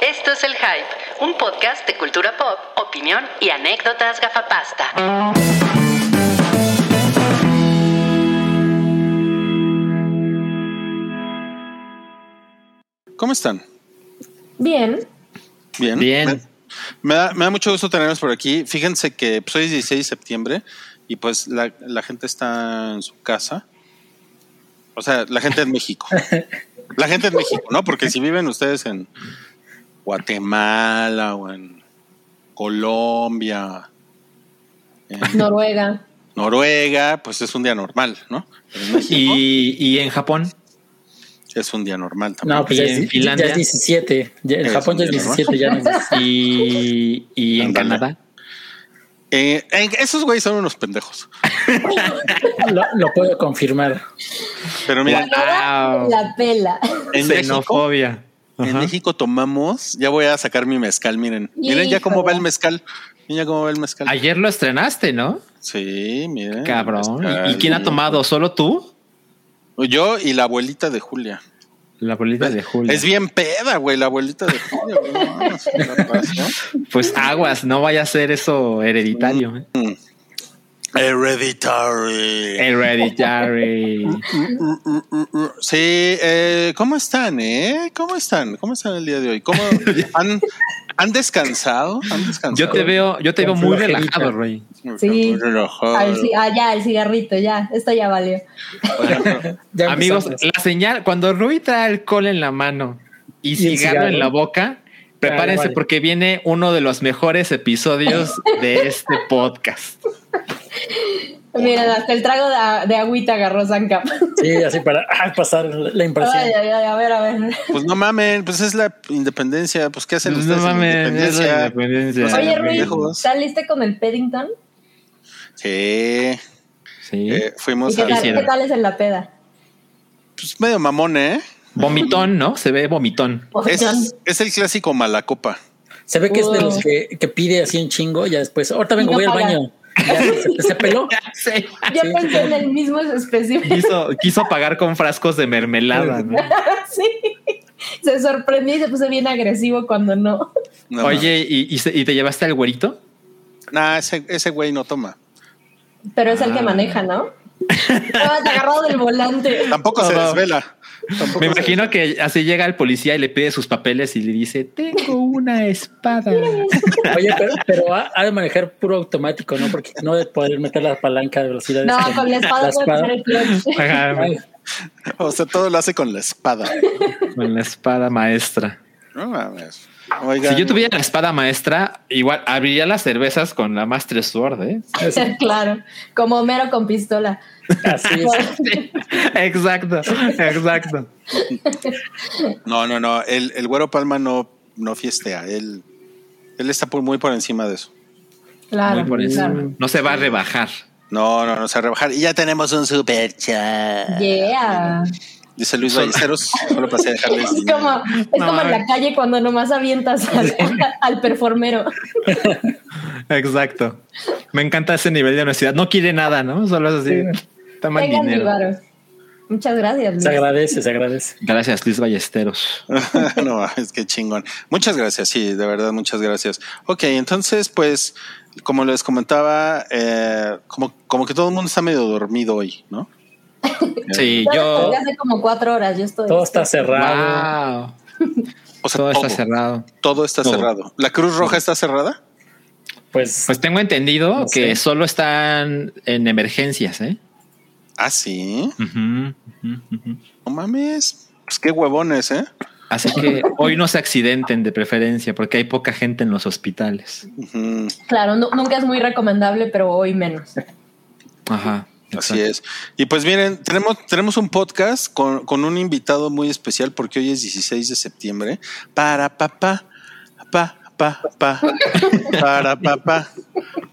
Esto es El Hype, un podcast de cultura pop, opinión y anécdotas gafapasta. ¿Cómo están? Bien. Bien. Bien. Me da, me da mucho gusto tenerlos por aquí. Fíjense que pues, hoy es 16 de septiembre y pues la, la gente está en su casa. O sea, la gente en México. La gente en México, ¿no? Porque si viven ustedes en Guatemala o en Colombia, en Noruega. Noruega, pues es un día normal, ¿no? En Y, y en Japón. es un día normal también. No, pues ¿Y ya en es, Finlandia? ya es 17. Ya- en Es Japón ya es un día 17, ya no es 17. Y, y en. Canadá. Eh, en- esos güeyes son unos pendejos. Lo, lo puedo confirmar. Pero miren, Wow. La pela. en México, En. México tomamos, ya voy a sacar mi mezcal, miren. Miren ya cómo va el mezcal. Miren ya cómo va el mezcal. Ayer lo estrenaste, ¿no? Sí, miren. Cabrón. mezcal. ¿Y quién ha tomado? ¿Solo tú? Yo y la abuelita de Julia. La bolita de Julio. Es bien peda, güey, la abuelita de Julia. güey. Pues aguas, no vaya a ser eso hereditario. ¿eh? Hereditary. Hereditary. Sí, eh, ¿cómo están, eh? ¿Cómo están? ¿Cómo están el día de hoy? ¿Cómo han, han descansado? ¿Han descansado? Yo te veo, yo te veo muy relajado, Rey. Sí. Relajado. Al ah, ya, el cigarrito, ya. Esto ya valió. Ya Amigos, la señal, cuando Rui trae alcohol en la mano y, cigarro, cigarro. en la boca, prepárense vale. porque viene uno de los mejores episodios de este podcast. Miren, hasta el trago de, de agüita agarró Zancap. Sí, así para ah, pasar la impresión. Ay, ay, ay, a ver, a ver. Pues no mamen, pues es la independencia. Pues ¿qué hacen No ustedes? en la mames, es la independencia? independencia. No sean Oye, Ruiz, pendejos. ¿saliste con el Paddington? Sí, Sí. eh, ¿Y fuimos qué a... tal, hicieron? qué tal es en la peda? Pues medio mamón, ¿eh? Vomitón, ¿no? Se ve vomitón. Es, es el clásico malacopa. Se ve que es de los que, que pide así en chingo, ya después. Ahorita vengo, Y no voy al baño. Ya se, se peló. Sí. Yo pensé en el mismo específico. Quiso, quiso pagar con frascos de mermelada. ¿no? sí. Se sorprendió y se puso bien agresivo cuando no. No, Oye, ¿y, y, se- y te llevaste al güerito? Nah, ese, ese güey no toma. Pero es el Ah. que maneja, ¿no? Estabas agarrado del volante. Tampoco se desvela. Me imagino que así llega el policía y le pide sus papeles y le dice, tengo una espada. Oye, pero, pero ha, ha de manejar puro automático, ¿no? Porque no de poder meter la palanca de velocidad. No, con la espada puede pasar el clutch. Ajá, Ay, O sea, todo lo hace con la espada. Con la espada maestra. No mames. Oigan, Si yo tuviera la espada maestra, igual abriría las cervezas con la Master Sword, ¿eh? claro, como Homero con pistola. Así es. exacto, exacto. No, no, no. El, el güero Palma no, no fiestea. Él, él está por, muy por encima de eso. Claro, Muy por encima. claro. No se va a rebajar. No, no, no se va a rebajar. Y ya tenemos un super chat. Yeah. Dice Luis Ballesteros. Solo pasé a dejarles. Es como, es No, como en la calle cuando nomás avientas al, al performero. Exacto. Me encanta ese nivel de honestidad. No quiere nada, ¿no? Solo es así. Toma el dinero. Muchas gracias. Luis. Se agradece, se agradece. Gracias, Luis Ballesteros. no, es que chingón. Muchas gracias, sí, de verdad, muchas gracias. Ok, entonces, pues, como les comentaba, eh, como, como que todo el mundo está medio dormido hoy, ¿no? Sí, Yo hace como cuatro horas. Yo estoy. Todo está Wow. cerrado. O sea, Todo todo, está cerrado. todo está Todo. cerrado. ¿La Cruz Roja está cerrada? Pues, Pues tengo entendido No que sé. solo están en emergencias, ¿eh? Ah, sí. No mames. Pues qué huevones, ¿eh? Así que hoy no se accidenten de preferencia porque hay poca gente en los hospitales. Claro, nu- nunca es muy recomendable, pero hoy menos. Ajá. Así es. Y pues miren, tenemos, tenemos un podcast con, con un invitado muy especial porque hoy es 16 de septiembre. Para papá, pa, pa, pa, para papá,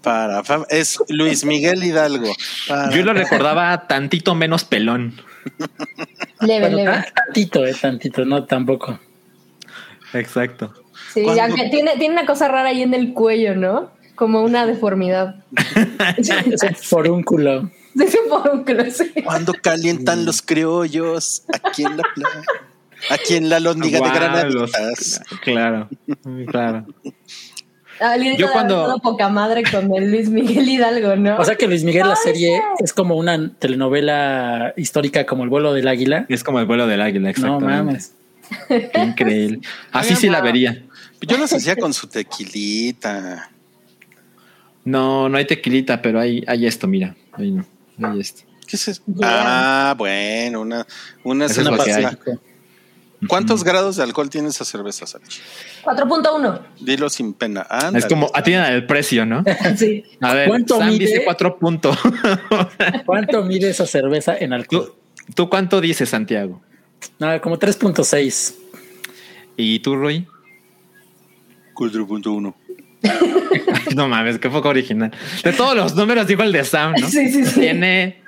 para pa. Es Luis Miguel Hidalgo. Para, Yo lo recordaba tantito menos pelón. Leve, bueno, leve. tan- tantito, eh, tantito, no tampoco. Exacto. Sí, aunque tiene, tiene una cosa rara ahí en el cuello, ¿no? Como una deformidad. Es un forúnculo. De su fórmula, sí. Cuando calientan los criollos aquí en la playa. Aquí en la lóndiga de Guau, Granaditas. los- Claro, claro. Alguien Yo cuando- Todo poca madre con el Luis Miguel Hidalgo, ¿no? O sea que Luis Miguel, la serie, es como una telenovela histórica como El vuelo del águila. Es como el vuelo del águila, No exactamente. mames. Qué increíble. Así sí la vería. Yo las hacía con su tequilita. No, no hay tequilita, pero hay, hay esto, mira. Ahí no. Hay esto. ¿Qué es eso? Ya. Ah, bueno, una, una Eso es lo que cerveza. hay. Pacífico. ¿Cuántos grados de alcohol tiene esa cerveza, Salchi? 4.1. Dilo sin pena. Es como atiendan el precio, ¿no? Sí. A ver, ¿Cuánto Sam mide? dice cuatro puntos. ¿Cuánto mide esa cerveza en alcohol? ¿Tú, ¿Tú cuánto dices, Santiago? No, como 3.6. ¿Y tú, Rui? 4.1. No mames, qué poco original. De todos los números dijo el de Sam, ¿no? Sí, sí, sí. Tiene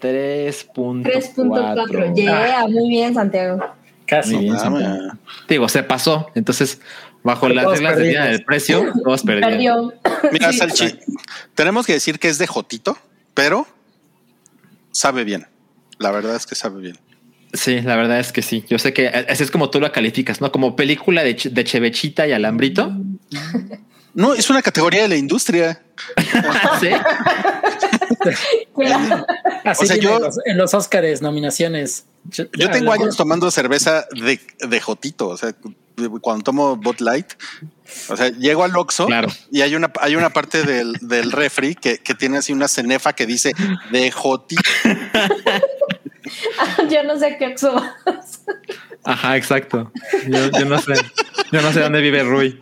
3.4. 3.4. Yeah, muy bien, Santiago. Casi. Muy bien, Ah, Santiago. mira. Digo, se pasó. Entonces, bajo las reglas de vida perdimos. del precio, todos perdieron. Perdió. Mira, Sí. Salchi, tenemos que decir que es de Jotito, pero sabe bien. La verdad es que sabe bien. Sí, la verdad es que sí. Yo sé que así es como tú lo calificas, ¿no? Como película de, ch- de Chevechita y Alambrito. No, es una categoría de la industria. sí. Así O sea, yo- en, los, en los Oscars, nominaciones. Yo tengo años tomando cerveza de, de Jotito, o sea, cuando tomo Bot Light, o sea, llego al Oxxo Claro. y hay una, hay una parte del, del refri que, que tiene así una cenefa que dice de Jotito. yo no sé qué Oxxo vas. Ajá, exacto. Yo, yo no sé. Yo no sé dónde vive Rui.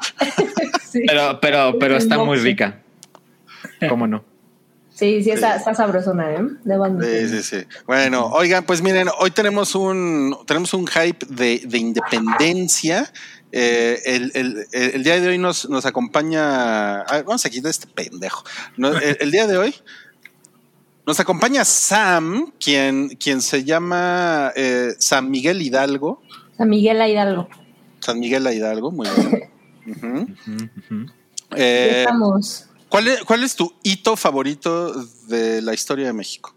Sí. Pero, pero, pero está muy rica. ¿Cómo no? Sí, sí, está, está sabrosona, ¿eh? Debo Sí, sí, sí. Bueno, oigan, pues miren, hoy tenemos un, tenemos un hype de, de independencia. Eh, el, el- día de hoy nos, nos acompaña. a ver, vamos a quitar este pendejo. No, el, el día de hoy nos acompaña Sam, quien, quien se llama eh, San Miguel Hidalgo. San Miguel Hidalgo. San Miguel Hidalgo, muy bien. Ujú. Eh, Estamos. ¿cuál, es, ¿Cuál es tu hito favorito de la historia de México?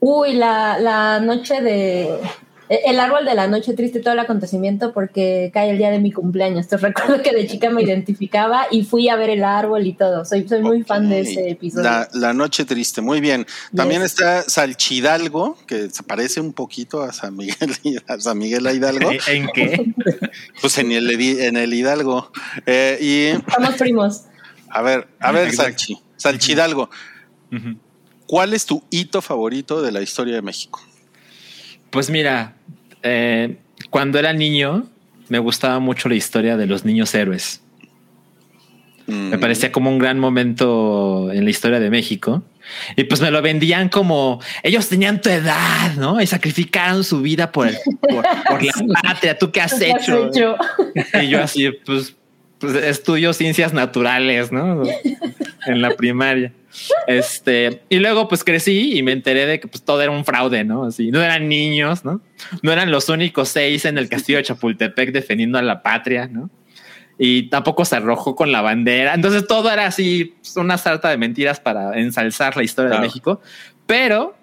Uy, la, la noche de. El árbol de la noche triste, todo el acontecimiento, porque cae el día de mi cumpleaños. Te recuerdo que de chica me identificaba y fui a ver el árbol y todo. Soy, soy muy fan de ese episodio. La, la noche triste, muy bien. También Yes. está Salchidalgo, que se parece un poquito a San Miguel, a San Miguel Hidalgo, ¿En qué? pues en el, en el Hidalgo. Eh, y Somos primos. a ver, a ver. Salchi, Salchidalgo. ¿cuál es tu hito favorito de la historia de México? Pues mira, eh, cuando era niño me gustaba mucho la historia de los niños héroes. Me Mm, parecía como un gran momento en la historia de México. Y pues me lo vendían como ellos tenían tu edad, ¿no? Y sacrificaron su vida por, el, por, por la patria. ¿Tú qué has ¿Qué has hecho? hecho? Y yo así, pues, pues estudio ciencias naturales, ¿no? En la primaria. Este, y luego pues crecí y me enteré de que pues todo era un fraude, ¿no? Así, no eran niños, ¿no? No eran los únicos seis en el castillo de Chapultepec defendiendo a la patria, ¿no? Y tampoco se arrojó con la bandera. Entonces todo era así, pues, una sarta de mentiras para ensalzar la historia Claro. de México. Pero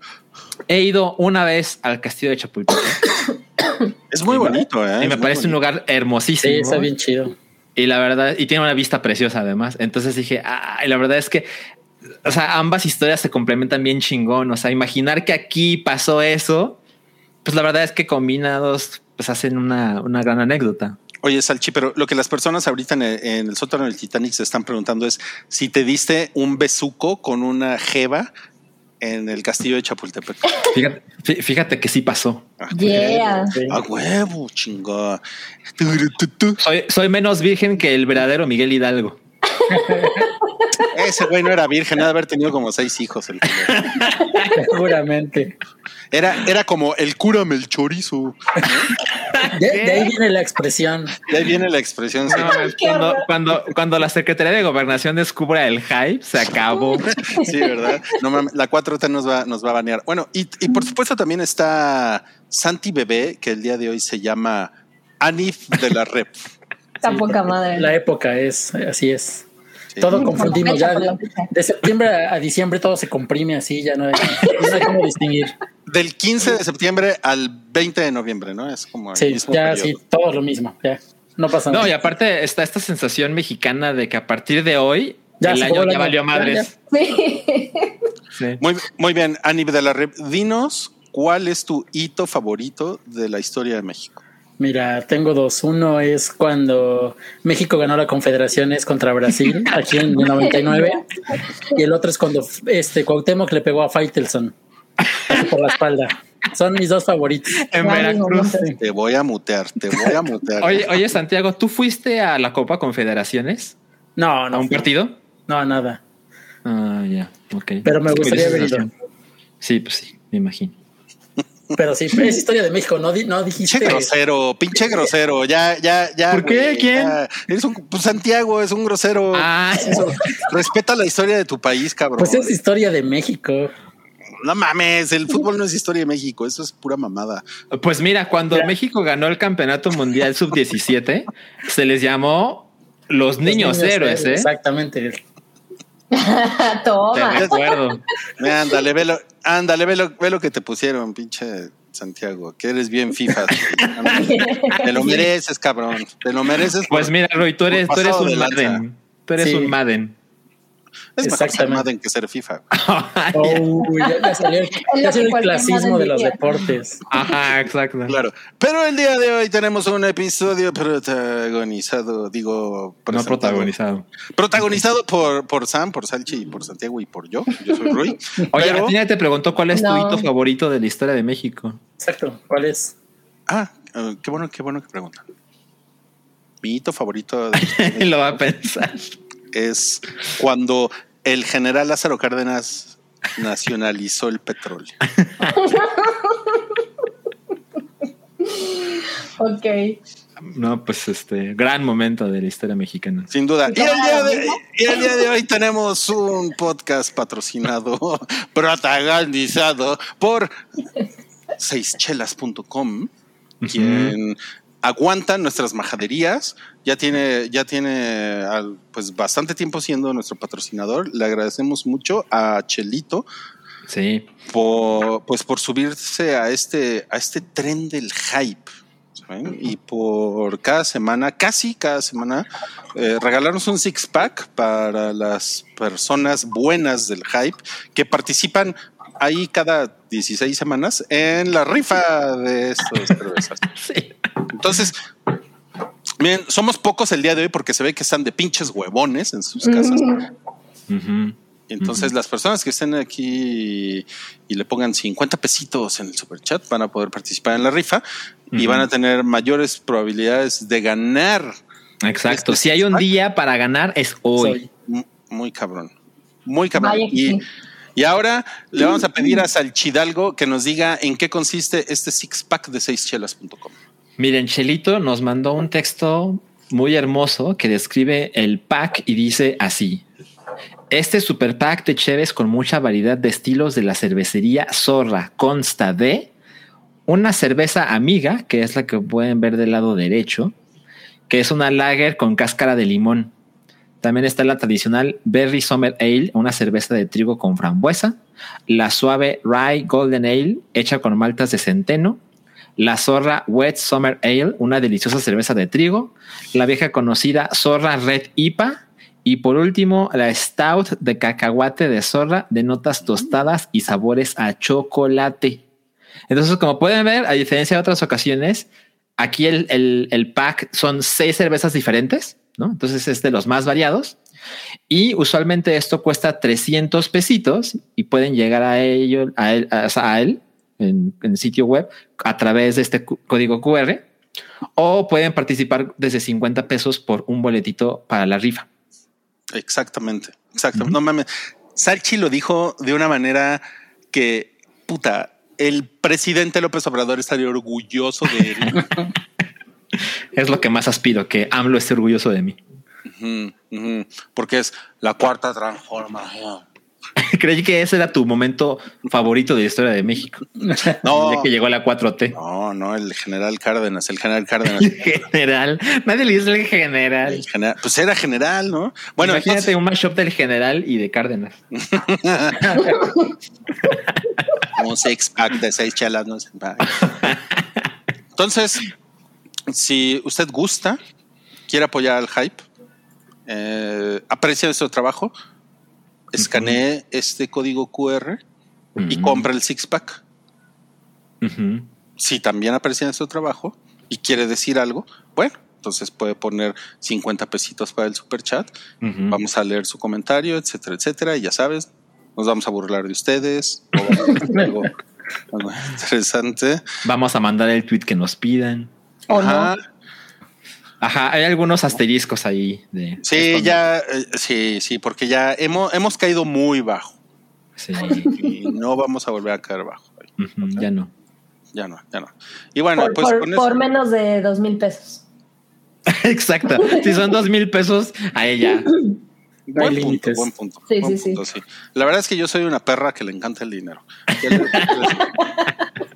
he ido una vez al castillo de Chapultepec Es muy bonito, ¿eh? y me parece un lugar hermosísimo. Sí, está bien chido. Y la verdad, y tiene una vista preciosa además. Entonces dije, ah, y la verdad es que, o sea, ambas historias se complementan bien chingón. O sea, imaginar que aquí pasó eso, pues la verdad es que combinados, pues hacen una, una gran anécdota. Oye, Salchi, pero lo que las personas ahorita en el, en el sótano del Titanic se están preguntando es si te diste un besuco con una jeva en el castillo de Chapultepec. Fíjate, fí- fíjate que sí pasó. Ah, Yeah. A huevo, chinga. Soy, soy menos virgen que el verdadero Miguel Hidalgo. Ese güey no era virgen, ha de haber tenido como seis hijos. el. Seguramente. Era, era como el cúrame el chorizo. De, de ahí viene la expresión. De ahí viene la expresión. sí. No, cuando, cuando, cuando la Secretaría de Gobernación descubra el hype, se acabó. Sí, ¿verdad? No la 4T nos va, nos va a banear. Bueno, y, y por supuesto también está Santi Bebé, que el día de hoy se llama Anif de la Rep. Está poca madre. La época es, así es. Sí. Todo confundimos ya. De, septiembre a diciembre todo se comprime así, ya no hay, no hay cómo distinguir. del 15 de septiembre al 20 de noviembre, ¿no? Es como el Sí, mismo ya, periodo. sí, todo lo mismo. Ya, no pasa nada. No, y aparte está esta sensación mexicana de que a partir de hoy Ya el año ya año. valió Ya, madres. Sí. Sí. Muy, muy bien, Ani de la Rep, dinos cuál es tu hito favorito de la historia de México. Mira, tengo dos. Uno es cuando México ganó la Confederaciones contra Brasil, aquí en el 99. Y el otro es cuando este Cuauhtémoc le pegó a Faitelson por la espalda. Son mis dos favoritos. En Veracruz. Te voy a mutear, te voy a mutear. Oye, oye, Santiago, ¿tú fuiste a la Copa Confederaciones? No, ¿A no, un partido? no, nada. Ah, ya, ok. Pero me gustaría haber sensación. ido. Sí, pues sí, me imagino. Pero sí, es historia de México. No, no dijiste. Pinche grosero, pinche grosero, ya, ya, ya. ¿Por qué? ¿Quién? ya. Eres un, pues Santiago es un grosero. Ah, Eso. Respeta la historia de tu país, cabrón. Pues es historia de México. No mames, el fútbol no es historia de México, eso es pura mamada. Pues mira, cuando. México ganó el campeonato mundial sub-17, se les llamó los Los niños, héroes, ¿eh? Exactamente. Te Toma. recuerdo. Ándale, ve lo, ándale, ve lo, ve lo que te pusieron, pinche Santiago, que eres bien FIFA. te lo mereces, cabrón. Te lo mereces. por- Pues mira, Roy, tú eres, tú eres un lanza. Madden. Tú eres Sí. un Madden. Es mejor ser exactamente. Madden que ser FIFA. Oh, ya, ya salió, ya salió el clasismo de los deportes. Ajá, exacto. Claro. Pero el día de hoy tenemos un episodio protagonizado, digo, No protagonizado. Protagonizado por, por Sam, por Salchi y por Santiago y por yo. Yo soy Rui. Oye, Pero- a ti nadie te preguntó cuál es tu No. hito favorito de la historia de México. Exacto. ¿Cuál es? Ah, eh, qué bueno, qué bueno que preguntan. Mi hito favorito de- Lo va a pensar. Es cuando el general Lázaro Cárdenas nacionalizó el petróleo. Ok. No, pues este, gran momento de la historia mexicana. Sin duda. Y el, día de, y el día de hoy tenemos un podcast patrocinado, protagonizado por seischelas.com, quien aguanta nuestras majaderías. Ya tiene, ya tiene pues bastante tiempo siendo nuestro patrocinador. Le agradecemos mucho a Chelito Sí. por, pues por subirse a este, a este tren del hype. ¿saben? Y por cada semana, casi cada semana, eh, regalarnos un six pack para las personas buenas del hype que participan ahí cada 16 semanas en la rifa de estos cervezas. Sí. Entonces, miren, somos pocos el día de hoy porque se ve que están de pinches huevones en sus casas. Entonces, las personas que estén aquí y le pongan 50 pesitos en el superchat van a poder participar en la rifa y van a tener mayores probabilidades de ganar. Exacto. Este Si hay un día para ganar, es hoy. Muy cabrón. Muy cabrón. Vaya Y, sí. y ahora le vamos a pedir a Salchidalgo que nos diga en qué consiste este six pack de seischelas.com. Miren, Chelito nos mandó un texto muy hermoso que describe el pack y dice así. Este super pack de cheves con mucha variedad de estilos de la cervecería Zorra consta de una cerveza amiga, que es la que pueden ver del lado derecho, que es una lager con cáscara de limón. También está la tradicional Berry Summer Ale, una cerveza de trigo con frambuesa, la suave Rye Golden Ale, hecha con maltas de centeno, la Zorra Wet Summer Ale, una deliciosa cerveza de trigo, la vieja conocida Zorra Red IPA y por último la Stout de cacahuate de Zorra de notas tostadas y sabores a chocolate. Entonces, como pueden ver, a diferencia de otras ocasiones, aquí el, el- el pack son seis cervezas diferentes, ¿no? Entonces es de los más variados. Y usualmente esto cuesta 300 pesitos y pueden llegar a ello, a él, a, a él en, en el sitio web a través de este código QR o pueden participar desde 50 pesos por un boletito para la rifa. Exactamente, exactamente. No mames. Salchi lo dijo de una manera que, puta, el presidente López Obrador estaría orgulloso de él. Es lo que más aspiro, que AMLO esté orgulloso de mí. Porque es la cuarta transformación. Creí que ese era tu momento favorito de la historia de México. No, Ya que llegó la 4T. no, no, el general Cárdenas, el general Cárdenas. General. Nadie le dice el general. El general, pues era general, ¿no? Bueno, Imagínate entonces- un mashup del general y de Cárdenas. Un six pack de seis chelas, no sé. Entonces, si usted gusta, quiere apoyar al hype, eh, aprecia nuestro trabajo, escanee este código QR y compra el six pack. Si también aprecia nuestro trabajo y quiere decir algo, bueno, entonces puede poner 50 pesitos para el super chat. Vamos a leer su comentario, etcétera, etcétera. Y ya sabes, nos vamos a burlar de ustedes. o vamos a hacer algo, algo interesante. Vamos a mandar el tweet que nos pidan. ¿O Ajá. no? Ajá, hay algunos asteriscos ahí de. Sí, esto no- ya, eh, sí, sí, porque ya hemos, hemos caído muy bajo Sí. y no vamos a volver a caer bajo. Ya no. Ya no, ya no. Y bueno, por, pues por- con por eso- menos de dos mil pesos. Exacto. Si son dos mil pesos, a ella. Buen punto, buen punto. Sí, buen sí, sí. punto, sí. La verdad es que yo soy una perra que le encanta el dinero.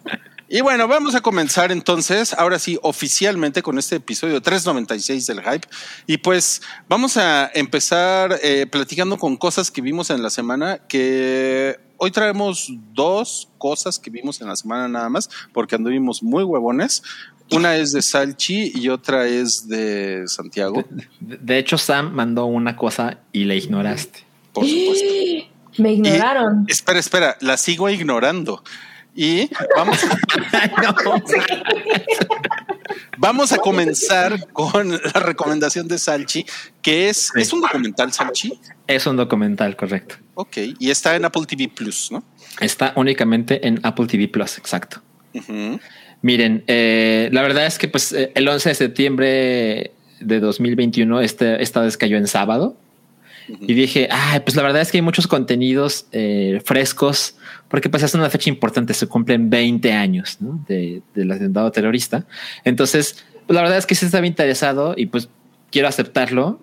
Y bueno, vamos a comenzar entonces, ahora sí, oficialmente con este episodio 396 del Hype. Y pues vamos a empezar eh, platicando con cosas que vimos en la semana, que hoy traemos dos cosas que vimos en la semana nada más, porque anduvimos muy huevones. Una es de Salchi y otra es de Santiago, De de hecho, Sam mandó una cosa y la ignoraste. por supuesto. Me ignoraron. Espera, espera, la sigo ignorando. Y vamos, vamos a comenzar con la recomendación de Salchi, que es, es un documental Salchi. Es un documental, correcto. Ok, y está en Apple TV Plus, ¿no? Está únicamente en Apple TV Plus, exacto. Miren, eh, la verdad es que pues eh, el 11 de septiembre de 2021 este, esta vez cayó en sábado y dije, ay, pues la verdad es que hay muchos contenidos eh, frescos porque pues es una fecha importante, se cumplen 20 años ¿no? de, del atentado terrorista. Entonces, pues, la verdad es que sí estaba interesado y pues quiero aceptarlo.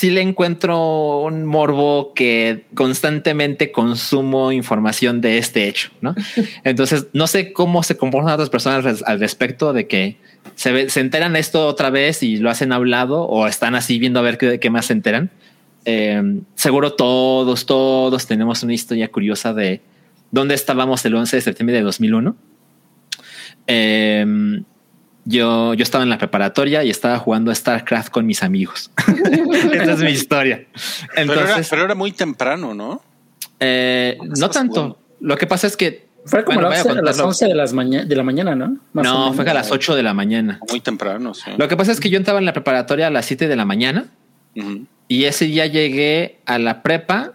Sí le encuentro un morbo que constantemente consumo información de este hecho, ¿no? Entonces, no sé cómo se comportan otras personas al respecto de que se, ve- se enteran esto otra vez y lo hacen hablado o están así viendo a ver qué, qué más se enteran. Eh, seguro todos, todos tenemos una historia curiosa de dónde estábamos el 11 de septiembre de 2001. Eh, yo, yo estaba en la preparatoria y estaba jugando StarCraft con mis amigos. Esa es mi historia. Pero, era, Entonces, pero era muy temprano, ¿no? eh, no tanto. jugando? Lo que pasa es que Fue como Bueno, a las voy a 11 a las contarlo. 11 de, las de la mañana, ¿no? Más no, fue a las 8 de la mañana. Muy temprano, sí. Lo que pasa es que yo entraba en la preparatoria a las 7 de la mañana y ese día llegué a la prepa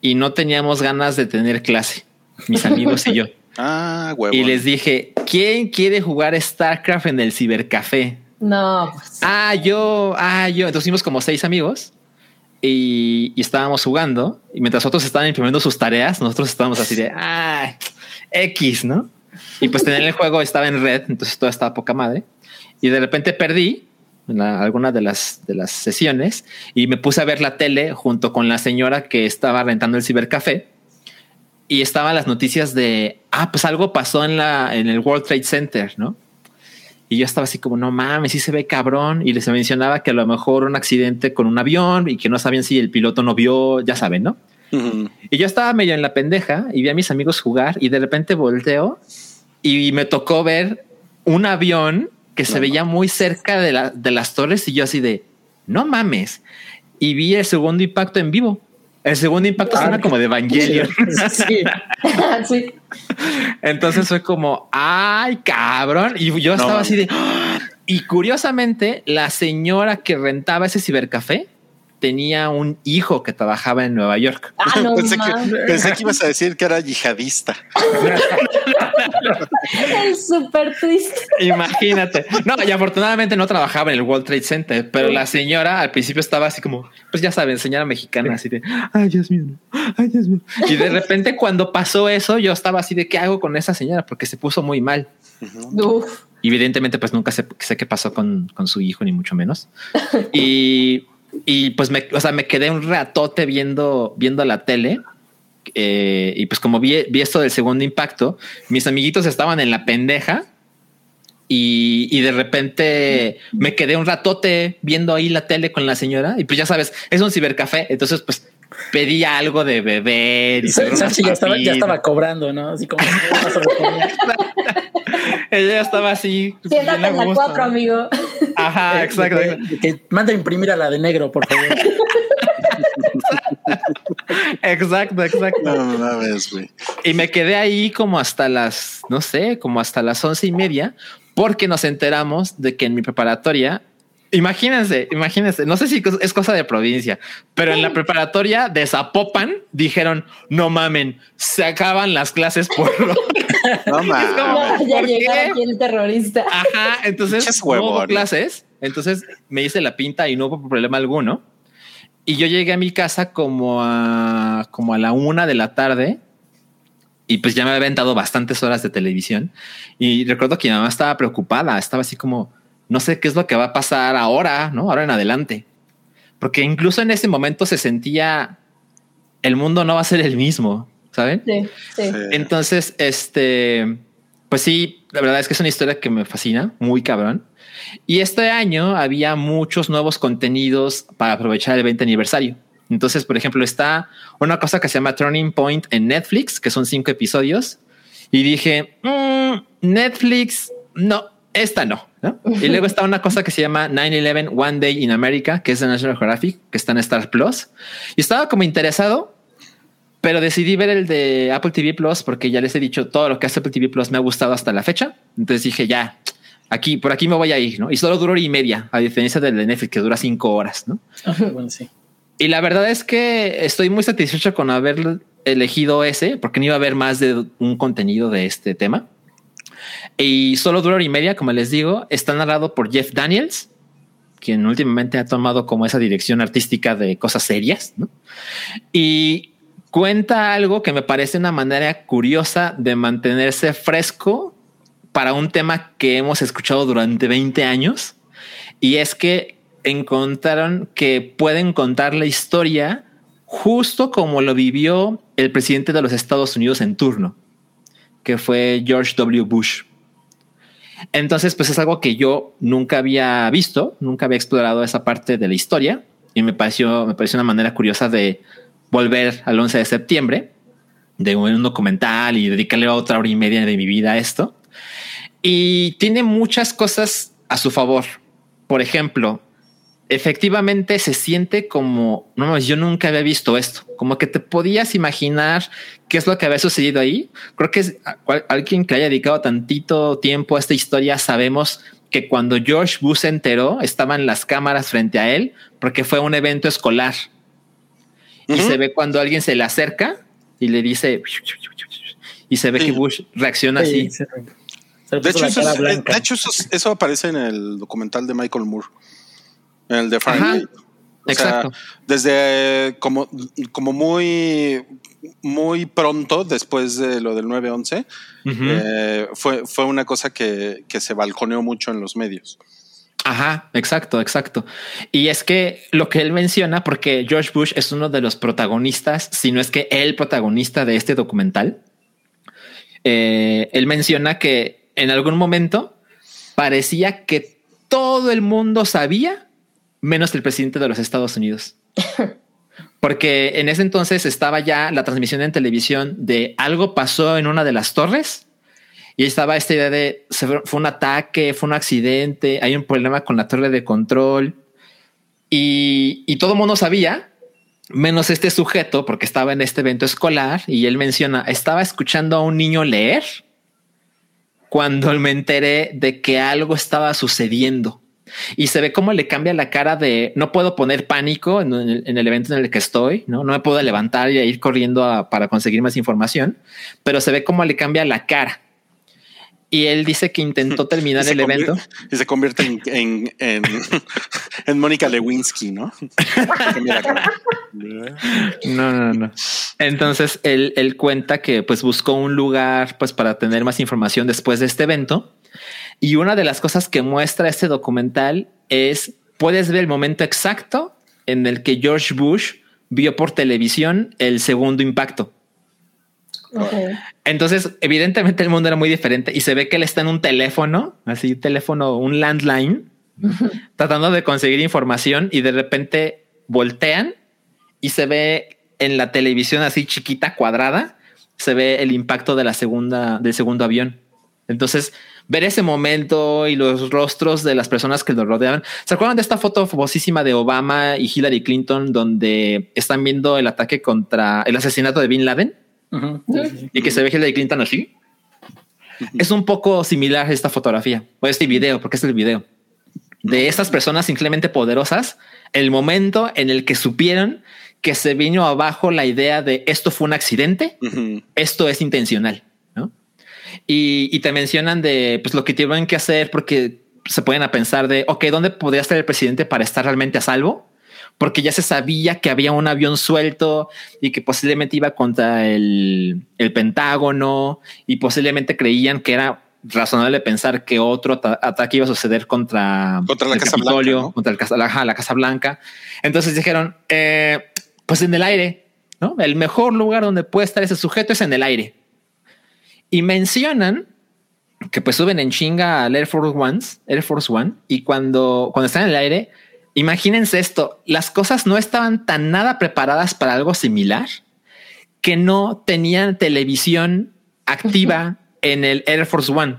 y no teníamos ganas de tener clase, mis amigos y yo. Ah, huevo. Y les dije, ¿quién quiere jugar StarCraft en el cibercafé? No, pues. Ah, yo, ah, yo. Entonces fuimos como seis amigos y, y estábamos jugando. Y mientras otros estaban imprimiendo sus tareas, nosotros estábamos así de, ah, X, ¿no? Y pues tener el juego estaba en red, entonces todo estaba poca madre. Y de repente perdí en la- alguna de las, de las sesiones y me puse a ver la tele junto con la señora que estaba rentando el cibercafé. Y estaban las noticias de, ah, pues algo pasó en, la, en el World Trade Center, ¿no? Y yo estaba así como, no mames, sí se ve cabrón. Y les mencionaba que a lo mejor un accidente con un avión y que no sabían si el piloto no vio, ya saben, ¿no? Y yo estaba medio en la pendeja y vi a mis amigos jugar y de repente volteo y me tocó ver un avión que se veía muy cerca de, la, de las torres y yo así de, no mames. Y vi el segundo impacto en vivo. El segundo impacto Ah, suena como de Evangelion. Sí. sí. Entonces fue como, ay, cabrón. Y yo estaba así de. ¡ah! Y curiosamente, la señora que rentaba ese cibercafé tenía un hijo que trabajaba en Nueva York. Ah, no, pensé, que, mames. pensé que ibas a decir que era yihadista. Es súper triste. Imagínate. No, y afortunadamente no trabajaba en el World Trade Center, pero la señora al principio estaba así como, pues ya saben, señora mexicana, así de, ay, Dios mío, ay, Dios mío. Y de repente cuando pasó eso, yo estaba así de, ¿qué hago con esa señora? Porque se puso muy mal. Uf. Evidentemente, pues nunca sé, sé qué pasó con, con su hijo, ni mucho menos. Y, y pues me, o sea, me quedé un ratote viendo, viendo la tele. eh, y pues como vi, vi esto del segundo impacto, mis amiguitos estaban en la pendeja y, y de repente me quedé un ratote viendo ahí la tele con la señora y pues ya sabes, es un cibercafé, entonces pues pedía algo de beber. Y ya estaba, ya estaba cobrando, ¿no? Así como ella ya estaba así. Siéntate en la cuatro, amigo. Ajá, exacto. que, manda a imprimir a la de negro, por favor. exacto, exacto. No mames, güey. Y me quedé ahí como hasta las, no sé, como hasta las once y media, porque nos enteramos de que en mi preparatoria Imagínense, imagínense, no sé si es cosa de provincia, pero en la preparatoria de Zapopan dijeron, no mamen, se acaban las clases por... no mames. ya llegó aquí el terrorista. Ajá, entonces no hubo clases, entonces me hice la pinta y no hubo problema alguno. Y yo llegué a mi casa como a, como a la una de la tarde y pues ya me había aventado bastantes horas de televisión y recuerdo que mi mamá estaba preocupada, estaba así como no sé qué es lo que va a pasar ahora, ¿no? Ahora en adelante. Porque incluso en ese momento se sentía el mundo no va a ser el mismo, ¿saben? Sí, sí. Entonces, este, pues sí, la verdad es que es una historia que me fascina, muy cabrón. Y este año había muchos nuevos contenidos para aprovechar el 20 aniversario. Entonces, por ejemplo, está una cosa que se llama Turning Point en Netflix, que son cinco episodios. Y dije, mm, Netflix, no, esta no. Y luego está una cosa que se llama 9-11 One Day in America, que es de National Geographic, que está en Star Plus. Y estaba como interesado, pero decidí ver el de Apple TV Plus porque ya les he dicho todo lo que hace Apple TV Plus me ha gustado hasta la fecha. Entonces dije, ya, aquí, por aquí me voy a ir, ¿no? Y solo duró hora y media, a diferencia del de Netflix, que dura cinco horas, ¿no? Y la verdad es que estoy muy satisfecho con haber elegido ese, porque no iba a haber más de un contenido de este tema. Y solo dura y media, como les digo, está narrado por Jeff Daniels, quien últimamente ha tomado como esa dirección artística de cosas serias, Y cuenta algo que me parece una manera curiosa de mantenerse fresco para un tema que hemos escuchado durante 20 años. Y es que encontraron que pueden contar la historia justo como lo vivió el presidente de los Estados Unidos en turno que fue George W. Bush. Entonces, pues es algo que yo nunca había visto, nunca había explorado esa parte de la historia y me pareció, me pareció una manera curiosa de volver al 11 de septiembre, de un documental y dedicarle otra hora y media de mi vida a esto. Y tiene muchas cosas a su favor. Por ejemplo, efectivamente se siente como, no, yo nunca había visto esto, como que te podías imaginar qué es lo que había sucedido ahí. Creo que es alguien que haya dedicado tantito tiempo a esta historia, sabemos que cuando George Bush se enteró, estaban las cámaras frente a él porque fue un evento escolar. Y se ve cuando alguien se le acerca y le dice, y se ve que Bush reacciona así. De hecho, eso, eso aparece en el documental de Michael Moore el de Fahrenheit. Exacto. desde como, como muy, muy pronto, después de lo del 9-11, eh, fue, fue una cosa que, que se balconeó mucho en los medios. Ajá, exacto, exacto. Y es que lo que él menciona, porque George Bush es uno de los protagonistas, si no es que el protagonista de este documental, eh, él menciona que en algún momento parecía que todo el mundo sabía menos el presidente de los Estados Unidos. Porque en ese entonces estaba ya la transmisión en televisión de algo pasó en una de las torres y estaba esta idea de fue un ataque, fue un accidente, hay un problema con la torre de control y, todo mundo sabía, menos este sujeto, porque estaba en este evento escolar y él menciona, estaba escuchando a un niño leer cuando me enteré de que algo estaba sucediendo y se ve cómo le cambia la cara de no puedo poner pánico en el, evento en el que estoy, no, no me puedo levantar y ir corriendo para conseguir más información, pero se ve cómo le cambia la cara. Y él dice que intentó terminar el evento. Y se convierte en, en, en, Mónica Lewinsky, ¿no? no, no, no. Entonces él, él cuenta que pues buscó un lugar pues para tener más información después de este evento y una de las cosas que muestra este documental es, puedes ver el momento exacto en el que George Bush vio por televisión el segundo impacto. Entonces, evidentemente el mundo era muy diferente y se ve que él está en un teléfono, así teléfono, un landline, tratando de conseguir información y de repente voltean y se ve en la televisión así chiquita, cuadrada, se ve el impacto de la segunda, del segundo avión. Entonces, ver ese momento y los rostros de las personas que lo rodeaban. ¿Se acuerdan de esta foto famosísima de Obama y Hillary Clinton donde están viendo el ataque contra el asesinato de Bin Laden? Y que se ve Hillary Clinton así. Es un poco similar a esta fotografía o este video, porque es el video. De estas personas simplemente poderosas, el momento en el que supieron que se vino abajo la idea de esto fue un accidente, esto es intencional, Y, te mencionan de pues, lo que tienen que hacer porque se pueden a pensar de, ok, ¿dónde podría estar el presidente para estar realmente a salvo? Porque ya se sabía que había un avión suelto y que posiblemente iba contra el, el Pentágono y posiblemente creían que era razonable pensar que otro ataque iba a suceder contra, contra la el Casa Capitolio, Blanca, contra el casa, la, la, Casa Blanca. Entonces dijeron, eh, pues en el aire, ¿no? El mejor lugar donde puede estar ese sujeto es en el aire. Y mencionan que pues suben en chinga al Air Force One, Air Force One, y cuando, cuando están en el aire, imagínense esto, las cosas no estaban tan nada preparadas para algo similar que no tenían televisión activa en el Air Force One.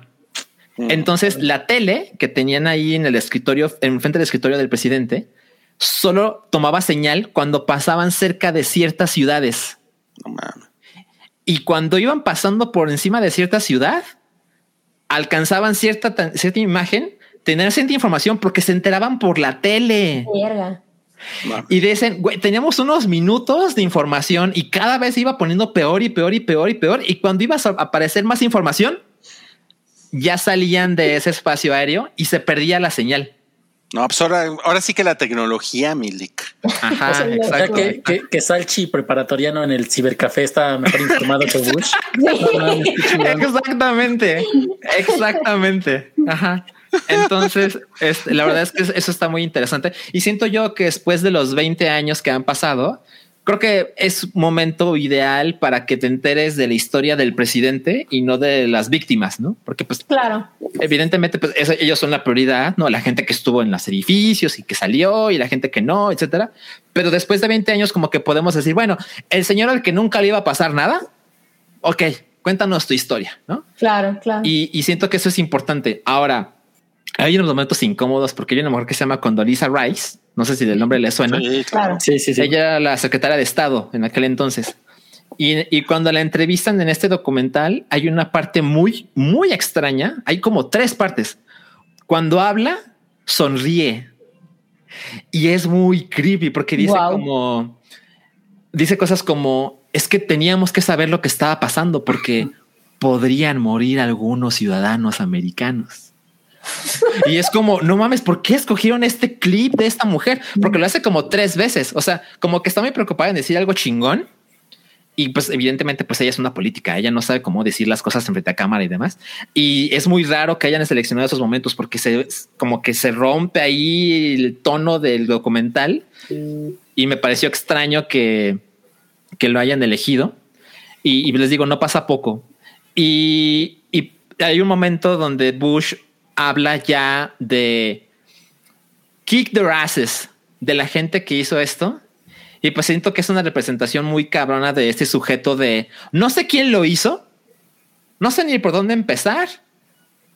Mm. Entonces, la tele que tenían ahí en el escritorio, en frente del escritorio del presidente, solo tomaba señal cuando pasaban cerca de ciertas ciudades. Y cuando iban pasando por encima de cierta ciudad, alcanzaban cierta, cierta imagen, tenían cierta información porque se enteraban por la tele. Y dicen, güey, teníamos unos minutos de información y cada vez iba poniendo peor y peor y peor y peor. Y cuando iba a aparecer más información, ya salían de ese espacio aéreo y se perdía la señal. No, pues ahora, ahora sí que la tecnología, Milik. Ajá, exacto. Que, que, que, Salchi preparatoriano en el cibercafé está mejor informado que Bush. exactamente, exactamente. Ajá. Entonces, este, la verdad es que eso está muy interesante. Y siento yo que después de los 20 años que han pasado, creo que es momento ideal para que te enteres de la historia del presidente y no de las víctimas, ¿no? Porque pues claro, evidentemente pues ellos son la prioridad, ¿no? La gente que estuvo en los edificios y que salió y la gente que no, etcétera. Pero después de 20 años como que podemos decir, bueno, el señor al que nunca le iba a pasar nada, ok, cuéntanos tu historia, ¿no? Claro, claro. Y, y siento que eso es importante. Ahora, hay unos momentos incómodos porque hay una mujer que se llama Condoleezza Rice. No sé si del nombre le suena. Sí, claro. Sí, sí, sí. Ella era la secretaria de Estado en aquel entonces. Y, y, cuando la entrevistan en este documental, hay una parte muy, muy extraña. Hay como tres partes. Cuando habla, sonríe. Y es muy creepy porque dice wow. como, dice cosas como, es que teníamos que saber lo que estaba pasando porque podrían morir algunos ciudadanos americanos. Y es como, no mames, ¿por qué escogieron este clip de esta mujer? Porque lo hace como tres veces. O sea, como que está muy preocupada en decir algo chingón. Y pues evidentemente pues ella es una política, ella no sabe cómo decir las cosas en frente a cámara y demás. Y es muy raro que hayan seleccionado esos momentos porque se como que se rompe ahí el tono del documental y me pareció extraño que, que lo hayan elegido. Y, les digo, no pasa poco. Y hay un momento donde Bush habla ya de kick the asses de la gente que hizo esto. Y pues siento que es una representación muy cabrona de este sujeto de no sé quién lo hizo, no sé ni por dónde empezar,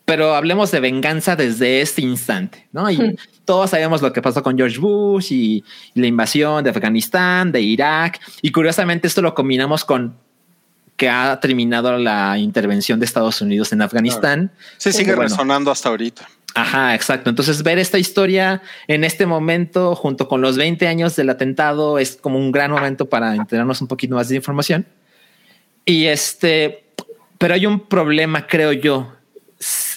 pero hablemos de venganza desde este instante, ¿no? Y todos sabemos lo que pasó con George Bush y, y, la invasión de Afganistán, de Irak, y curiosamente esto lo combinamos con que ha terminado la intervención de Estados Unidos en Afganistán. Se sí, sigue bueno, resonando hasta ahorita. Ajá, exacto. Entonces ver esta historia en este momento, junto con los 20 años del atentado, es como un gran momento para enterarnos un poquito más de información. Y este, pero hay un problema, creo yo.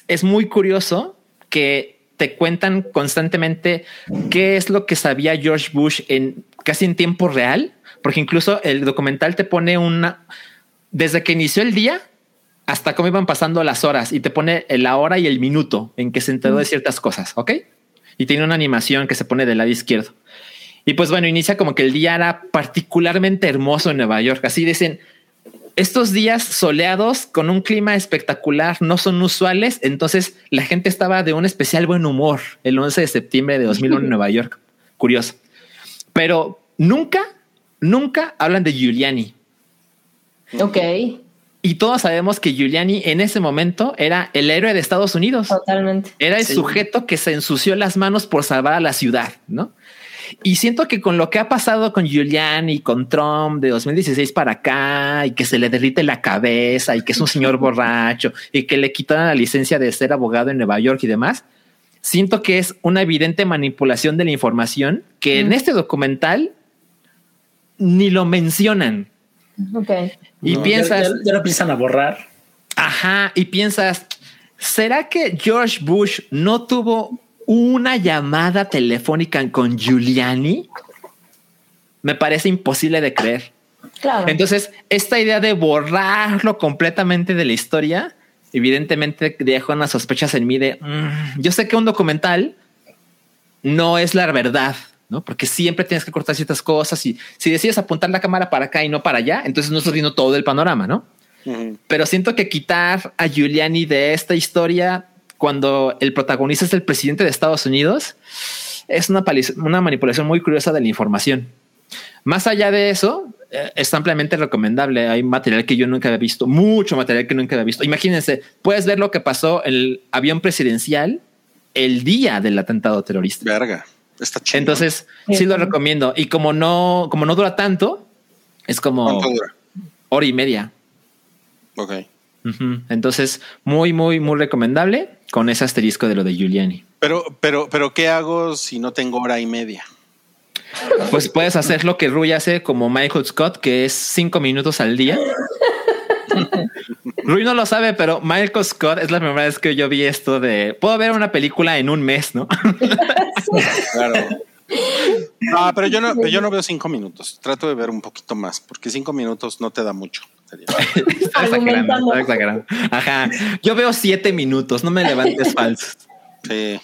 Es muy curioso que te cuentan constantemente qué es lo que sabía George Bush en casi en tiempo real, porque incluso el documental te pone una, desde que inició el día hasta cómo iban pasando las horas y te pone la hora y el minuto en que se enteró de ciertas cosas. Ok. Y tiene una animación que se pone del lado izquierdo. Y pues bueno, inicia como que el día era particularmente hermoso en Nueva York. Así dicen, estos días soleados con un clima espectacular no son usuales. Entonces la gente estaba de un especial buen humor el 11 de septiembre de 2001 en Nueva York. Curioso. Pero nunca nunca hablan de Giuliani. Ok, Y todos sabemos que Giuliani en ese momento era el héroe de Estados Unidos. totalmente. Era el Sí. sujeto que se ensució las manos por salvar a la ciudad, ¿no? Y siento que con lo que ha pasado con Giuliani, con Trump de 2016 para acá, y que se le derrite la cabeza, y que es un señor borracho, y que le quitaron la licencia de ser abogado en Nueva York y demás, siento que es una evidente manipulación de la información que en este documental ni lo mencionan. Ok. Y No. piensas, Ya, ya- ya lo empiezan a borrar. Ajá, y piensas, ¿será que George Bush no tuvo una llamada telefónica con Giuliani? Me parece imposible de creer. Claro. Entonces, esta idea de borrarlo completamente de la historia, evidentemente deja unas sospechas en mí de, "Mm, yo sé que un documental no es la verdad, ¿no? Porque siempre tienes que cortar ciertas cosas y si decides apuntar la cámara para acá y no para allá, entonces no estás viendo todo el panorama, ¿no? Pero siento que quitar a Giuliani de esta historia cuando el protagonista es el presidente de Estados Unidos es una, una manipulación muy curiosa de la información. Más allá de eso, eh, es ampliamente recomendable. Hay material que yo nunca había visto, mucho material que nunca había visto. Imagínense, puedes ver lo que pasó en el avión presidencial el día del atentado terrorista. Verga. Está chido. Entonces, Sí, sí lo recomiendo. Y como no, como no dura tanto, es como hora y media. Ok. Entonces, muy, muy, muy recomendable con ese asterisco de lo de Giuliani. Pero, pero, pero, ¿qué hago si no tengo hora y media? Pues puedes hacer lo que Rui hace como Michael Scott, que es cinco minutos al día. Rui no lo sabe, pero Michael Scott es la primera vez que yo vi esto de puedo ver una película en un mes, ¿no? Claro. Ah, pero yo no, yo no veo cinco minutos. Trato de ver un poquito más, porque cinco minutos no te da mucho. Está exagerando, está exagerando. Ajá. Yo veo siete minutos, no me levantes falsos. Sí.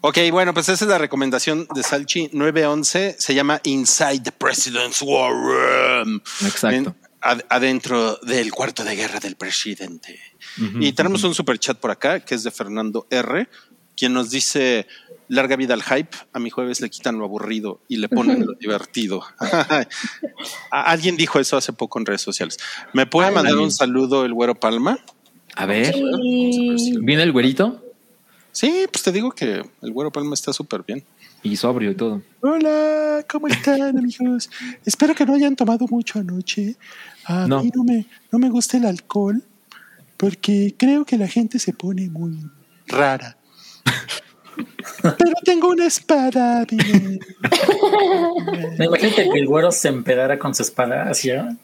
Ok, bueno, pues esa es la recomendación de Salchi 911. Se llama Inside the President's War Room. Exacto. En- ad- adentro del cuarto de guerra del presidente. y tenemos un super chat por acá que es de Fernando R, quien nos dice: Larga vida al hype. A mi jueves le quitan lo aburrido y le ponen lo divertido. Alguien dijo eso hace poco en redes sociales. ¿Me puede Ay, mandar un saludo el güero Palma? A ver, Y- viene el güerito Sí, pues te digo que el güero Palma está súper bien. y sobrio y todo. Hola, ¿cómo están amigos? Espero que no hayan tomado mucho anoche. A No. mí no me, no me gusta el alcohol porque creo que la gente se pone muy rara. Pero tengo una espada, miren. Me imagino que el güero se empedara con su espada hacia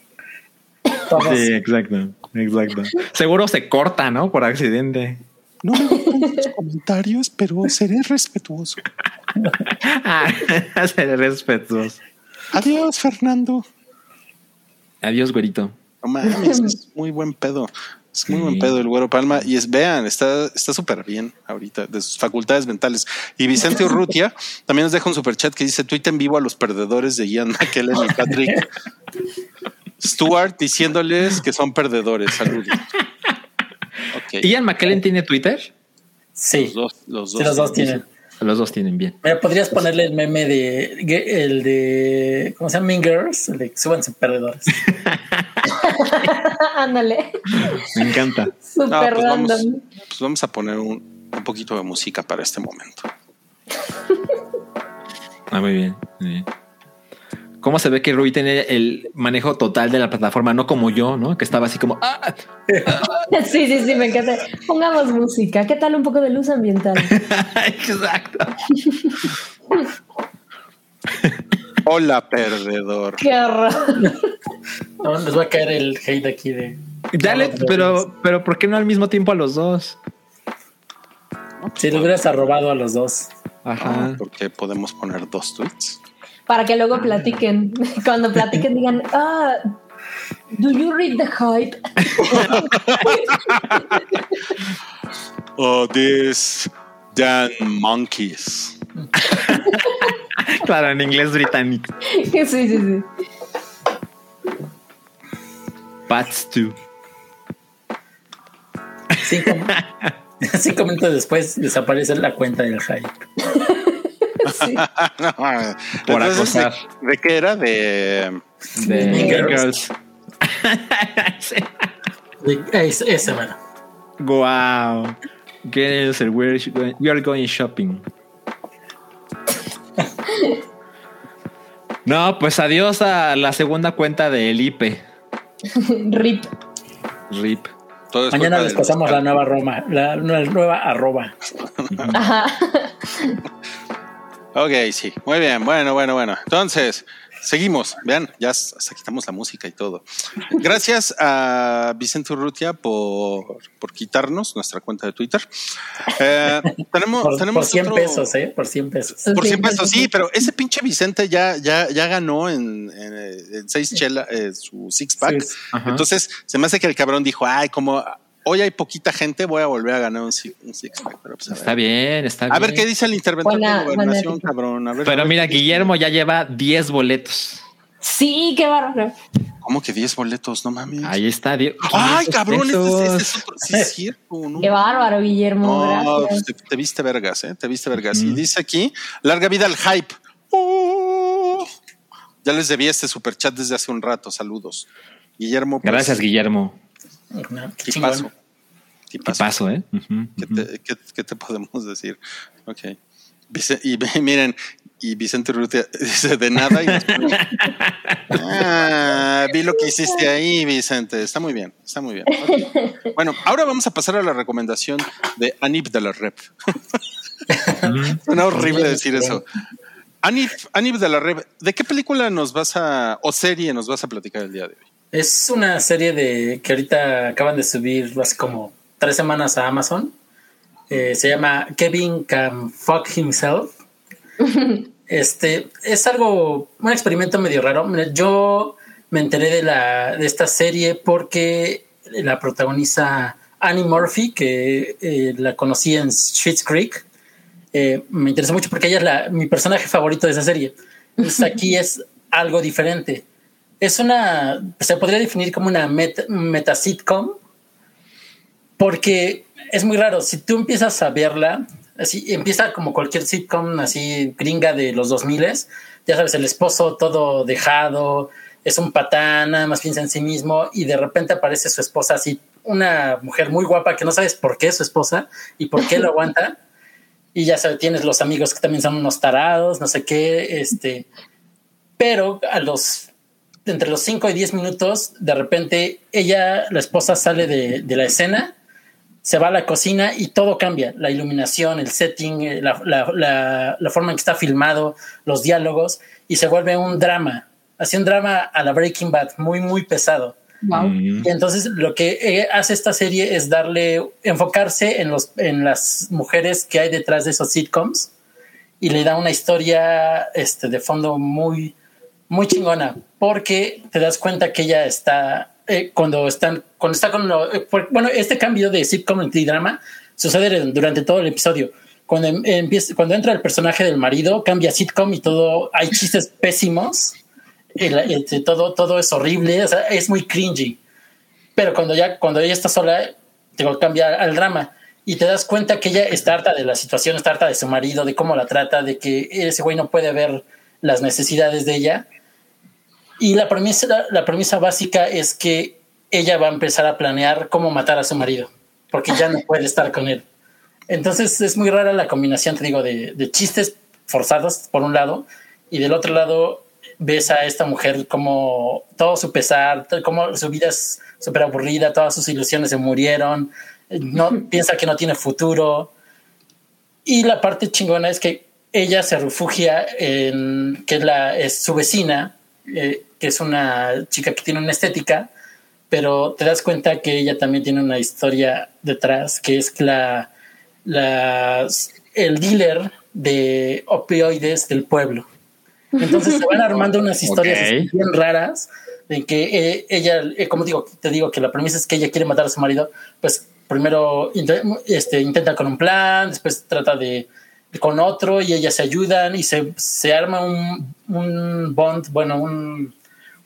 todos. Sí, exacto, exacto. Seguro se corta, ¿no? Por accidente. No me gustan los comentarios, pero seré respetuoso. Ah, ser respetuosos. Adiós, Fernando. Adiós, güerito. No mames, es muy buen pedo. Es muy Sí. buen pedo el güero Palma. Y es, vean, está está súper bien ahorita de sus facultades mentales. Y Vicente Urrutia también nos deja un super chat que dice: Tuita en vivo a los perdedores de Ian McKellen y Patrick Stewart diciéndoles que son perdedores. Saludos. Ok. Ian McKellen tiene Twitter. Sí, Los dos, los dos. sí, los dos tienen. Los dos tienen bien. Mira, podrías ponerle el meme de el de ¿cómo se llama? Mean Girls, el de súbanse perdedores. Ándale. Me encanta. No, Súper pues, vamos, random. pues vamos a poner un, un poquito de música para este momento. Ah, muy bien. muy bien. ¿Cómo se ve que Rui tiene el manejo total de la plataforma? No como yo, ¿no? Que estaba así como... "Ah". Sí, sí, sí, me encanta. Pongamos música. ¿Qué tal un poco de luz ambiental? Exacto. Hola, perdedor. Qué horror. No, les va a caer el hate aquí de. Dale, pero, pero ¿por qué no al mismo tiempo a los dos? Si le hubieras arrobado a los dos. Ajá. Porque podemos poner dos tweets. Para que luego platiquen. Cuando platiquen digan, ah, do you read the hype? Oh, this damn monkeys. Claro, en inglés británico. sí, sí, sí. Pats 2. Cinco, cinco minutos después desaparece la cuenta del hype. sí. Por Entonces, acosar. ¿de, de qué era? De De Girls. Girls. Ese, ese, bueno. Wow. Girls, we're, we are going shopping. No, pues adiós a la segunda cuenta del IPE. Rip. RIP. Todo es Mañana les pasamos la nueva Roma, la, la nueva arroba. Ajá. Ok, sí. Muy bien. Bueno, bueno, bueno. Entonces, seguimos. Vean, ya hasta quitamos la música y todo. Gracias a Vicente Urrutia por, por quitarnos nuestra cuenta de Twitter. Eh, tenemos, Por, tenemos por 100 otro- pesos, ¿eh? Por 100 pesos. Por Sí, 100 pesos, sí. pero ese pinche Vicente ya, ya, ya ganó en, en, en seis chela, eh, su six pack. Sí. Entonces, se me hace que el cabrón dijo, ay, como hoy hay poquita gente, voy a volver a ganar un, un six pack. Pero, pues, Está bien, está bien. a ver qué dice el interventor Buena- de gobernación, buena- cabrón. A ver, a Pero ver mira. Guillermo ya lleva 10 boletos. Sí, qué bárbaro. ¿Cómo que 10 boletos? No mames. Ahí está. Ay, 500 cabrón, pesos. ese es otro. Sí, es cierto. ¿no? Qué bárbaro, Guillermo. No, Gracias. te, te viste vergas, ¿eh? Te viste vergas. Y dice aquí, larga vida al hype. Oh. Ya les debía este superchat desde hace un rato. Saludos. Guillermo. pues, Gracias, Guillermo. No, qué Tipazo. chingón. ¿Qué Tipazo. paso, eh? ¿Qué te, qué- qué te podemos decir? Ok. Y miren, y Vicente Urrutia dice de nada y después- Ah, vi lo que hiciste ahí, Vicente. Está muy bien, está muy bien. Bueno, ahora vamos a pasar a la recomendación de Anip de la Rep. Suena horrible decir eso. Anip, Anip de la Rep, ¿de qué película nos vas a, o serie nos vas a platicar el día de hoy? Es una serie de que ahorita acaban de subir hace como tres semanas a Amazon. Eh, se llama Kevin Can Fuck Himself. Este es algo, un experimento medio raro. Yo me enteré de la de esta serie porque la protagoniza Annie Murphy, que eh, la conocí en Schitt's Creek. Eh, me interesó mucho porque ella es la, mi personaje favorito de esa serie. Entonces aquí es algo diferente. Es una, se podría definir como una meta, meta sitcom, porque es muy raro. Si tú empiezas a verla, así empieza como cualquier sitcom así gringa de los 2000 ya sabes, el esposo todo dejado, es un patán, nada más piensa en sí mismo y de repente aparece su esposa así, una mujer muy guapa que no sabes por qué es su esposa y por qué lo aguanta. Y ya sabes, tienes los amigos que también son unos tarados, no sé qué, este, pero a los entre los 5 y 10 minutos, de repente ella, la esposa, sale de, de la escena, se va a la cocina y todo cambia. La iluminación, el setting, eh, la, la- la- la forma en que está filmado, los diálogos, y se vuelve un drama. Así un drama a la Breaking Bad, muy, muy pesado. Wow. Y entonces lo que eh, hace esta serie es darle, enfocarse en, los, en las mujeres que hay detrás de esos sitcoms y le da una historia este, de fondo muy, muy chingona, porque te das cuenta que ella está, eh, cuando están, cuando está con lo, eh, bueno, este cambio de sitcom en drama sucede durante todo el episodio. Cuando, em- empieza, cuando entra el personaje del marido, cambia sitcom y todo, hay chistes pésimos, todo, todo es horrible, es muy cringy. Pero cuando ya, cuando ella está sola, te cambia al drama y te das cuenta que ella está harta de la situación, está harta de su marido, de cómo la trata, de que ese güey no puede ver las necesidades de ella. Y la premisa, la, la premisa básica es que ella va a empezar a planear cómo matar a su marido, porque ya no puede estar con él. Entonces es muy rara la combinación, te digo, de, de chistes forzados por un lado y del otro lado ves a esta mujer como todo su pesar, como su vida es súper aburrida, todas sus ilusiones se murieron, no piensa que no tiene futuro. Y la parte chingona es que ella se refugia en que es, la, es su vecina, eh, que es una chica que tiene una estética, pero te das cuenta que ella también tiene una historia detrás, que es la, la el dealer de opioides del pueblo. Entonces se van armando unas historias bien raras en que eh, ella, eh, como digo, te digo que la premisa es que ella quiere matar a su marido, pues primero este, intenta con un plan, después trata de con otro y ellas se ayudan y se, se arma un, un bond, bueno, un,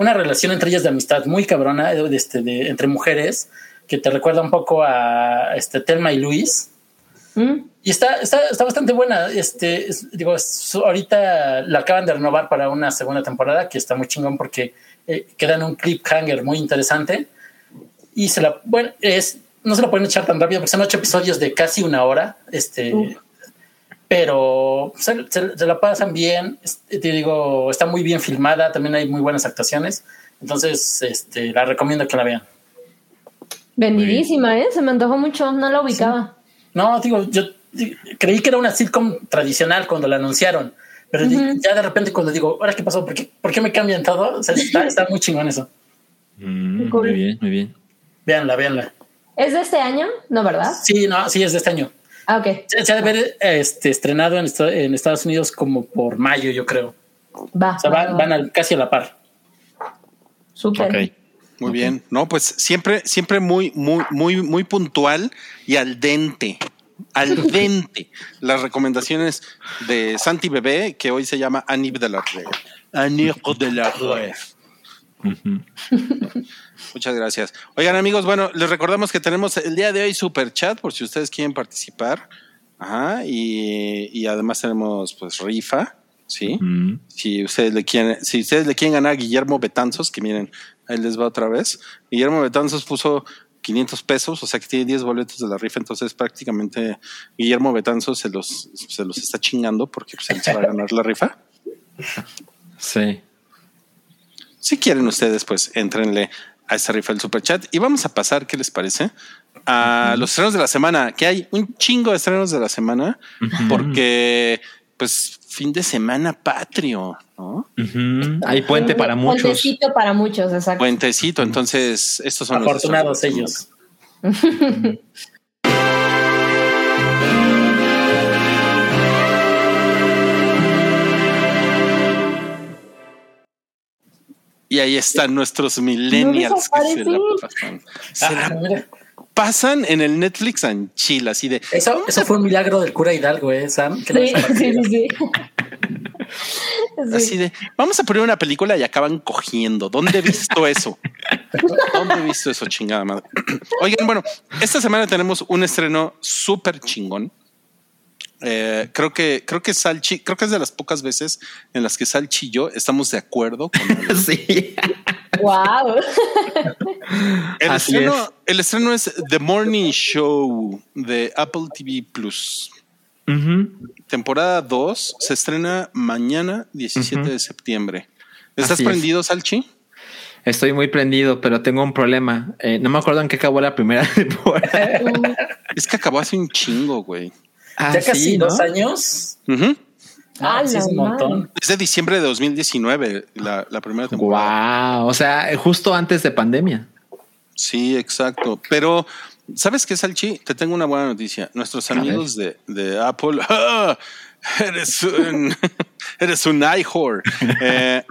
una relación entre ellas de amistad muy cabrona de, este, de- entre mujeres que te recuerda un poco a este, Telma y Luis. Mm. Y está, está, está bastante buena. Este, es- digo, es- ahorita la acaban de renovar para una segunda temporada que está muy chingón porque eh, queda en un cliffhanger muy interesante. Y se la, bueno, es, no se la pueden echar tan rápido porque son ocho episodios de casi una hora. Este. Pero se, se- se la pasan bien. Este, te digo, está muy bien filmada. También hay muy buenas actuaciones. Entonces, este, la recomiendo que la vean. Vendidísima, ¿eh? Se me antojó mucho, no la ubicaba. No, digo, yo creí que era una sitcom tradicional cuando la anunciaron, pero ya de repente cuando digo, ¿ahora qué pasó? ¿Por qué, por qué me cambian todo? O sea, está, está muy chingón eso. Mm, muy bien, muy bien. Véanla, véanla. ¿Es de este año? No, ¿verdad? Sí, no, sí, es de este año. Ah, ok. Se, se ha de haber este, estrenado en, esta- en Estados Unidos como por mayo, yo creo. Va. O sea, va, van, va. van al- casi a la par. Súper. Ok. Muy bien. No, pues siempre, siempre muy, muy, muy, muy puntual y al dente. Al dente. Las recomendaciones de Santi Bebé, que hoy se llama Anib de la Rea. Anib de la Rea. Muchas gracias. Oigan, amigos, bueno, les recordamos que tenemos el día de hoy super chat por si ustedes quieren participar. Ajá, y, y además tenemos pues rifa, ¿sí? Mm. Si ustedes le quieren, si ustedes le quieren ganar a Guillermo Betanzos, que miren, ahí les va otra vez. Guillermo Betanzos puso 500 pesos, o sea que tiene 10 boletos de la rifa, entonces prácticamente Guillermo Betanzos se los, se los está chingando porque pues, él se va a ganar la rifa. Sí. Si quieren ustedes, pues entrenle a esta rifa del super chat y vamos a pasar, ¿qué les parece? A los estrenos de la semana, que hay un chingo de estrenos de la semana, porque pues fin de semana patrio, ¿no? Hay puente para muchos. puentecito para muchos, exacto. Puentecito, entonces estos son los Afortunados ellos. Y ahí están nuestros millennials que se la pasan. Se Ah, la mira. pasan en el Netflix en Chile, así de Eso, eso fue un milagro del cura Hidalgo, ¿eh, Sam? Que Sí, sí, sí. Sí. Así de, vamos a poner una película y acaban cogiendo. ¿Dónde he visto eso? ¿Dónde he visto eso, chingada madre? Oigan, bueno, esta semana tenemos un estreno súper chingón. Eh, creo que creo que Salchi, creo que es de las pocas veces en las que Salchi y yo estamos de acuerdo con el, Sí. Wow. el Así estreno. es. El estreno es The Morning Show de Apple TV Plus. Temporada 2 se estrena mañana, 17 Ujú. de septiembre. ¿Estás Así es. prendido, Salchi? Estoy muy prendido, pero tengo un problema. Eh, no me acuerdo en qué acabó la primera temporada. Es que acabó hace un chingo, güey. Ah, Ya casi sí, ¿no? dos años. Ah, ¡A sí, es un montón. Es de diciembre de 2019, la, la primera temporada. Wow. O sea, justo antes de pandemia. Sí, exacto. Pero, ¿sabes qué, Salchi? Te tengo una buena noticia. Nuestros amigos de, de Apple, ¡ah! eres un, eres un iHore. Eh,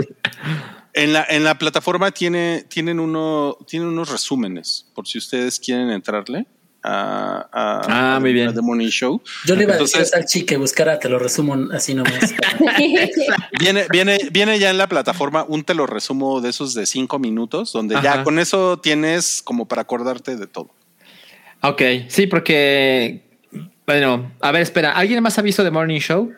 en, la, en la plataforma tiene, tienen, uno, tienen unos resúmenes, por si ustedes quieren entrarle. A, a- Ah, muy bien. a The Morning Show. Yo le iba a decir al Salchi que buscara, te lo resumo así nomás. Viene, viene, viene ya en la plataforma un te lo resumo de esos de cinco minutos, donde ya con eso tienes como para acordarte de todo. Ok, sí, porque, bueno, a ver, espera, ¿alguien más ha visto The Morning Show?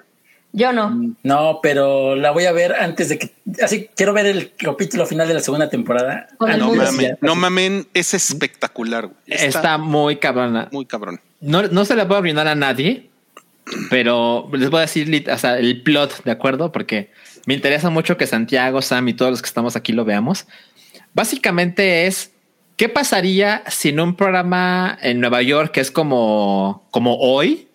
Yo no. No, pero la voy a ver antes de que. Así quiero ver el capítulo final de la segunda temporada. No mamen, no mamen, es espectacular. Está, muy cabrona. muy cabrón. No, no se la puedo brindar a nadie, pero les voy a decir sea, el plot, ¿de acuerdo? Porque me interesa mucho que Santiago, Sam y todos los que estamos aquí lo veamos. Básicamente es, ¿qué pasaría si en un programa en Nueva York que es como, como hoy?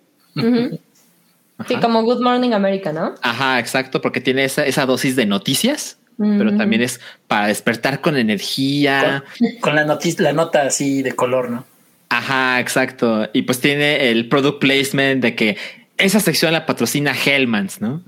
Ajá. como Good Morning America, ¿no? Ajá, exacto, porque tiene esa, esa dosis de noticias, pero Mm. también es para despertar con energía. Con, con la noticia, la nota así de color, ¿no? Ajá, exacto. Y pues tiene el product placement de que esa sección la patrocina Hellmans, ¿no?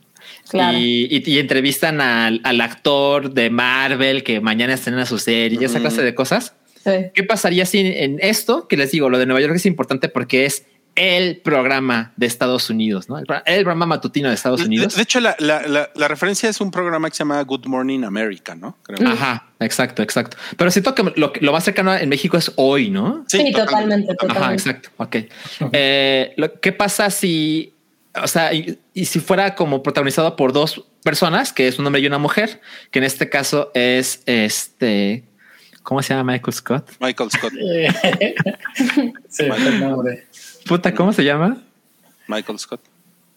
Claro. Y, y- y entrevistan al, al actor de Marvel que mañana estrena su serie y esa clase de cosas. Sí. ¿Qué pasaría si en esto, que les digo, lo de Nueva York es importante porque es el programa de Estados Unidos, ¿no? El, pro- el programa matutino de Estados Unidos. de hecho, la, la- la- la referencia es un programa que se llama Good Morning America, ¿no? Creo. Ajá, exacto, exacto. Pero siento que lo, lo más cercano en México es hoy, ¿no? Sí, totalmente, totalmente. Ajá, exacto. Ok. Eh, lo, ¿Qué pasa si, o sea, y, y si fuera como protagonizado por dos personas, que es un hombre y una mujer, que en este caso es este, ¿cómo se llama Michael Scott? Michael Scott. Sí, el nombre. Puta, ¿cómo se llama? Michael Scott.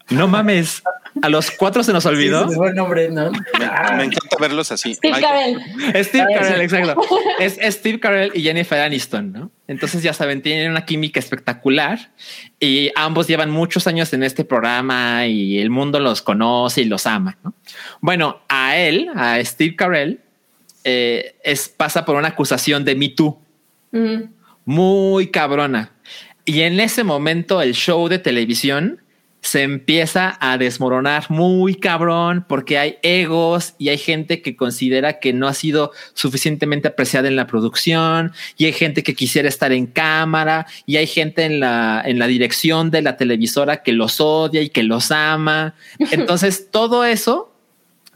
No mames. A los cuatro se nos olvidó. Sí, es buen nombre, ¿no? Me, Ah, me encanta verlos así. Steve Michael- Carell. Steve Carell, exacto. Es, es Steve Carell y Jennifer Aniston, ¿no? Entonces ya saben, tienen una química espectacular y ambos llevan muchos años en este programa y el mundo los conoce y los ama, ¿no? Bueno, a él, a Steve Carell, eh, es, pasa por una acusación de Me Too Ujú. muy cabrona. Y en ese momento el show de televisión se empieza a desmoronar muy cabrón porque hay egos y hay gente que considera que no ha sido suficientemente apreciada en la producción y hay gente que quisiera estar en cámara y hay gente en la, en la dirección de la televisora que los odia y que los ama. Entonces todo eso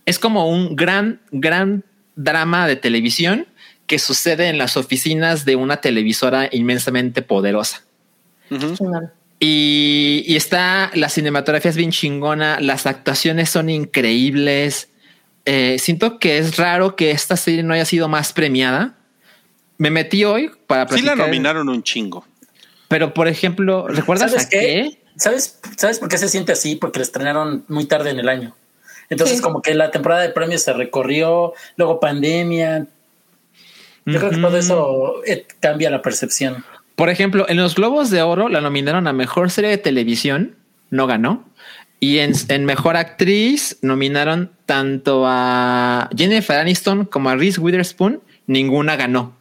es como un gran, gran drama de televisión que sucede en las oficinas de una televisora inmensamente poderosa. Y, y está, la cinematografía es bien chingona, las actuaciones son increíbles. Eh, siento que es raro que esta serie no haya sido más premiada. Me metí hoy para Sí la nominaron un chingo. Pero por ejemplo, ¿recuerdas ¿Sabes a qué? qué? ¿Sabes, ¿Sabes por qué se siente así? Porque la estrenaron muy tarde en el año. Entonces, Sí. como que la temporada de premios se recorrió, luego pandemia. Yo creo que todo eso eh, cambia la percepción. Por ejemplo, en los Globos de Oro la nominaron a Mejor Serie de Televisión, no ganó. Y en, Mejor Actriz nominaron tanto a Jennifer Aniston como a Reese Witherspoon, ninguna ganó.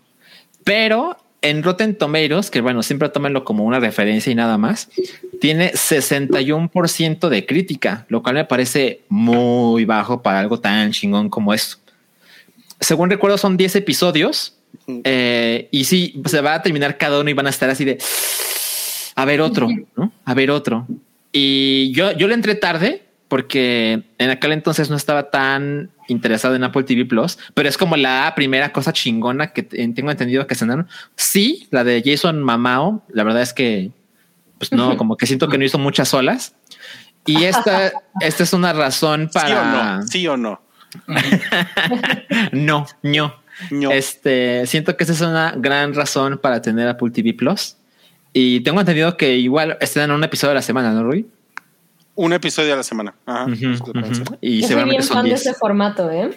Pero en Rotten Tomatoes, que bueno, siempre tómenlo como una referencia y nada más, tiene 61% de crítica, lo cual me parece muy bajo para algo tan chingón como esto. Según recuerdo, son 10 episodios eh, y sí, se va a terminar cada uno y van a estar así de a ver otro, ¿no? A ver otro. Y yo, yo le entré tarde porque en aquel entonces no estaba tan interesado en Apple TV Plus, pero es como la primera cosa chingona que te- tengo entendido que cenaron. Sí, la de Jason Mamao, la verdad es que pues no, como que siento que no hizo muchas olas. Y esta, esta es una razón ¿Sí o para no? ¿Sí o no? no, no. No. Este, siento que esa es una gran razón para tener Apple TV Plus. Y tengo entendido que igual están en un episodio a la semana, ¿no, Rui? Un episodio a la semana. Ajá. Lo que ujú. pensé. Y Yo soy seguramente bien son fan de 10. ese formato, ¿eh?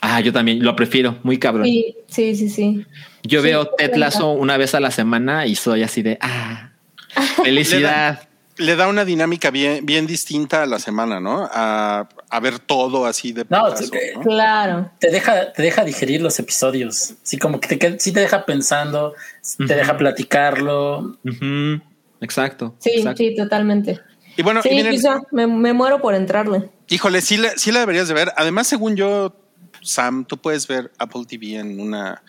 Ah, yo también lo prefiero, muy cabrón. Sí, sí, sí, sí. Yo sí, veo Ted. Lasso una vez a la semana y soy así de ah, felicidad. Le da una dinámica bien, bien distinta a la semana, ¿no? A, a ver todo así de No, putazo, es que- ¿no? Claro. Te deja, te deja digerir los episodios. Sí, como que te, sí te deja pensando, te deja platicarlo. Exacto. Sí, exacto. sí, totalmente. Y bueno, y Sí, miren, quizá me, me muero por entrarle. híjole, sí la, sí la deberías de ver. Además, según yo, Sam, tú puedes ver Apple TV en una...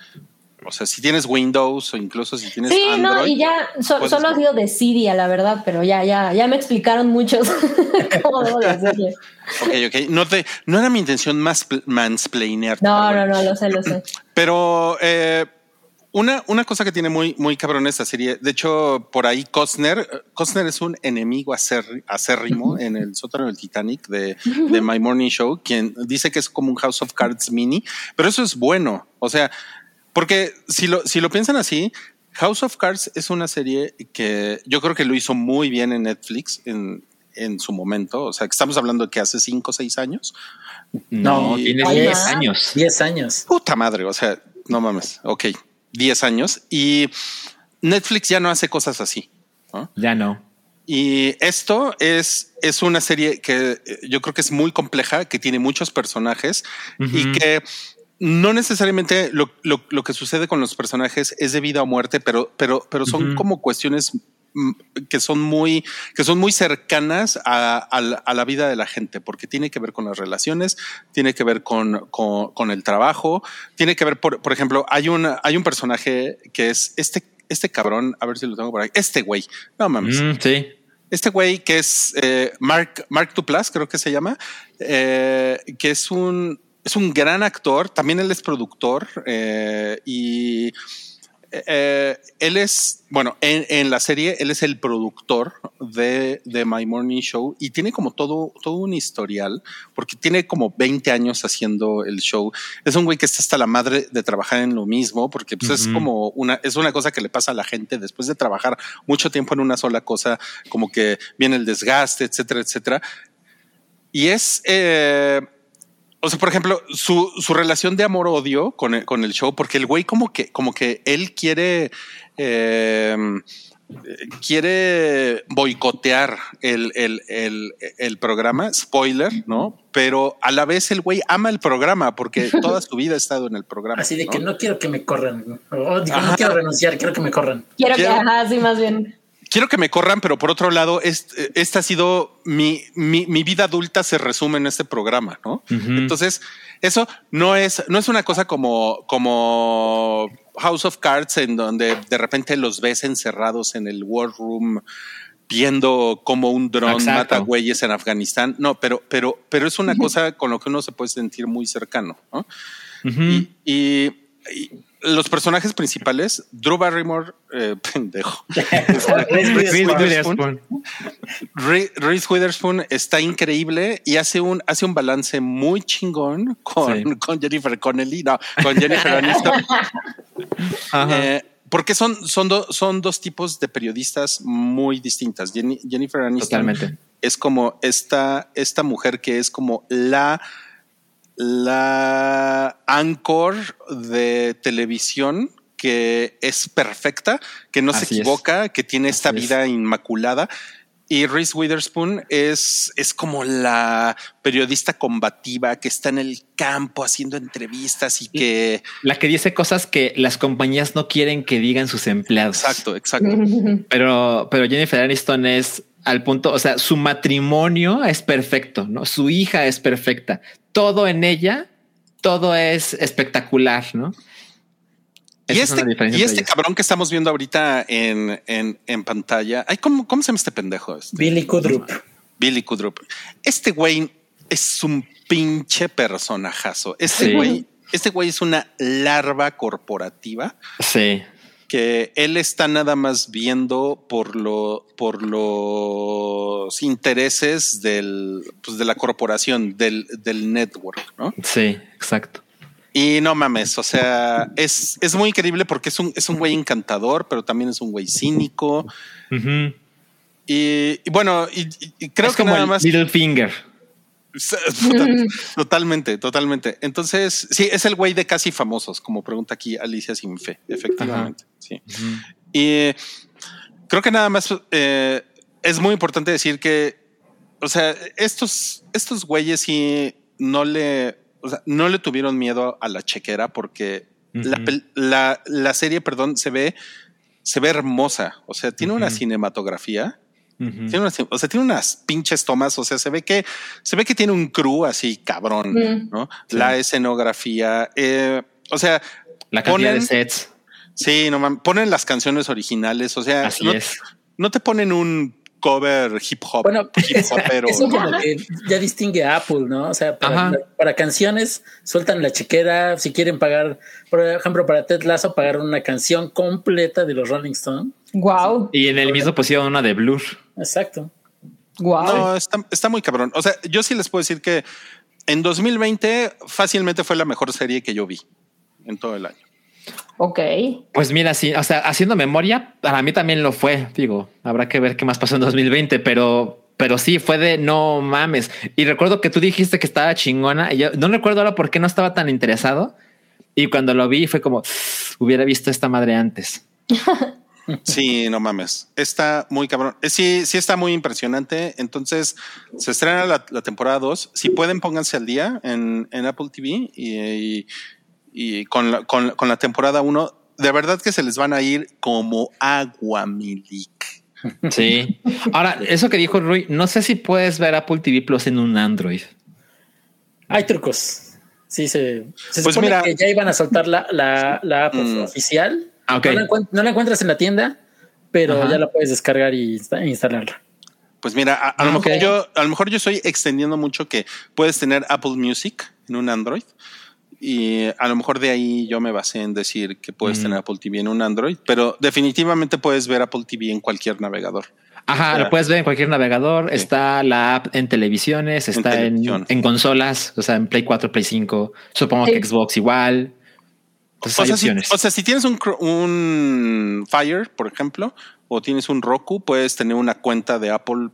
O sea, si tienes Windows o incluso si tienes Sí, Android. no, y ya so- puedes solo ha sido de Cydia, la verdad, pero ya, ya, ya me explicaron muchos cómo debo de hacerle. Ok, ok. No, te, no era mi intención más mansplainear. No, no, no, lo sé, lo sé. Pero eh, una, una cosa que tiene muy, muy cabrón esta serie, de hecho, por ahí Costner, Costner es un enemigo acérri- acérrimo en el sótano del Titanic de, de My Morning Show, quien dice que es como un House of Cards mini, pero eso es bueno. O sea, porque si lo, si lo piensan así, House of Cards es una serie que yo creo que lo hizo muy bien en Netflix en, en su momento. O sea, que estamos hablando de que hace cinco o seis años. No, No, tiene ay, 10 más. años. 10 años. Puta madre, o sea, no mames. Ok, 10 años y Netflix ya no hace cosas así. ¿no? Ya no. Y esto es, es una serie que eh, yo creo que es muy compleja, que tiene muchos personajes y Ujú. que no necesariamente lo, lo- lo que sucede con los personajes es de vida o muerte, pero, pero, pero son como cuestiones mm, que son muy, que son muy cercanas a, a la, a la vida de la gente, porque tiene que ver con las relaciones, tiene que ver con, con, con el trabajo, tiene que ver, por, por ejemplo, hay un, hay un personaje que es este, este cabrón, a ver si lo tengo por ahí, este güey, no mames. Mm, sí. Este güey que es eh, Mark, Mark Duplass, creo que se llama, eh, que es un, es un gran actor, también él es productor eh, y eh, él es, bueno, en, en, la serie, él es el productor de, de, My Morning Show y tiene como todo, todo un historial, porque tiene como 20 años haciendo el show. Es un güey que está hasta la madre de trabajar en lo mismo, porque pues, uh -huh. es como una, es una cosa que le pasa a la gente después de trabajar mucho tiempo en una sola cosa, como que viene el desgaste, etcétera, etcétera. Y es, eh, o sea, por ejemplo, su, su relación de amor-odio con el, con el show, porque el güey como que, como que él quiere, eh, quiere boicotear el, el, el, el, programa, spoiler, ¿no? Pero a la vez el güey ama el programa porque toda su vida ha estado en el programa. Así de ¿no? que no quiero que me corran, o digo, no quiero renunciar, quiero que me corran. Quiero, quiero que, ajá, sí, más bien quiero que me corran, pero por otro lado, este, esta ha sido mi, mi, mi, vida adulta se resume en este programa, ¿no? Uh -huh. Entonces, eso no es, no es una cosa como, como House of Cards, en donde de repente los ves encerrados en el War Room viendo cómo un dron mata güeyes en Afganistán. No, pero, pero, pero es una uh -huh. cosa con lo que uno se puede sentir muy cercano, ¿no? Uh -huh. y, y, y los personajes principales, Drew Barrymore, eh, pendejo. Reese Witherspoon. Reese Witherspoon está increíble y hace un, hace un balance muy chingón con, sí. con Jennifer Connelly, no, con Jennifer Aniston. eh, porque son, son, do, son dos tipos de periodistas muy distintas. Jenny, Jennifer Aniston Totalmente. es como esta, esta mujer que es como la la anchor de televisión que es perfecta, que no Así se equivoca, es. que tiene esta Así vida es. inmaculada. Y Reese Witherspoon es, es como la periodista combativa que está en el campo haciendo entrevistas y que... La que dice cosas que las compañías no quieren que digan sus empleados. Exacto, exacto. Pero, pero Jennifer Aniston es al punto, o sea, su matrimonio es perfecto, ¿no? Su hija es perfecta. Todo en ella, todo es espectacular, ¿no? Y este, y este cabrón que estamos viendo ahorita en, en, en pantalla, ay, ¿cómo, ¿cómo, se llama este pendejo? Este? Billy Kudrup. Billy Kudrup. Este güey es un pinche personajazo. Este sí. güey, este güey es una larva corporativa. Sí que él está nada más viendo por lo por los intereses del pues de la corporación del, del network, ¿no? Sí, exacto. Y no mames, o sea, es, es muy increíble porque es un, es un güey encantador, pero también es un güey cínico. Uh -huh. y, y, bueno, y, y creo es que como nada más. Middle finger. Totalmente, totalmente. Entonces, sí, es el güey de casi famosos, como pregunta aquí Alicia Sin Fe, efectivamente. Ajá. Sí. Uh -huh. Y creo que nada más eh, es muy importante decir que, o sea, estos, estos güeyes sí no le, o sea, no le tuvieron miedo a la chequera porque uh -huh. la, la, la, serie, perdón, se ve, se ve hermosa. O sea, tiene uh -huh. una cinematografía Uh -huh. tiene unas, o sea, tiene unas pinches tomas, o sea, se ve que se ve que tiene un crew así cabrón, uh -huh. ¿no? Sí. La escenografía, eh, o sea, la cantidad ponen, de sets. Sí, no ponen las canciones originales, o sea, así no, es. no te ponen un cover hip hop. Bueno, hip hopero, eso como que ya distingue a Apple, ¿no? O sea, para, para, canciones sueltan la chequera, si quieren pagar, por ejemplo, para Ted Lasso pagar una canción completa de los Rolling Stones. Wow. Y en el mismo pusieron una de Blur. Exacto. Wow. No, está, está muy cabrón. O sea, yo sí les puedo decir que en 2020 fácilmente fue la mejor serie que yo vi en todo el año. Ok. Pues mira, sí, o sea, haciendo memoria, para mí también lo fue. Digo, habrá que ver qué más pasó en 2020, pero, pero sí fue de no mames. Y recuerdo que tú dijiste que estaba chingona. Y yo no recuerdo ahora por qué no estaba tan interesado. Y cuando lo vi fue como hubiera visto esta madre antes. Sí, no mames. Está muy cabrón. Eh, sí, sí está muy impresionante. Entonces se estrena la, la temporada 2. Si pueden, pónganse al día en, en Apple TV y, y, y con, la, con, con, la temporada 1. De verdad que se les van a ir como agua, milik. Sí. Ahora, eso que dijo Rui, no sé si puedes ver Apple TV Plus en un Android. Hay trucos. Sí, se, se pues supone mira, que ya iban a soltar la, la, la app mm. oficial Ah. No, la encuent- no la encuentras en la tienda, pero Ajá. ya la puedes descargar y insta- e instalarla. Pues mira, a, a lo Ah, mejor yo, a lo mejor yo estoy extendiendo mucho que puedes tener Apple Music en un Android. Y a lo mejor de ahí yo me basé en decir que puedes Mm. tener Apple TV en un Android, pero definitivamente puedes ver Apple TV en cualquier navegador. Ajá, lo puedes ver en cualquier navegador. Sí. Está la app en televisiones, está en, televisión. en consolas, o sea, en Play 4, Play 5. Supongo Sí. que Xbox igual. Entonces O hay sea, si, opciones. o sea, si tienes un, Fire, por ejemplo, o tienes un Roku, puedes tener una cuenta de Apple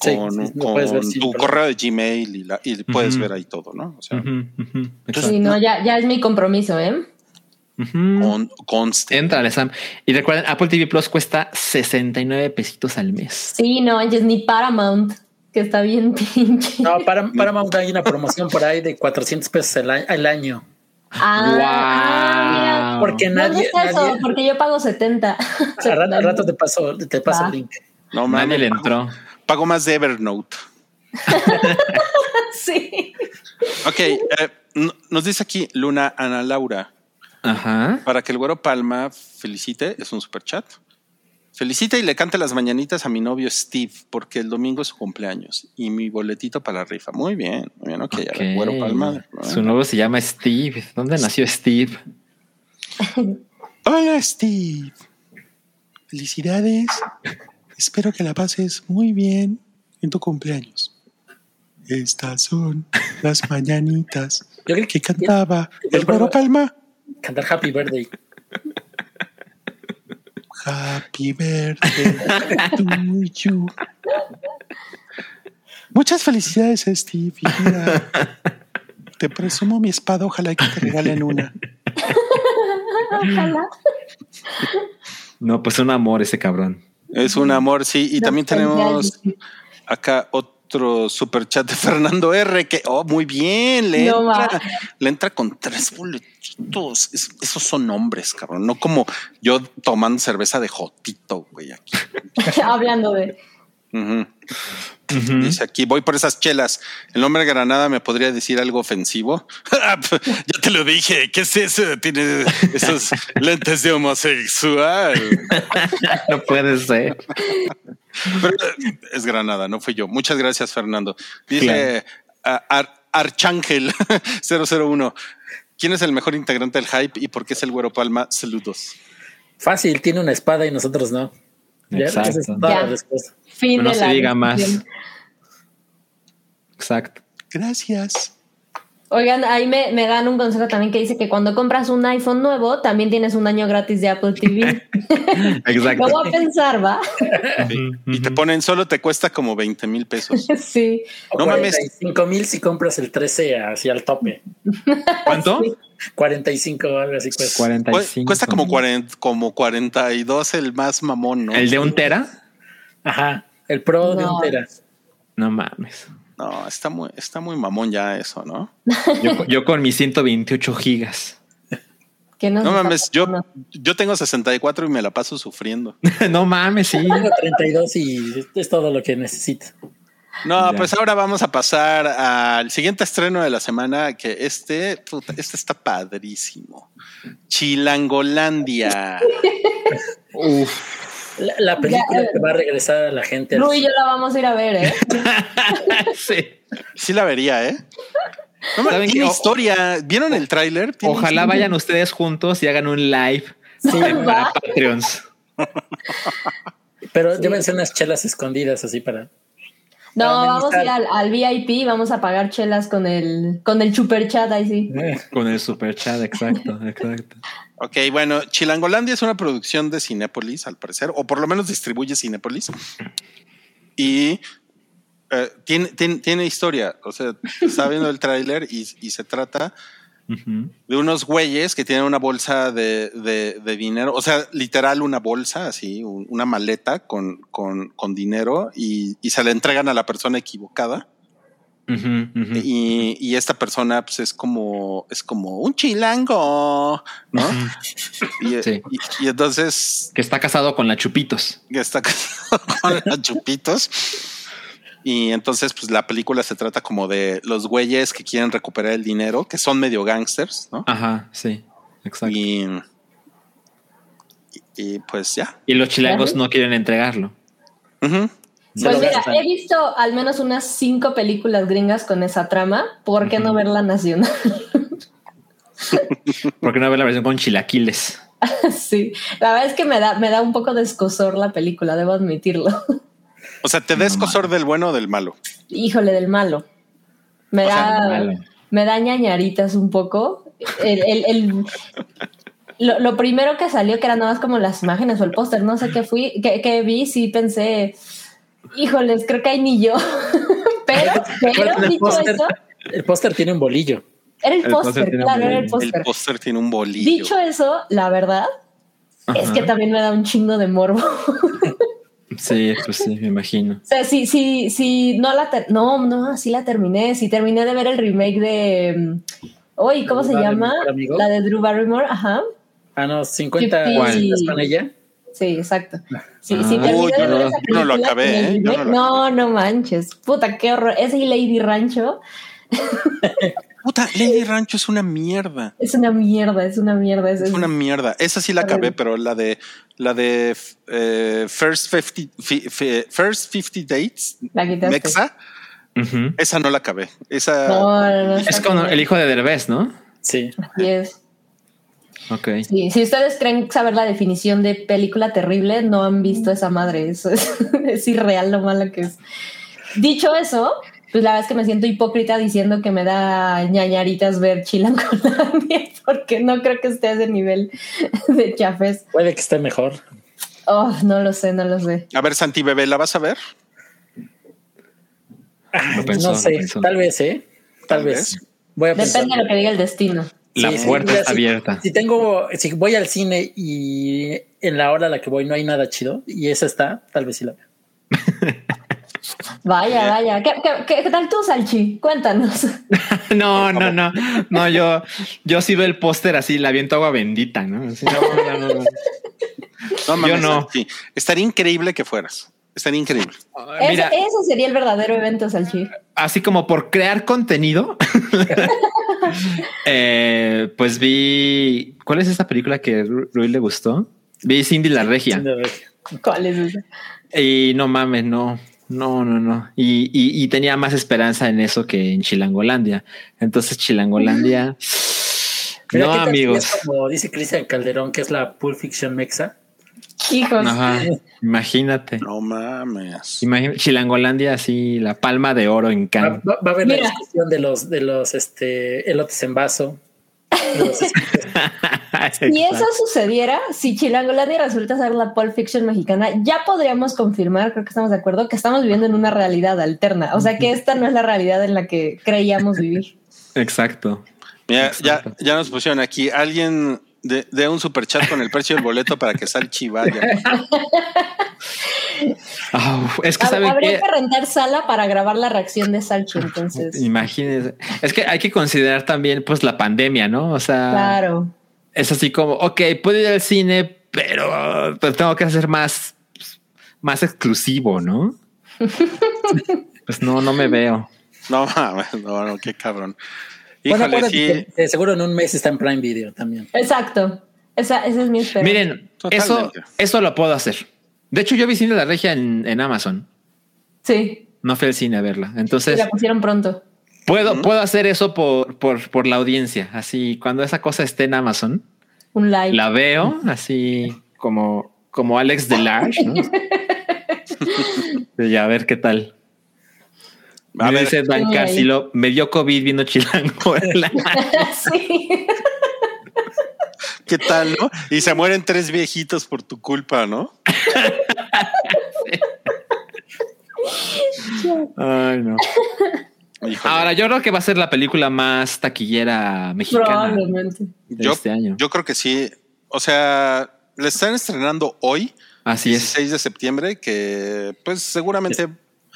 Sí, con, sí, ver tu correo de Gmail y, la- y puedes ver ahí todo, ¿no? O sea, exacto. Sí, no, ya, ya es mi compromiso, ¿eh? Ujú. con- conste. Entrale, Sam. Y recuerden, Apple TV Plus cuesta 69 pesitos al mes. Sí, no manches, ni Paramount, que está bien pinche. No, para, Paramount hay una promoción por ahí de 400 pesos al, al año. Ah, ah, mira. Porque ¿Dónde nadie, está eso? Porque yo pago 70. a rato, te paso, te paso Va. el link. No, Nadie mames, le entró. Pago más de Evernote. sí. Ok, eh, nos dice aquí Luna Ana Laura. Ajá. Para que el güero Palma felicite, es un super chat. Felicita y le cante las mañanitas a mi novio Steve, porque el domingo es su cumpleaños y mi boletito para la rifa. Muy bien, muy bien, ok. a ver, Ok. güero Palma. Su nuevo se llama Steve. ¿Dónde nació Steve? Hola Steve. Felicidades. Espero que la pases muy bien en tu cumpleaños. Estas son las mañanitas Yo creo que que cantaba el güero- Palma. cantar Happy Birthday. Happy birthday to you. Muchas felicidades, Steve. Mira, te presumo mi espada, ojalá que te regalen una. Ojalá. No, pues un amor ese cabrón. Es un amor, sí. Y No, también tenemos acá otro super chat de Fernando R. Que, oh, muy bien, le, No entra, le entra con tres boletitos. Es- esos son nombres, cabrón. No como yo tomando cerveza de Jotito, güey, aquí. Hablando de. Dice aquí, voy por esas chelas. El hombre Granada me podría decir algo ofensivo. ya te lo dije. ¿Qué es eso? Tiene esos lentes de homosexual. No puede ser. Pero, es Granada, no fui yo. Muchas gracias, Fernando. Dice a- Ar- Archángel 001. ¿Quién es el mejor integrante del hype y por qué es el Güero Palma? Saludos. Fácil, tiene una espada y nosotros no. Ya, Exacto. es Ya. respuesta. Fin No de se la diga más. Exacto. Gracias. Oigan, ahí me, me dan un consejo también que dice que cuando compras un iPhone nuevo, también tienes un año gratis de Apple TV. Exacto. Lo voy a pensar, ¿va? Sí. Y te ponen solo te cuesta como 20 mil pesos. sí. No mames. 45 mil si compras el 13 así al tope. ¿Cuánto? 45 o algo así cuesta. 45. Cuesta como 40, como 42 el más mamón, ¿no? ¿El de un tera? Ajá. El pro de No. un tera. No mames. No, está muy, está muy mamón ya eso, ¿no? Yo, yo con mis 128 gigas. Que no, No mames, yo, yo tengo 64 y me la paso sufriendo. no mames, sí. Tengo 32 y es todo lo que necesito. No, Ya. pues ahora vamos a pasar al siguiente estreno de la semana, que este, puta, este está padrísimo. Chilangolandia. La, la película Ya. que va a regresar a la gente. Lu y yo la vamos a ir a ver, ¿eh? sí. Sí la vería, ¿eh? No, ¿Saben tiene qué? Historia. ¿Vieron el tráiler? Ojalá historia. vayan ustedes juntos y hagan un live Sí, para. Patreons. Pero llévense unas chelas escondidas así para. No, Para vamos a ir al, al VIP y vamos a pagar chelas con el, con el super chat ahí sí. Con el super chat, exacto, exacto. Ok, bueno, Chilangolandia es una producción de Cinépolis, al parecer, o por lo menos distribuye Cinépolis. Y eh, tiene, tiene, tiene historia. O sea, está viendo el tráiler y, y se trata de unos güeyes que tienen una bolsa de, de- de dinero, o sea, literal una bolsa, así, un- una maleta con, con, con dinero y, y se la entregan a la persona equivocada. Y, y esta persona pues es como, es como un chilango, ¿no? Y, Sí. y- y entonces Que está casado con la Chupitos. que está casado con los chupitos. Y entonces, pues la película se trata como de los güeyes que quieren recuperar el dinero, que son medio gangsters, ¿no? Ajá, sí, exacto. Y, Y pues ya. Y los chilangos no quieren entregarlo. Se Pues mira, gastan. he visto al menos unas cinco películas gringas con esa trama. ¿Por qué no ver la nacional? ¿Por qué no ver la versión con chilaquiles? sí, la verdad es que me da, me da un poco de escosor la película, debo admitirlo. O sea, ¿te des cosor del bueno o del malo? Híjole, del malo. Me O da, malo. me da ñañaritas un poco. El, el- el- lo, lo primero que salió, que eran nada más como las imágenes o el póster, no sé qué fui, que, que vi, sí pensé, híjoles, creo que hay ni yo. pero, pero, el dicho póster, eso, el póster tiene un bolillo. era el El póster claro, era el póster. tiene un bolillo. Dicho eso, la verdad es que también me da un chingo de morbo. Sí, pues sí, me imagino. O sea, sí, sí, sí, no la ter- no, no, sí la terminé, sí terminé de ver el remake de mm, Uy, ¿cómo se llama? La de Drew Barrymore, ajá. Ah, no, 50 Fifty- citas con ella. Sí, exacto. Sí, Ah. sí, terminé Uy, yo no- yo no lo acabé, ¿eh? Yo no lo No, no manches. Puta, qué horror. Ese y Lady Rancho Puta, Lady Rancho es una mierda. es una mierda, es una mierda. Es, Es una mierda. Esa sí la acabé, pero la de la de eh, First 50 fi- fi- First 50 Dates La. Mexa, esa no la acabé. Esa No, no, no. Es con el hijo de Derbez, ¿no? Sí. Así es. Ok. Sí, si ustedes creen saber la definición de película terrible, no han visto esa madre. Eso es, es irreal lo malo que es. Dicho eso, pues la verdad es que me siento hipócrita diciendo que me da ñañaritas ver Chilangolandia, porque no creo que esté a ese nivel de chafes. Puede que esté mejor. Oh, no lo sé, no lo sé. A ver, Santi Bebé, ¿la vas a ver? Pensó, no sé, tal vez, ¿eh? Tal, Tal vez. vez. Voy a Depende de lo que diga el destino. La Sí, sí, puerta mira, está si- abierta. Si tengo, si voy al cine y en la hora a la que voy no hay nada chido y esa está, tal vez sí la veo. Vaya, vaya. ¿Qué, qué, qué- qué tal tú, Salchi? Cuéntanos. No, no, no, no, yo, yo sí veo el póster así, la viento agua bendita, ¿no? Así, no, no, no, no. No mames, no. Santi. Estaría increíble que fueras. Estaría increíble. Mira, ese, ese sería el verdadero evento, Salchi. así como por crear contenido, eh, pues vi, ¿cuál es esta película que Ru- Rui le gustó? Vi Cindy la Regia. ¿Cuál es ese? Y no mames, no, no, no, no. Y, y, y tenía más esperanza en eso que en Chilangolandia. Entonces, Chilangolandia. Mira, no, ¿qué tal si amigos. es como dice Cristian Calderón, que es la Pulp Fiction Mexa. Hijos. Ajá, imagínate. No mames. Imagina, Chilangolandia así, la palma de oro en Cannes. va- va a haber la Mira. discusión de los, de los este, elotes en vaso. los- Si eso sucediera, si Chilangolandia resulta ser la Pulp Fiction mexicana, ya podríamos confirmar, creo que estamos de acuerdo, que estamos viviendo en una realidad alterna. O sea que esta no es la realidad en la que creíamos vivir. Exacto. Mira, ya, Exacto. ya nos pusieron aquí. Alguien de, de un superchat con el precio del boleto para que Salchi vaya. Es que Habría que que rentar sala para grabar la reacción de Salchi, entonces. imagínense. Es que hay que considerar también pues la pandemia, ¿no? O sea, Claro. es así como, ok, puedo ir al cine, pero, pero tengo que hacer más, más exclusivo, ¿no? pues no, no me veo. No mames, no, no, qué cabrón. Bueno, Híjole, sí. que, que seguro en un mes está en Prime Video también. Exacto. Esa, esa es mi esperanza. Miren, eso, Totalmente. eso lo puedo hacer. De hecho, yo vi Cine de la Regia en, en Amazon. Sí, No fui al cine a verla. Entonces, la pusieron pronto. puedo, puedo hacer eso por, por, por la audiencia. Así, cuando esa cosa esté en Amazon, Un like. la veo así como, como Alex Delarge, ¿no? y a ver qué tal. A ver, Dice Van Ay. Carcilo, me dio COVID viendo Chilango. sí. ¿qué tal, no? Y se mueren tres viejitos por tu culpa, ¿no? Ay, no. Híjole. Ahora, yo creo que va a ser la película más taquillera mexicana Probablemente. de yo, este año. yo creo que sí. O sea, le están estrenando hoy, Así es. 16 de septiembre, que pues seguramente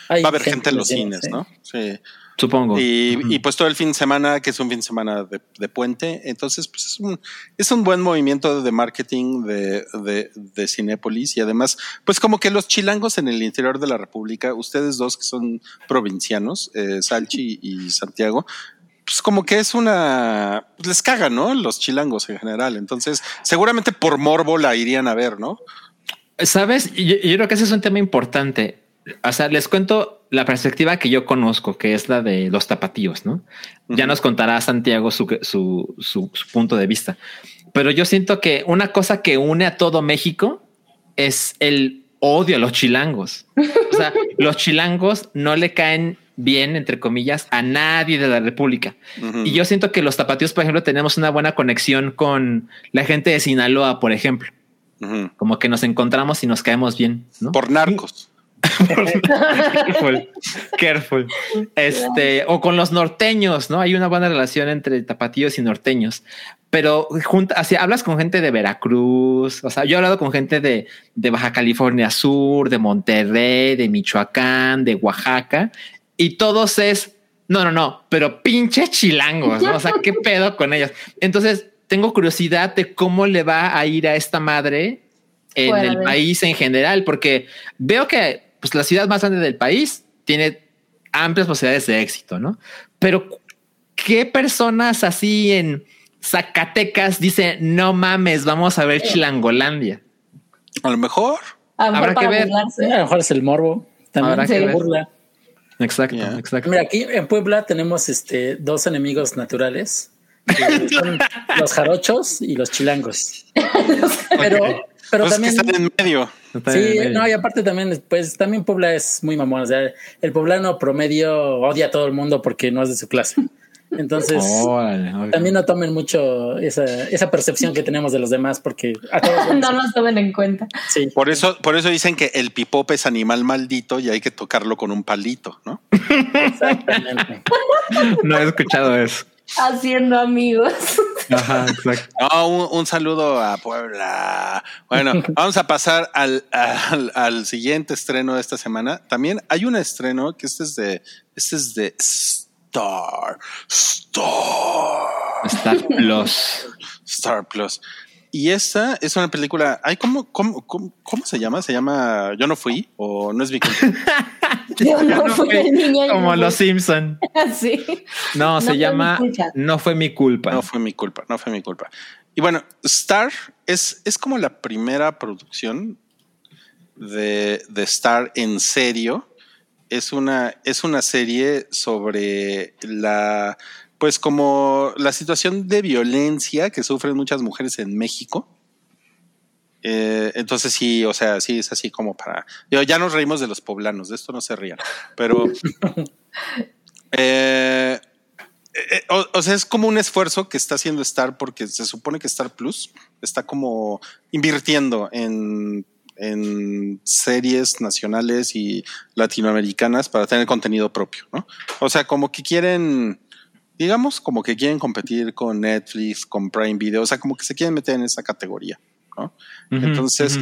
Hay va a haber gente en los cines, ¿eh? ¿no? Sí. Supongo. Y, pues todo el fin de semana, que es un fin de semana de, de puente, entonces pues es un, es un buen movimiento de marketing de, de, de Cinépolis y además, pues como que los chilangos en el interior de la República, ustedes dos que son provincianos, eh, Salchi y Santiago, pues como que es una, pues, les cagan, ¿no? Los chilangos en general. Entonces, seguramente por morbo la irían a ver, ¿no? Sabes, yo, yo creo que ese es un tema importante. O sea, les cuento la perspectiva que yo conozco, que es la de los tapatíos, ¿no? Ya nos contará Santiago su, su, su, su punto de vista. Pero yo siento que una cosa que une a todo México es el odio a los chilangos. O sea, los chilangos no le caen bien, entre comillas, a nadie de la República. Y yo siento que los tapatíos, por ejemplo, tenemos una buena conexión con la gente de Sinaloa, por ejemplo. Como que nos encontramos y nos caemos bien, ¿no? Por narcos. Careful, careful. Este, o con los norteños, ¿no? Hay una buena relación entre tapatíos y norteños. Pero junta, así hablas con gente de Veracruz, o sea, yo he hablado con gente de, de Baja California Sur, de Monterrey, de Michoacán, de Oaxaca, y todos es, no, no, no, pero pinche chilangos, ¿no? O sea, ¿qué pedo con ellos? Entonces, tengo curiosidad de cómo le va a ir a esta madre en el país en general, porque veo que pues, la ciudad más grande del país tiene amplias posibilidades de éxito, ¿no? Pero ¿qué personas así en Zacatecas dicen, no mames, vamos a ver Chilangolandia? A lo mejor. A lo mejor Habrá para que ver. burlarse. A lo mejor es el morbo. También Habrá que se ver. burla. Exacto, exacto. Mira, aquí en Puebla tenemos este dos enemigos naturales. son los jarochos y los chilangos. Pero, pero Pues es que también. están en medio. Está Sí, no, y aparte también, pues también Puebla es muy mamón. O sea, el poblano promedio odia a todo el mundo porque no es de su clase. Entonces, Órale, también no tomen mucho esa, esa percepción que tenemos de los demás porque a todos No nos tomen en cuenta. sí. Por eso, por eso dicen que el pipope es animal maldito y hay que tocarlo con un palito, ¿no? Exactamente. No he escuchado eso. Haciendo amigos. Ajá, exacto. No, un, un saludo a Puebla. Bueno, vamos a pasar al, al, al siguiente estreno de esta semana. También hay un estreno que este es de, este es de Star, Star, Star Plus. Star Plus. Y esta es una película. Ay, ¿cómo, cómo, cómo, cómo se llama? ¿Se llama Yo no fui? ¿O no es mi culpa? Yo no fui el niño. y Como los Simpson. Sí. No, No se llama. No fue mi culpa. No fue mi culpa, no fue mi culpa. Y bueno, Star es, es como la primera producción de, de Star en serio. Es una, es una serie sobre la, pues como la situación de violencia que sufren muchas mujeres en México. Eh, entonces sí, o sea, sí es así como para. digo, ya nos reímos de los poblanos, de esto no se rían, pero. eh, eh, o, o sea, es como un esfuerzo que está haciendo Star porque se supone que Star Plus está como invirtiendo en, en series nacionales y latinoamericanas para tener contenido propio, ¿no? O sea, como que quieren, digamos, como que quieren competir con Netflix, con Prime Video, o sea, como que se quieren meter en esa categoría, Entonces,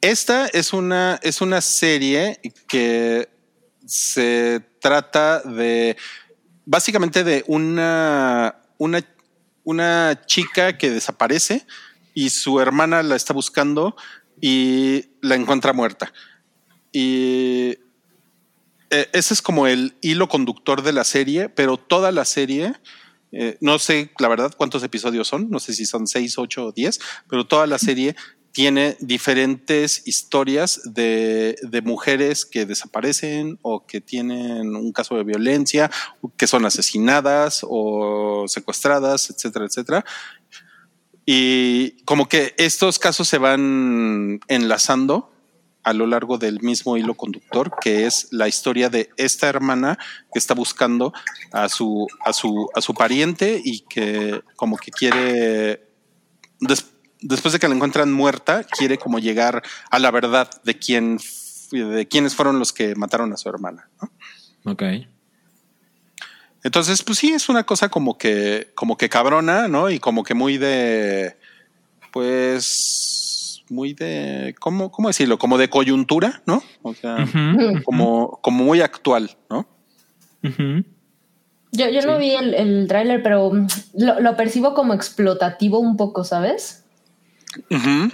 esta es una, es una serie que se trata de básicamente de una, una, una chica que desaparece y su hermana la está buscando y la encuentra muerta. Y eh, ese es como el hilo conductor de la serie, pero toda la serie, eh, no sé la verdad cuántos episodios son, no sé si son seis, ocho o diez, pero toda la serie tiene diferentes historias de, de mujeres que desaparecen o que tienen un caso de violencia, que son asesinadas o secuestradas, etcétera, etcétera. Y como que estos casos se van enlazando a lo largo del mismo hilo conductor, que es la historia de esta hermana que está buscando a su, a su, a su pariente y que como que quiere, des- después de que la encuentran muerta, quiere como llegar a la verdad de quién, de quiénes fueron los que mataron a su hermana. ¿no? Ok. Entonces, pues sí, es una cosa como que, como que cabrona, ¿no? Y como que muy de, pues, muy de, ¿cómo, cómo decirlo? Como de coyuntura, ¿no? O sea, como, como muy actual, ¿no? Yo, yo no vi el, el tráiler, pero mm, lo, lo percibo como explotativo un poco, ¿sabes? Ujú.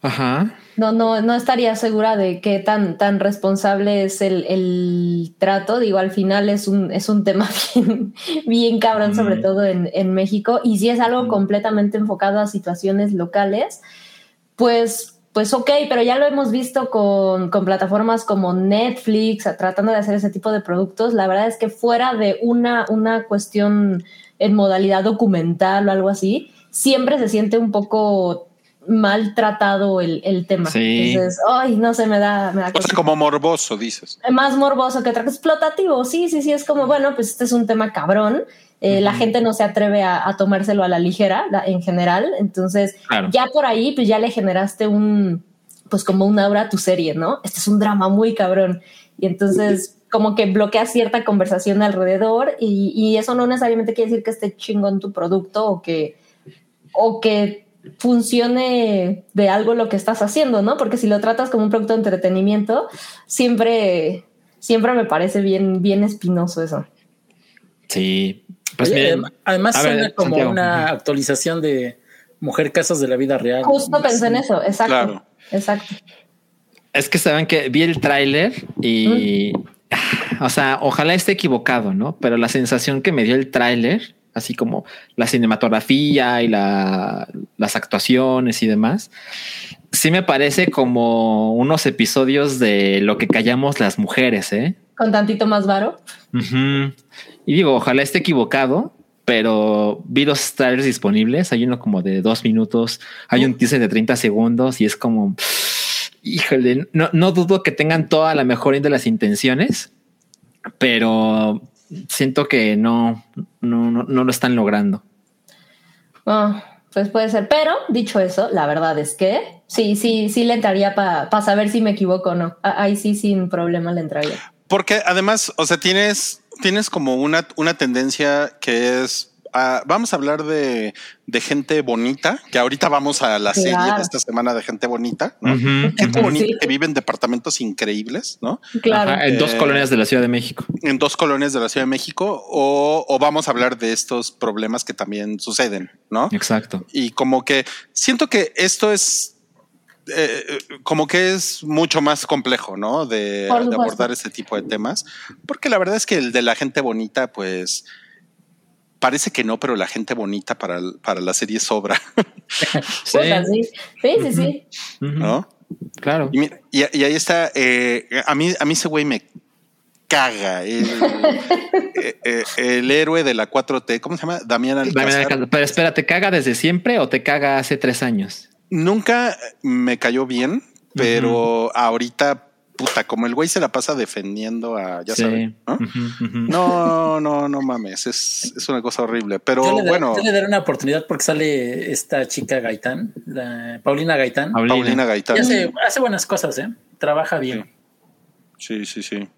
Ajá. no, no, no estaría segura de qué tan, tan responsable es el, el trato. Digo, al final es un, es un tema bien, bien cabrón, sobre todo en, en México. Y si es algo Mm. completamente enfocado a situaciones locales, pues, pues ok, pero ya lo hemos visto con, con plataformas como Netflix, tratando de hacer ese tipo de productos. La verdad es que fuera de una, una cuestión en modalidad documental o algo así, siempre se siente un poco maltratado el, el tema. Sí. Entonces, ay, no sé, me da, me da O sea, como morboso, dices. más morboso que. Explotativo, sí, sí, sí, es como, bueno, pues este es un tema cabrón. Eh, La gente no se atreve a, a tomárselo a la ligera la- en general. Entonces, Claro. ya por ahí, pues ya le generaste un, pues como un aura a tu serie, ¿no? Este es un drama muy cabrón. Y entonces, como que bloquea cierta conversación alrededor y, y eso no necesariamente quiere decir que esté chingón tu producto o que, o que funcione de algo lo que estás haciendo, ¿no? Porque si lo tratas como un producto de entretenimiento, siempre, siempre me parece bien, bien espinoso eso. Sí. Pues miren, además a ver, suena como Santiago. una actualización de Mujer Casos de la Vida Real. Justo pensé en eso, exacto. Claro. Exacto. Es que saben que vi el tráiler y, o sea, ojalá esté equivocado, ¿no? Pero la sensación que me dio el tráiler, así como la cinematografía y la, las actuaciones y demás, sí me parece como unos episodios de lo que callamos las mujeres, ¿eh? Con tantito más varo. Y digo, ojalá esté equivocado, pero vi dos trailers disponibles. Hay uno como de dos minutos, hay un teaser de 30 segundos y es como, híjole, no, no dudo que tengan toda la mejor de las intenciones, pero siento que no, no, no, no lo están logrando. Ah, pues puede ser. Pero dicho eso, la verdad es que sí, sí, sí le entraría para saber si me equivoco o no. Ahí sí, sin problema le entraría. Porque además, o sea, tienes, tienes como una, una tendencia que es. ah, vamos a hablar de, de gente bonita, que ahorita vamos a la serie de esta semana de gente bonita, ¿no? Gente bonita Sí. que vive en departamentos increíbles, ¿no? Claro. Ajá, en dos Eh, colonias de la Ciudad de México. En dos colonias de la Ciudad de México, o, o vamos a hablar de estos problemas que también suceden, ¿no? Exacto. Y como que siento que esto es eh, como que es mucho más complejo, ¿no? De, abordar este tipo de temas, porque la verdad es que el de la gente bonita, pues parece que no, pero la gente bonita para, para la serie sobra, Sí, Puta, sí. Sí, sí, sí. ¿no? Claro. Y, mira, y, y ahí está, eh, a mí, a mí ese güey me caga, el, eh, eh, el héroe de la 4T, ¿cómo se llama? Damián Alcázar. Pero espera, ¿te caga desde siempre o te caga hace tres años? Nunca me cayó bien, pero ahorita, puta, como el güey se la pasa defendiendo a, ya Sí. saben, ¿no? No, no, no mames, es, es una cosa horrible. Pero yo, le da- bueno, yo le daré una oportunidad porque sale esta chica Gaitán, la Paulina Gaitán. Paulina. Paulina Y Gaitán. hace, hace buenas cosas, ¿eh? Trabaja bien. Sí, sí, sí.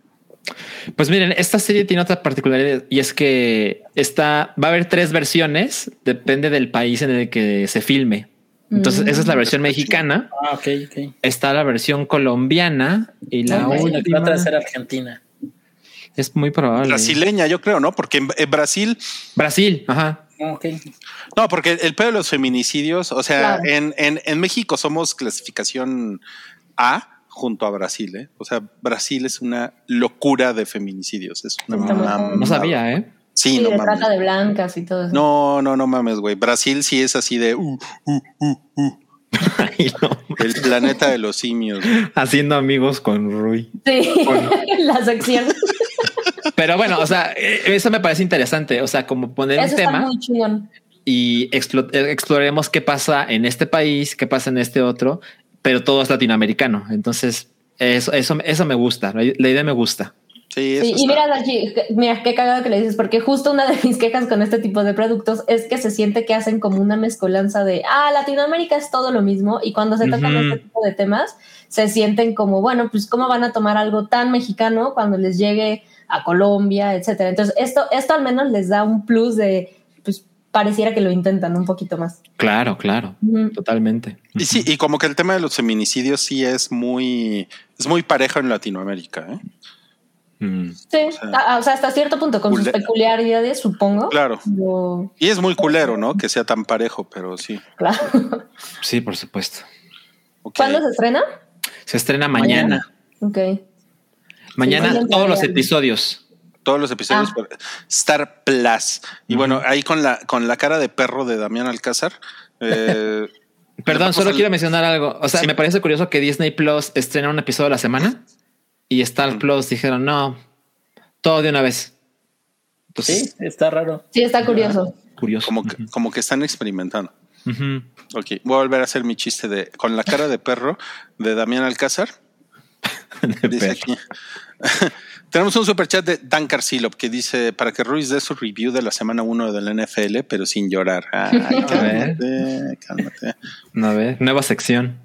Pues miren, esta serie tiene otra particularidad y es que está, va a haber tres versiones, depende del país en el que se filme. Entonces, Mm. esa es la versión mexicana, Ah, ok, ok. está la versión colombiana y la Ok. Imagino que va a última ser Argentina. es muy probable. Brasileña, yo creo, ¿no? Porque en, en Brasil, Brasil, ajá. Ah, Ok. no, porque el pedo de los feminicidios, o sea, Claro. en, en, en México somos clasificación A junto a Brasil, ¿eh? O sea, Brasil es una locura de feminicidios. Es una. No sabía, ¿eh? Sí, Sí, no de mames. trata de blancas y todo eso. No, no, no mames, güey. Brasil sí es así de uh, uh, uh, uh, Ay, no. el planeta de los simios. güey. Haciendo amigos con Rui. Sí, la sección. Pero bueno, o sea, eh, eso me parece interesante. O sea, como poner Eso un está tema muy chingón. y explo- eh, exploremos qué pasa en este país, qué pasa en este otro, pero todo es latinoamericano. Entonces, eso, eso, eso me gusta. La idea me gusta. Sí, eso Sí, y está- mira, mira qué cagado que le dices, porque justo una de mis quejas con este tipo de productos es que se siente que hacen como una mezcolanza de, ah, Latinoamérica es todo lo mismo, y cuando se tocan este tipo de temas, se sienten como, bueno, pues cómo van a tomar algo tan mexicano cuando les llegue a Colombia, etcétera. Entonces, esto, esto al menos les da un plus de, pues pareciera que lo intentan un poquito más. Claro, claro, totalmente. Y sí, y como que el tema de los feminicidios sí es muy, es muy parejo en Latinoamérica, ¿eh? Mm. Sí, sea, o sea, hasta cierto punto, con sus peculiaridades, supongo. Claro. Y es muy culero, ¿no? Que sea tan parejo, pero sí. claro. Sí, por supuesto. ¿Cuándo se estrena? Se estrena mañana. Ok. Mañana, Sí, todos los mañana. episodios. Todos los episodios Ah. por Star Plus. Y bueno, ahí con la, con la cara de perro de Damián Alcázar. eh, Perdón, solo quiero mencionar algo. O sea, Sí. me parece curioso que Disney Plus estrena un episodio a la semana y Star Plus dijeron no, todo de una vez. Sí, está raro. Sí, está curioso. curioso. como, que, como que están experimentando. Ujú. Ok, voy a volver a hacer mi chiste de con la cara de perro de Damián Alcázar. Dice aquí. Tenemos un super chat de Dan Carcilop que dice para que Ruiz dé su review de la semana 1 del NFL, pero sin llorar. Ay, cálmate, cálmate. A ver, nueva sección.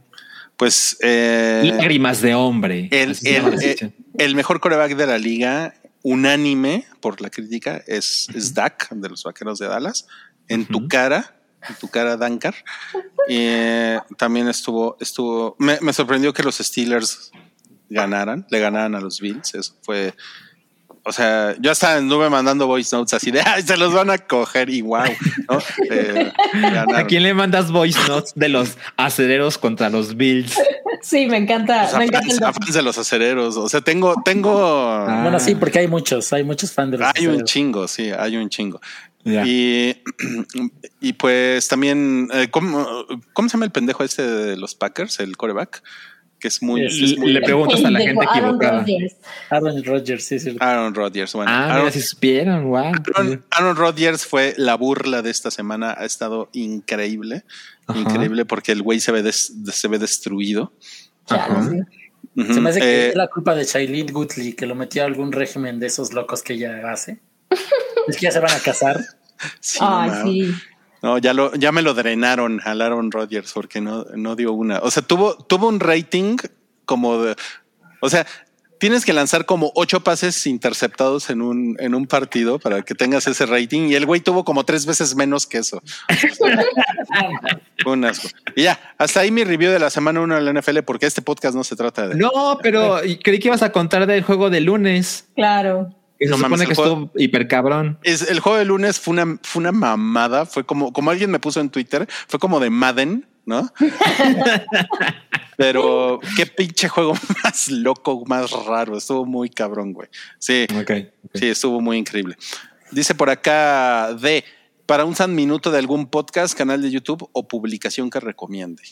Pues eh, Lágrimas de hombre. el, llama el- mejor coreback de la liga, unánime por la crítica, es, es Dak de los Vaqueros de Dallas. En tu cara, en tu cara, Dankar. Y eh, también estuvo, estuvo, me, me sorprendió que los Steelers ganaran, le ganaran a los Bills. Eso fue, o sea, yo hasta anduve mandando voice notes así de, ay, se los van a coger y wow, ¿no? Eh. ¿A quién le mandas voice notes de los acereros contra los Bills? Sí, me encanta. Pues a, me encanta fans, a fans de los acereros. O sea, tengo, tengo. Ah. Bueno, sí, porque hay muchos, hay muchos fans de los Hay un chingo, sí, hay un chingo. Y, y pues también, eh, ¿cómo, ¿cómo se llama el pendejo este de los Packers, el coreback? Que es muy. Es- es muy- le preguntas a la gente Aaron equivocada. Rodgers. Aaron Rodgers, sí, sí. Aaron Rodgers. Bueno, Ah, Aaron, mira, si supieron, wow. Aaron- Aaron Rodgers fue la burla de esta semana. Ha estado increíble, Ajá. increíble porque el güey se ve, des- se ve destruido. Ajá. Se me hace que eh, es la culpa de Shailene Woodley, que lo metió a algún régimen de esos locos que ella hace. es que ya se van a casar. sí, Ay, sí. No, ya lo, ya me lo drenaron al Aaron Rodgers porque no, no dio una. O sea, tuvo, tuvo un rating como de, o sea, tienes que lanzar como ocho pases interceptados en un, en un partido para que tengas ese rating. Y el güey tuvo como tres veces menos que eso. Un asco. Y ya, hasta ahí mi review de la semana 1 de la NFL, porque este podcast no se trata de. No, pero creí que ibas a contar del juego de lunes. Claro. Se No supone mames, que estuvo hiper cabrón. Es, el juego de lunes fue una, fue una mamada. Fue como, como alguien me puso en Twitter, fue como de Madden, ¿no? Pero qué pinche juego más loco, más raro. Estuvo muy cabrón, güey. Sí, sí, estuvo muy increíble. Dice por acá de para un san minuto de algún podcast, canal de YouTube o publicación que recomiende.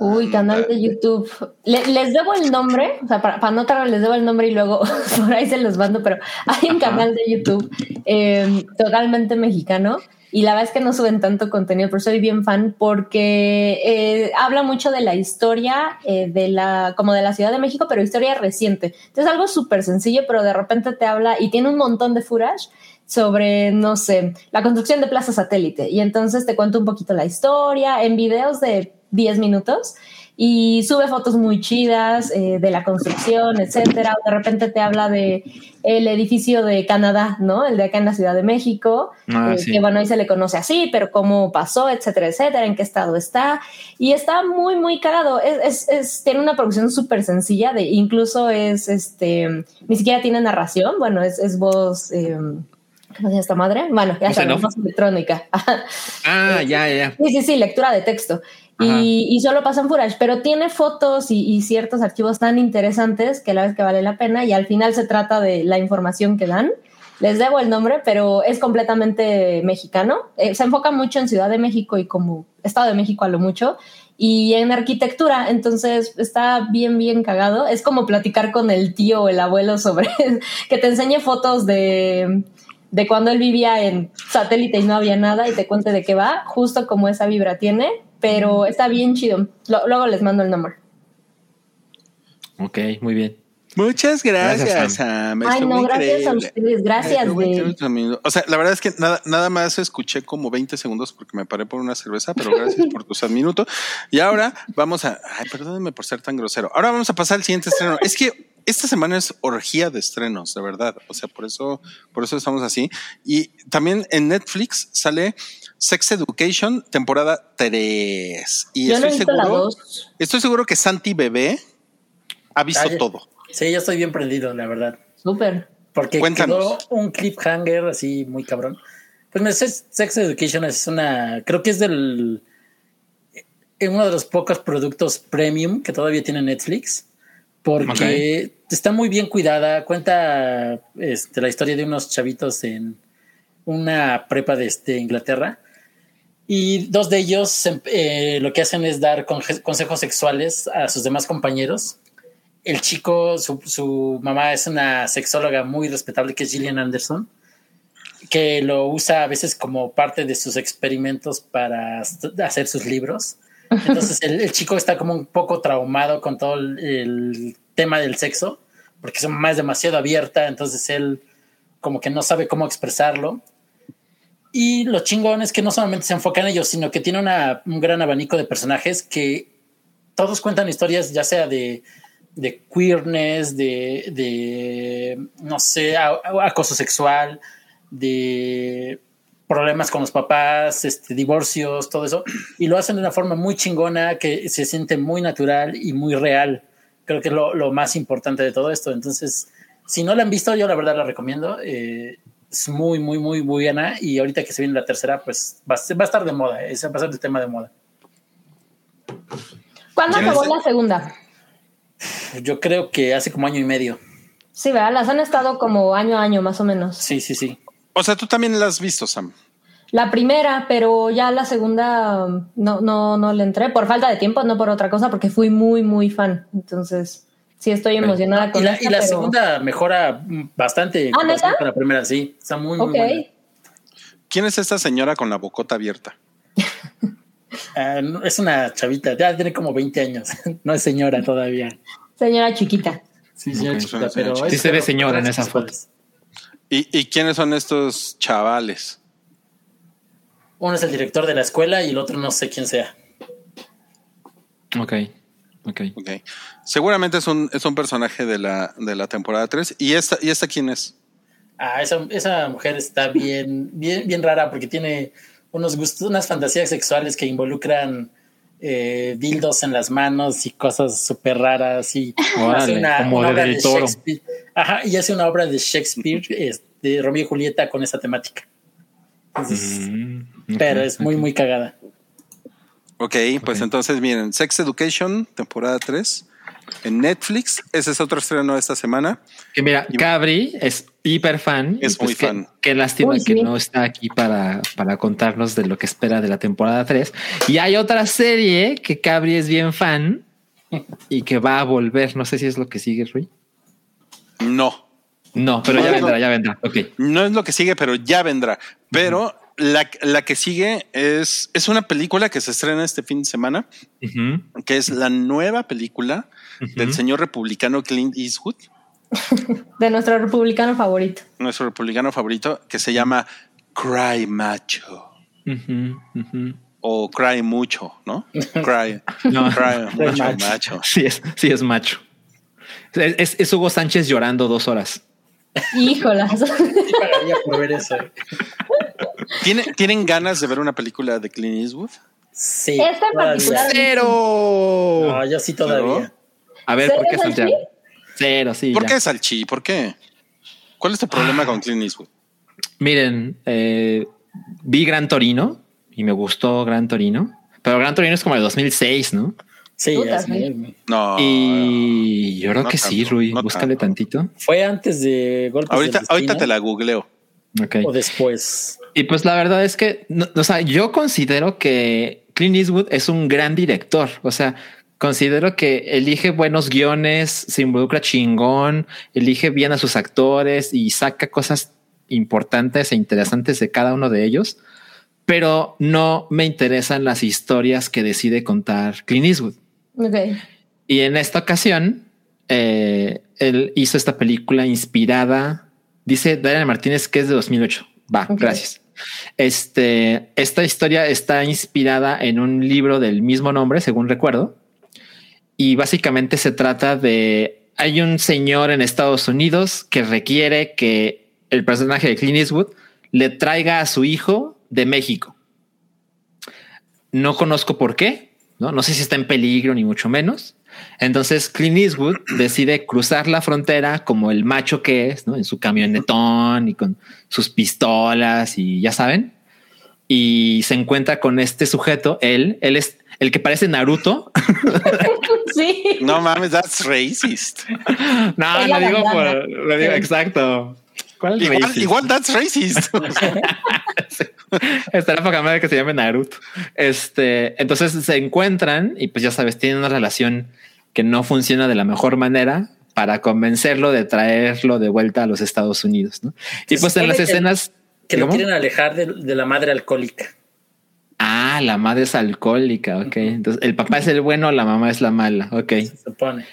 Uy, canal de YouTube. Le- les debo el nombre, o sea, para, para no tardar, les debo el nombre y luego por ahí se los mando, pero hay un Ajá. canal de YouTube eh, totalmente mexicano y la verdad es que no suben tanto contenido, pero soy bien fan porque eh, habla mucho de la historia eh, de la, como de la Ciudad de México, pero historia reciente. Entonces algo súper sencillo, pero de repente te habla y tiene un montón de footage sobre, no sé, la construcción de Plaza Satélite. Y entonces te cuento un poquito la historia en videos de 10 minutos y sube fotos muy chidas eh, de la construcción, etcétera. De repente te habla de el edificio de Canadá, ¿no? El de acá en la Ciudad de México, Ah, eh, sí. que bueno, ahí se le conoce así, pero cómo pasó, etcétera, etcétera, en qué estado está. Y está muy, muy cagado. Es, es, es- tiene una producción súper sencilla, de, incluso es, este, ni siquiera tiene narración, bueno, es, es voz, eh, ¿cómo se esta madre? Bueno, ya voz electrónica. Ah, ya, ya. Sí, sí, sí, lectura de texto. Y, y solo pasa en Furage, pero tiene fotos y, y ciertos archivos tan interesantes que la vez que vale la pena y al final se trata de la información que dan. Les debo el nombre, pero es completamente mexicano. Eh, se enfoca mucho en Ciudad de México y como Estado de México a lo mucho y en arquitectura, entonces está bien, bien cagado. Es como platicar con el tío o el abuelo sobre que te enseñe fotos de, de cuando él vivía en satélite y no había nada y te cuente de qué va, justo como esa vibra tiene, pero está bien chido. Lo- luego les mando el nombre. Ok, muy bien. Muchas gracias, Gracias, Sam. Ay, no, gracias a ustedes, gracias. Amigo. O sea, la verdad es que nada, nada más escuché como 20 segundos porque me paré por una cerveza, pero gracias por tu San minuto. Y ahora vamos a, ay, perdónenme por ser tan grosero. Ahora vamos a pasar al siguiente estreno. Es que esta semana es orgía de estrenos, de verdad. O sea, por eso, por eso estamos así. Y también en Netflix sale Sex Education, temporada 3. Y Yo estoy seguro, estoy seguro que Santi Bebé ha visto Ay, todo. Sí, yo estoy bien prendido, la verdad. Súper. Porque Cuéntanos. quedó un cliffhanger así muy cabrón. Pues me Sex Sex Education es una, creo que es del uno de los pocos productos premium que todavía tiene Netflix, porque está muy bien cuidada. Cuenta este, la historia de unos chavitos en una prepa de este, Inglaterra. Y dos de ellos eh, lo que hacen es dar consejos sexuales a sus demás compañeros. El chico, su, su mamá es una sexóloga muy respetable que es Gillian Anderson que lo usa a veces como parte de sus experimentos para hacer sus libros. Entonces el, chico está como un poco traumado con todo el, tema del sexo, porque su mamá es demasiado abierta, entonces él como que no sabe cómo expresarlo. Y lo chingón es que no solamente se enfoca en ellos, sino que tiene un gran abanico de personajes que todos cuentan historias, ya sea de, de queerness, de, de, no sé, acoso sexual, de problemas con los papás, este, divorcios, todo eso, y lo hacen de una forma muy chingona que se siente muy natural y muy real. Creo que es lo, más importante de todo esto. Entonces, si no la han visto, yo la verdad la recomiendo. Eh, es muy, muy, muy buena y ahorita que se viene la tercera, pues va, a estar de moda, eh, ese va a ser el tema de moda. ¿Cuándo acabó la segunda? Yo creo que hace como año y medio. Sí, ¿verdad? Las han estado como año a año, más o menos. Sí, sí, sí. O sea, tú también la has visto, Sam. La primera, pero ya la segunda no, no, no le entré por falta de tiempo, no por otra cosa, porque fui muy, muy fan. Entonces, sí estoy emocionada con y la, y la segunda mejora bastante ¿Ah, ¿neta? la primera, sí. Está muy, muy buena. ¿Quién es esta señora con la bocota abierta? Ah, es una chavita, ya tiene como 20 años. no es señora todavía. Señora chiquita. Sí, señora chiquita, pero. Sí se ve señora en esa foto. ¿Y, quiénes son estos chavales? Uno es el director de la escuela y el otro no sé quién sea. Ok. Ok. okay. Seguramente es un, es un personaje de la, de la temporada 3. ¿Y esta, ¿Y esta quién es? Ah, esa, esa mujer está bien, bien, bien rara porque tiene unos gustos, unas fantasías sexuales que involucran eh, dildos en las manos y cosas súper raras y hace una, obra de Shakespeare. Ajá, y hace una obra de Shakespeare de Romeo y Julieta con esa temática. Mm, pero es muy, muy cagada. Ok, pues entonces miren, Sex Education, temporada 3 en Netflix. Ese es otro estreno de esta semana. Que mira, Cabri es hiper fan. Es muy pues fan. Qué, lástima que no está aquí para, para contarnos de lo que espera de la temporada 3. Y hay otra serie que Cabri es bien fan y que va a volver. No sé si es lo que sigue, Rui. No. No, pero ya vendrá, ya vendrá. Ok. No es lo que sigue, pero ya vendrá. Pero la, la, que sigue es, es una película que se estrena este fin de semana, que es la nueva película del señor republicano Clint Eastwood. De nuestro republicano favorito. Nuestro republicano favorito, que se llama Cry Macho. O Cry Mucho, ¿no? Cry, no. cry, macho, Sí, es, sí, es macho. Es, es Hugo Sánchez llorando dos horas. Híjolas. por ver eso. ¿Tienen ganas de ver una película de Clint Eastwood? Sí. Esta en particular. ¡Cero! No, yo sí todavía. A ver, ¿por qué Santiago? Cero, sí. ¿Por qué Salchi? ¿Por qué? ¿Cuál es tu problema con Clint Eastwood? Miren, eh, vi Gran Torino y me gustó Gran Torino, pero Gran Torino es como de 2006, ¿no? Sí, no. Y yo creo que sí, Rui. búscale tantito. Fue antes de golpes. Ahorita, ahorita te la googleo. O después. Y pues la verdad es que, o sea, yo considero que Clint Eastwood es un gran director. O sea, considero que elige buenos guiones, se involucra chingón, elige bien a sus actores y saca cosas importantes e interesantes de cada uno de ellos. Pero no me interesan las historias que decide contar Clint Eastwood. Y en esta ocasión, eh, él hizo esta película inspirada, dice Daniel Martínez que es de 2008. Va, gracias. Este, esta historia está inspirada en un libro del mismo nombre, según recuerdo. Y básicamente se trata de, hay un señor en Estados Unidos que requiere que el personaje de Clint Eastwood le traiga a su hijo de México. No conozco por qué, ¿no? No sé si está en peligro ni mucho menos. Entonces Clint Eastwood decide cruzar la frontera como el macho que es, ¿no? En su camionetón y con sus pistolas y ya saben. Y se encuentra con este sujeto. Él, él es, el que parece Naruto. Sí. No mames, that's racist. no, lo digo por, lo digo Sí. exacto. ¿Cuál Igual, racist? igual that's racist. Estará poca madre que se llame Naruto. Este, entonces se encuentran y pues ya sabes, tienen una relación que no funciona de la mejor manera para convencerlo de traerlo de vuelta a los Estados Unidos. ¿no? Y pues en las que- escenas Que lo quieren alejar de, de la madre alcohólica. Ah, la madre es alcohólica. Ok. Entonces el papá es el bueno, la mamá es la mala. Ok. Se supone.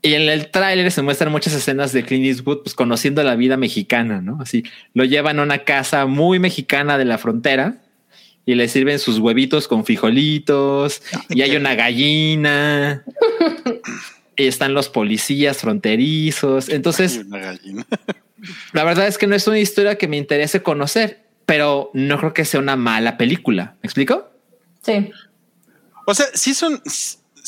Y en el tráiler se muestran muchas escenas de Clint Eastwood, pues conociendo la vida mexicana, ¿no? Así lo llevan a una casa muy mexicana de la frontera y le sirven sus huevitos con frijolitos y hay una gallina y están los policías fronterizos. Entonces, Y una gallina. la verdad es que no es una historia que me interese conocer, pero no creo que sea una mala película. ¿Me explico? Sí. O sea, sí es un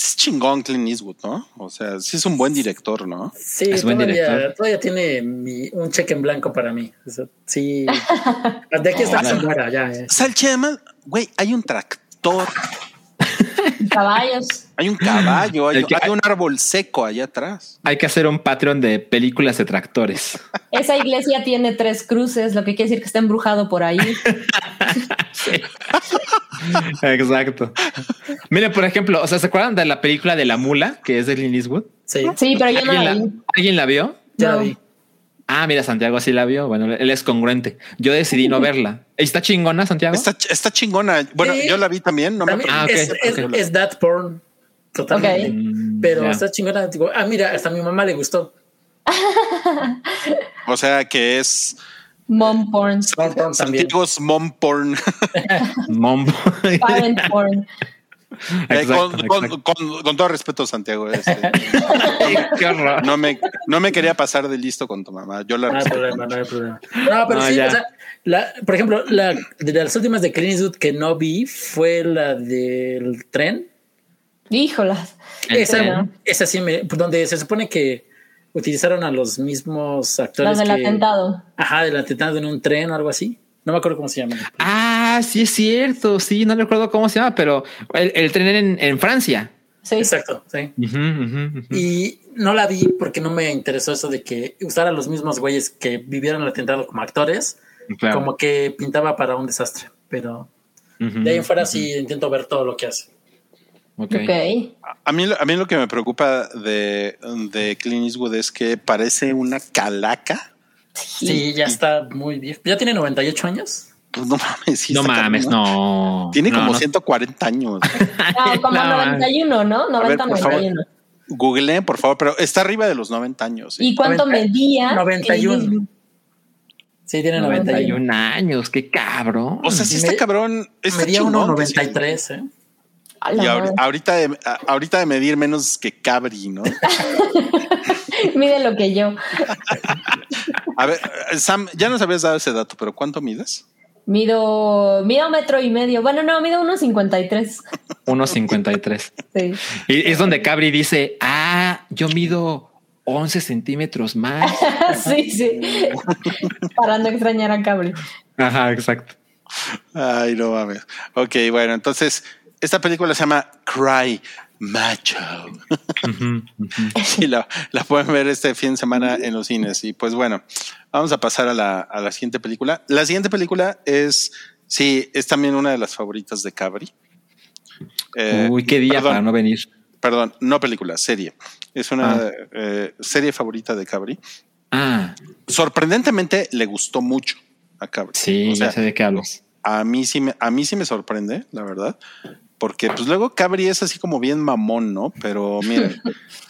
es chingón Clint Eastwood, ¿no? O sea, sí es un buen director, ¿no? Sí, Es buen todavía, director. todavía tiene mi- un cheque en blanco para mí. O sea, sí. De aquí hasta que se Órale. muera, ya. ya. Salche, además, güey, hay un tractor, Caballos. hay un caballo, hay, El que- hay un árbol seco allá atrás. Hay que hacer un Patreon de películas de tractores. Esa iglesia tiene tres cruces, lo que quiere decir que está embrujado por ahí. Exacto. Mire, por ejemplo, o sea, ¿se acuerdan de la película de la mula que es de Clint Eastwood? Sí, Sí, pero yo no ¿Alguien la la, vi. ¿alguien la vio? ya la vi. Ah, mira, Santiago sí la vio. Bueno, él es congruente. Yo decidí no verla. ¿Está chingona, Santiago? Está, está chingona. Bueno, Sí. yo la vi también, no me También Ah, ok, es, es- ok. es that porn. Totalmente. Ok. Mm, Pero está chingona. Digo, ah, mira, hasta a mi mamá le gustó. O sea que es Mom porn, Porn, porn también. Santiago's mom porn. Mombo. parent porn. Eh, Exacto, con, con- exacto. con- con todo respeto, Santiago. este, no, me, no me quería pasar de listo con tu mamá. Yo la No hay respeto. problema, no hay problema. No, pero No, sí, ya. o sea, la, por ejemplo, la de las últimas de Clint Eastwood que no vi fue la del tren. Híjolas. Esa, sí me, donde se supone que utilizaron a los mismos actores. Las del que- atentado. Ajá, del atentado en un tren o algo así. No me acuerdo cómo se llama. Ah, sí es cierto. Sí, no recuerdo cómo se llama, pero el, el tren en, en Francia. Sí. Exacto, sí. Y no la vi porque no me interesó eso de que usara los mismos güeyes que vivieron el atentado como actores, Claro. como que pintaba para un desastre. Pero de ahí en fuera sí intento ver todo lo que hace. Ok. Ok. A mí, lo- a mí lo que me preocupa de, de Clint Eastwood es que parece una calaca. Sí, ya está muy viejo. Ya tiene 98 años. Pues no mames. sí No mames, cabrón, no. Tiene No, como no. 140 años. No, como No, 91, ¿no? 90, por favor. 91. Google, por favor, pero está arriba de los 90 años. sí. ¿Y cuánto 90, medía? 91. Sí, tiene 91. 91 años, qué cabrón. O sea, sí Y está me- cabrón. Está Medía chingón, 1.93, ¿eh? Y ahorita, de, ahorita de medir menos que Cabri, ¿no? Mide lo que yo. A ver, Sam, ya nos habías dado ese dato, pero ¿cuánto mides? Mido, mido metro y medio. Bueno, no, mido unos 53. 1.53. Sí. Y es donde Cabri dice, ah, yo mido 11 centímetros más. sí, sí. Para no extrañar a Cabri. Ajá, exacto. Ay, no mames. Ok, bueno, entonces, esta película se llama Cry Macho. Sí, la, la pueden ver este fin de semana en los cines. Y pues bueno, vamos a pasar a la, a la siguiente película. La siguiente película es, sí, es también una de las favoritas de Cabri. Eh, Uy, qué día perdón, para no venir. Perdón, no película, serie. Es una Ah. eh, serie favorita de Cabri. Ah, Sorprendentemente le gustó mucho a Cabri. sí, O sea, ya sé de qué hablas. a mí sí me, a mí sí me sorprende, la verdad. Porque pues luego Cabri es así como bien mamón, ¿no? Pero miren,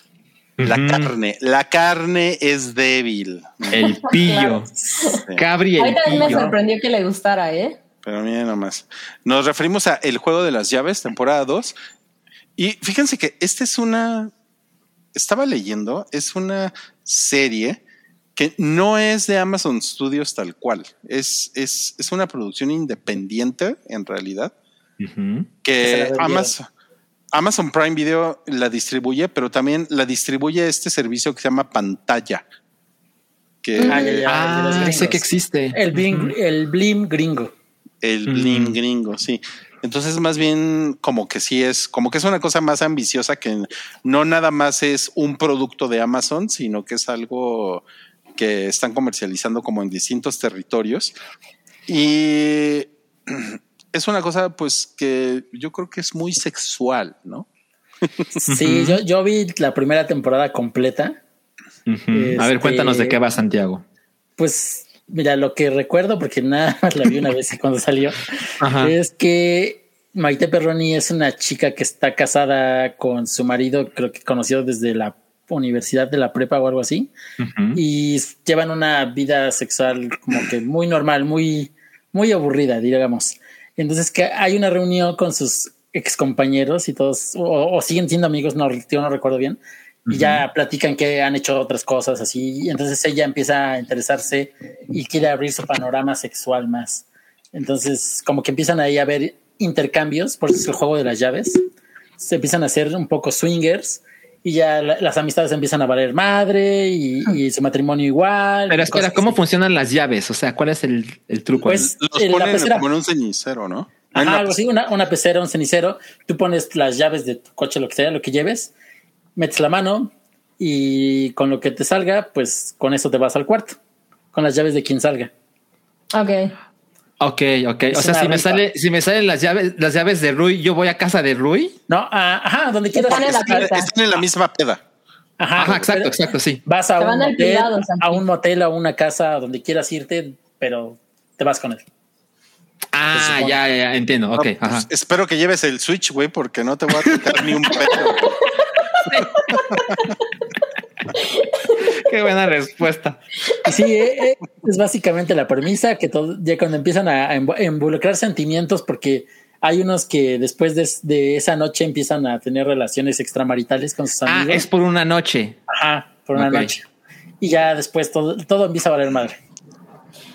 la carne, la carne es débil. El pillo. Sí, Cabri A el mí también me sorprendió que le gustara, ¿eh? pero miren nomás. Nos referimos a El Juego de las Llaves, temporada 2. Y fíjense que esta es una, estaba leyendo, es una serie que no es de Amazon Studios tal cual. Es, es, es una producción independiente en realidad. Que. Amazon, Amazon Prime Video la distribuye, pero también la distribuye este servicio que se llama Pantalla. Que Ah, ya, ya, Ah, sé que existe. El Blim, el Blim gringo. el bling gringo, sí. Entonces, más bien como que sí es, como que es una cosa más ambiciosa que no nada más es un producto de Amazon, sino que es algo que están comercializando como en distintos territorios. Y es una cosa, pues, que yo creo que es muy sexual, ¿no? Sí, yo, yo vi la primera temporada completa. A ver, Este- cuéntanos de qué va Santiago. Pues mira, lo que recuerdo, porque nada más la vi una vez y cuando salió, Ajá. es que Maite Perroni es una chica que está casada con su marido, creo que conoció desde la universidad de la prepa o algo así, y llevan una vida sexual como que muy normal, muy, muy aburrida, digamos. Entonces que hay una reunión con sus ex compañeros y todos, o, o siguen siendo amigos, no, yo no recuerdo bien, y ya platican que han hecho otras cosas así, y entonces ella empieza a interesarse y quiere abrir su panorama sexual más. Entonces, como que empiezan ahí a ver intercambios, por eso es el juego de las llaves. Se empiezan a hacer un poco swingers y ya la- las amistades empiezan a valer madre y, y su matrimonio igual. Pero espera, cosas ¿cómo así. funcionan las llaves? O sea, ¿cuál es el, el truco? Pues Los en la ponen pecera. como en un cenicero, ¿no? Ajá, la algo así, una, una pecera, un cenicero. Tú pones las llaves de tu coche, lo que sea, lo que lleves, metes la mano y con lo que te salga, pues con eso te vas al cuarto, con las llaves de quien salga. Ok. Ok, ok. Es O sea, si me sale, si me salen las llaves, las llaves de Rui, yo voy a casa de Rui. No, ah, ajá, donde quieras. la. Están en la misma peda. Ajá, Ajá, exacto, exacto, sí. Vas a Te un, motel, Santi. a un motel, a una casa, donde quieras irte, pero te vas con él. Ah, ya, ya, ya, entiendo. Ok, No, pues, ajá. espero que lleves el Switch, güey, porque no te voy a tocar ni un pedo. Qué buena respuesta. Sí, eh, eh, es básicamente la premisa que todo, ya cuando empiezan a, a invo- a involucrar sentimientos, porque hay unos que después de, de esa noche empiezan a tener relaciones extramaritales con sus Ah, amigos. es por una noche. Ajá, por una noche. Y ya después todo, todo empieza a valer madre.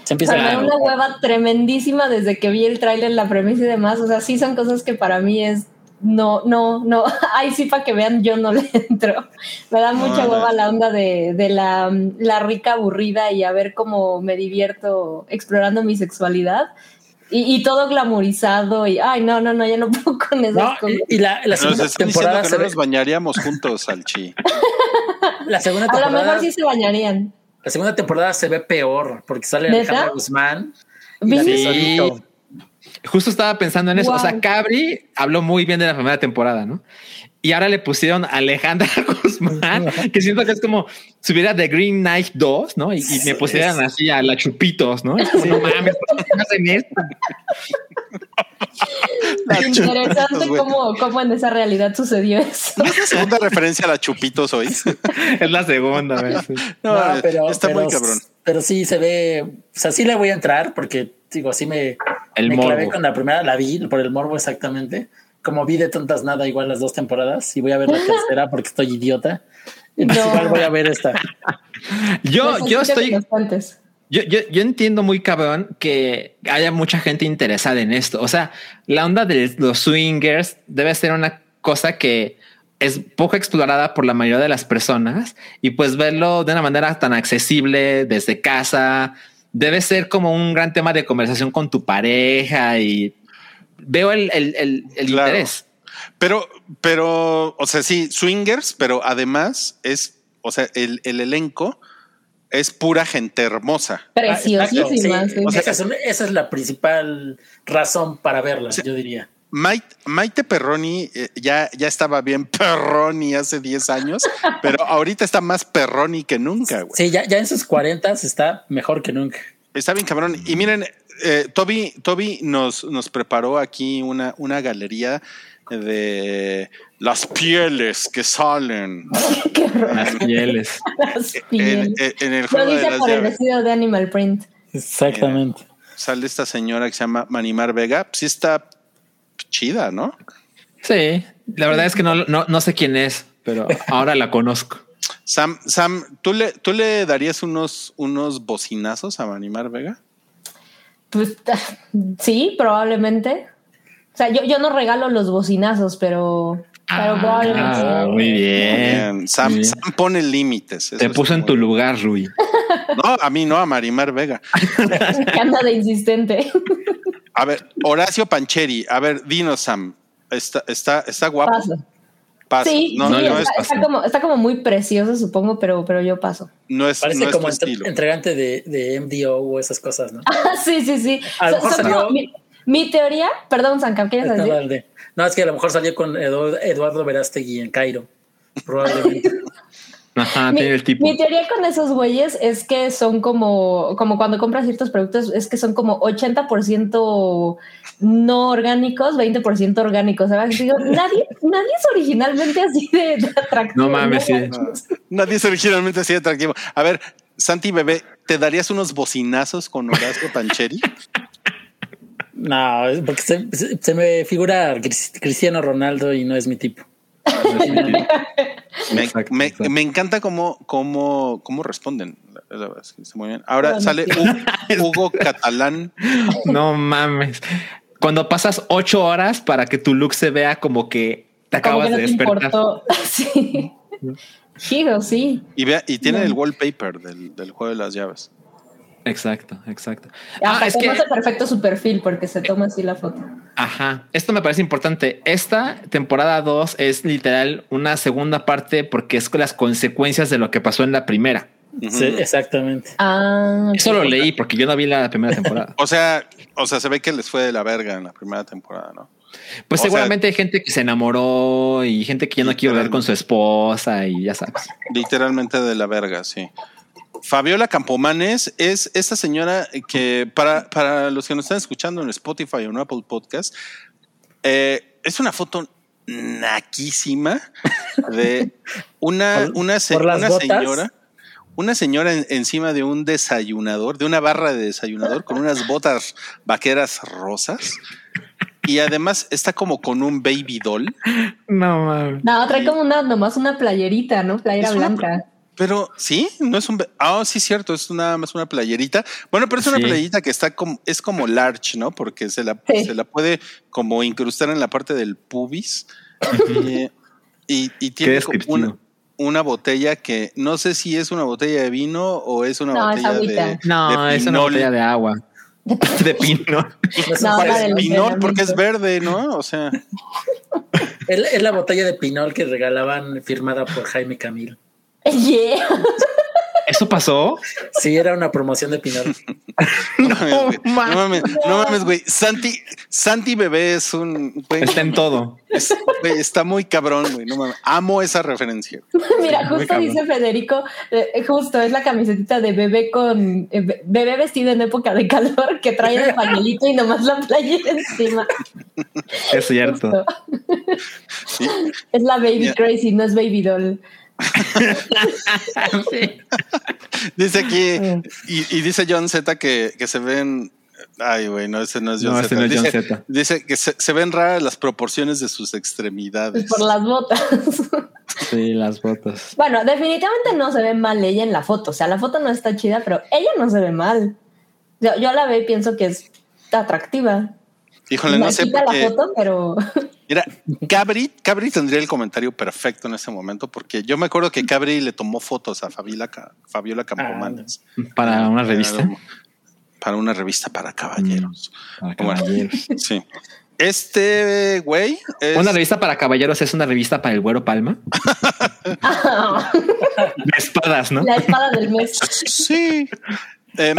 Se empieza O sea, me a da una hueva tremendísima desde que vi el tráiler, la premisa y demás. O sea, sí son cosas que para mí es no, no, no. Ay, sí, para que vean, yo no le entro. Me da mucha no. hueva la onda de, de la, la rica aburrida y a ver cómo me divierto explorando mi sexualidad. Y, y todo glamorizado y ay no no no ya no puedo con esas No, cosas. y, y la, la Nos segunda temporada que se no nos bañaríamos juntos, Salchi. la segunda a lo temporada, mejor sí se bañarían la segunda temporada se ve peor porque sale ¿Neta? Alejandra Guzmán y. Justo estaba pensando en eso. O sea. Cabri habló muy bien de la primera temporada, ¿no? Y ahora le pusieron a Alejandra Guzmán, que siento que es como si hubiera The Green Knight 2, ¿no? Y, y me pusieran así a la Chupitos, ¿no? Es como, no mames, ¿por qué hacen esto? interesante cómo, cómo en esa realidad sucedió eso ¿No es la segunda referencia a la Chupitos hoy? Es la segunda vez. No, No, pero, está pero- muy cabrón. Pero sí se ve, o sea, sí le voy a entrar porque digo, así me, El me clavé morbo. con la primera, la vi por el morbo exactamente. Como vi de tontas nada igual las dos temporadas y voy a ver la tercera porque estoy idiota. Entonces No. igual voy a ver esta. Yo, yo estoy. Yo, yo, yo entiendo muy cabrón que haya mucha gente interesada en esto. O sea, la onda de los swingers debe ser una cosa que es poco explorada por la mayoría de las personas y pues verlo de una manera tan accesible desde casa debe ser como un gran tema de conversación con tu pareja y veo el, el, el, el Claro. interés. Pero, pero, o sea, sí, swingers, pero además es, o sea, el, el elenco es pura gente hermosa. Preciosísima. Ah, exacto, sí. sí. esa, es, una- esa es la principal razón para verla, yo diría. Maite, Maite Perroni eh, ya, ya estaba bien Perroni hace 10 años, pero ahorita está más Perroni que nunca, güey. Sí, ya, ya en sus 40 está mejor que nunca. Está bien cabrón. Y miren, eh, Toby, Toby nos, nos preparó aquí una, una galería de las pieles que salen. Las pieles. Las en, pieles. en- en el Lo juego de dice las por el vestido de Animal Print. Exactamente. Sale esta señora que se llama Manimar Vega. Sí está chida, ¿no? Sí, la verdad es que no, no, no sé quién es, pero ahora la conozco. Sam, Sam, ¿tú le, ¿tú le darías unos, unos bocinazos a Manimar Vega? Pues sí, probablemente. O sea, yo, yo no regalo los bocinazos, pero, pero probablemente. Ah, muy bien. Bien, Sam, Muy bien. Sam pone límites. eso Te puso en tu bien. lugar, Rui. No, a mí no, a Marimar Vega. que anda de insistente. A ver, Horacio Pancheri. A ver, dinos, Sam. ¿Está, está, está guapo? Paso. Paso. Sí, no, sí, no, no está, es está como, está como muy precioso, supongo, pero, pero yo paso. No es, Parece no es como entre- entregante de, de MDO o esas cosas, ¿no? Ah, sí, sí, sí. A lo So- mejor so- salió- mi, mi teoría, perdón, Sancam, ¿quieres decir? No, es que a lo mejor salió con Edu- Eduardo Verástegui en Cairo. Probablemente. Ajá, Mi, tiene el tipo. mi teoría con esos güeyes es que son como, como cuando compras ciertos productos, es que son como 80% no orgánicos, 20% orgánicos. ¿sabes? Digo, nadie, nadie es originalmente así de, de atractivo. No mames, sí. Nadie es originalmente así atractivo. A ver, Santi Bebé, ¿te darías unos bocinazos con Horacio Pancheri? No, porque se, se- se me figura Cris- Cristiano Ronaldo y no es mi tipo. Me, Exacto, me- exacto. me encanta cómo, cómo, cómo responden. La verdad es que está muy bien. Ahora sale sí. Hu- Hugo Catalán. No mames. Cuando pasas ocho horas para que tu look se vea como que te Como acabas que no de despertar. Sí. Giro, sí. Y, vea, y tiene No. el wallpaper del, del juego de las llaves. Exacto, exacto. Hasta Ah, es que, conoce perfecto su perfil porque se toma así la foto. ajá, esto me parece importante. Esta temporada 2 es literal una segunda parte porque es con las consecuencias de lo que pasó en la primera. Sí, exactamente. Ah, Eso lo leí porque yo no vi la primera temporada. O sea, o sea, se ve que les fue de la verga en la primera temporada, ¿no? Pues O sea- seguramente hay gente que se enamoró y gente que ya no quiere ver con su esposa y ya sabes. Literalmente de la verga, sí. Fabiola Campomanes es esta señora que para, para los que nos están escuchando en Spotify o en Apple Podcast, eh, es una foto naquísima de una, una, se- una señora. Una señora en- encima de un desayunador, de una barra de desayunador con unas botas vaqueras rosas. Y además está como con un baby doll. No mames. No, trae como una, nomás una playerita, ¿no? Playera Es una blanca. Pero sí, no es un. Ah, sí, cierto, es nada más una playerita. Bueno, pero es una Sí. playerita que está como, es como large, ¿no? Porque se la, Sí. se la puede como incrustar en la parte del pubis. y, y- y tiene como una, una botella que no sé si es una botella de vino o es una No, es botella agüita. de. No, de es una pinol. botella de agua. De pino. No es, Pinol porque es verde, ¿no? O sea, es, es la botalla de Pinol que regalaban firmada por Jaime Camil. Yeah. ¿Eso pasó? Sí, era una promoción de Pinol. no mames. No mames, no mames, güey. Santi, Santi Bebé es un. güey, Está en todo. es- está muy cabrón, güey. No mames. Amo esa referencia. Mira, justo dice Federico, eh, justo es la camisetita de bebé con eh, be- bebé vestido en época de calor que trae el pañuelito y nomás la playera encima. Es cierto. Sí. Es la baby crazy, no es baby doll. Dice aquí, Mm. y, y dice John Z que, que se ven. Ay, güey, no, ese no es John No, Z. no John dice, que se, se ven raras las proporciones de sus extremidades. Pues por las botas. Sí, las botas. bueno, definitivamente no se ve mal ella en la foto. O sea, la foto no está chida, pero ella no se ve mal. Yo, yo la veo y pienso que es atractiva. Híjole, no sé quita por la foto, pero Mira, Cabri, Cabri tendría el comentario perfecto en ese momento, porque yo me acuerdo que Cabri le tomó fotos a Fabiola, Fabiola Campomanes. Para una revista. Para una revista para caballeros. Para Bueno. caballeros. Sí. Este güey es. Una revista para caballeros es una revista para el güero palma. De espadas, ¿no? la espada del mes. Sí. Em,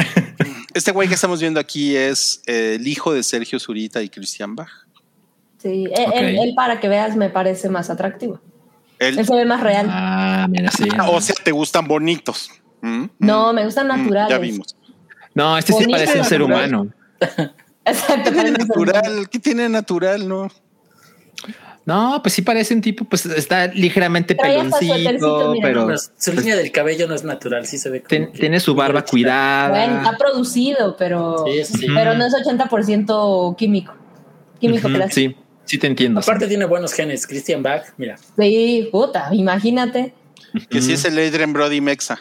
este güey que estamos viendo aquí es eh, el hijo de Sergio Zurita y Christian Bach. Sí, él, Ok. él- él, para que veas me parece más atractivo. Él- Él se ve más real. Ah, mira, sí. o sea, te gustan bonitos. ¿Mm? No, me gustan Mm, naturales. Ya vimos. No, este sí parece un ser humano. Exacto. ¿Qué tiene natural? ¿Qué tiene natural? No. No, pues sí parece un tipo, pues está ligeramente peloncito, mira. pero Pero su línea del cabello no es natural, sí se ve como ten- que- tiene su barba Bueno, cuidada. está producido, pero, Sí, eso sí. pero no es 80% químico. Químico clásico. Sí, sí te entiendo. Aparte tiene buenos genes. Christian Bach, mira. Sí, puta, imagínate. Que sí es el Adrian Brody Mexa.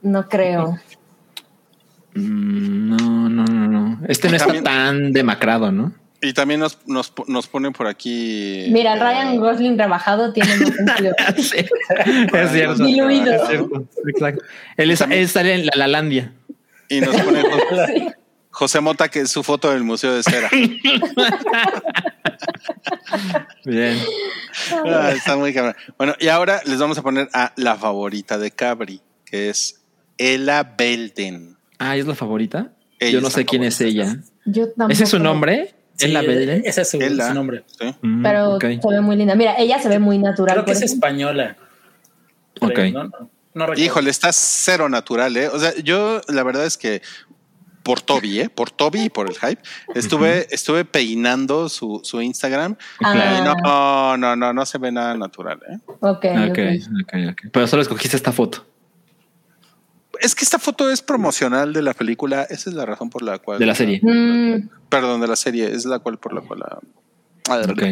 No creo. Mm, No, no, no, no. Este no está tan demacrado, ¿no? Y también nos, nos, nos ponen por aquí. Mira, eh, Ryan Gosling rebajado tiene. Sí, es cierto. Diluido. Es cierto, exacto. Él, es- él sale en la Lalandia. Y nos ponen Sí. José Mota, que es su foto del Museo de Cera. Bien. Ah, está muy cabrón. Bueno, y ahora les vamos a poner a la favorita de Cabri, que es Ella Belden. Ah, ¿es la favorita? Ella Yo no sé la quién es ella. Yo tampoco. ¿Ese es su nombre? Sí, ¿Es la Belden? Ese es su, Ella. su nombre. Sí. Mm, Pero se ve muy linda. Mira, ella se ve muy natural. Creo que es española. Creo, Ok. No, no. Híjole, está cero natural, ¿eh? O sea, yo la verdad es que por Toby, ¿eh? Por Toby y por el hype, estuve, estuve peinando su, su Instagram Ah, y no, no, no, no se ve nada natural, ¿eh? ok. Ok, ok. ok, ok. Pero solo escogiste esta foto. Es que esta foto es promocional de la película, esa es la razón por la cual... De la serie. Mm, Perdón, de la serie, es la cual por la cual... la- Ah, Ok.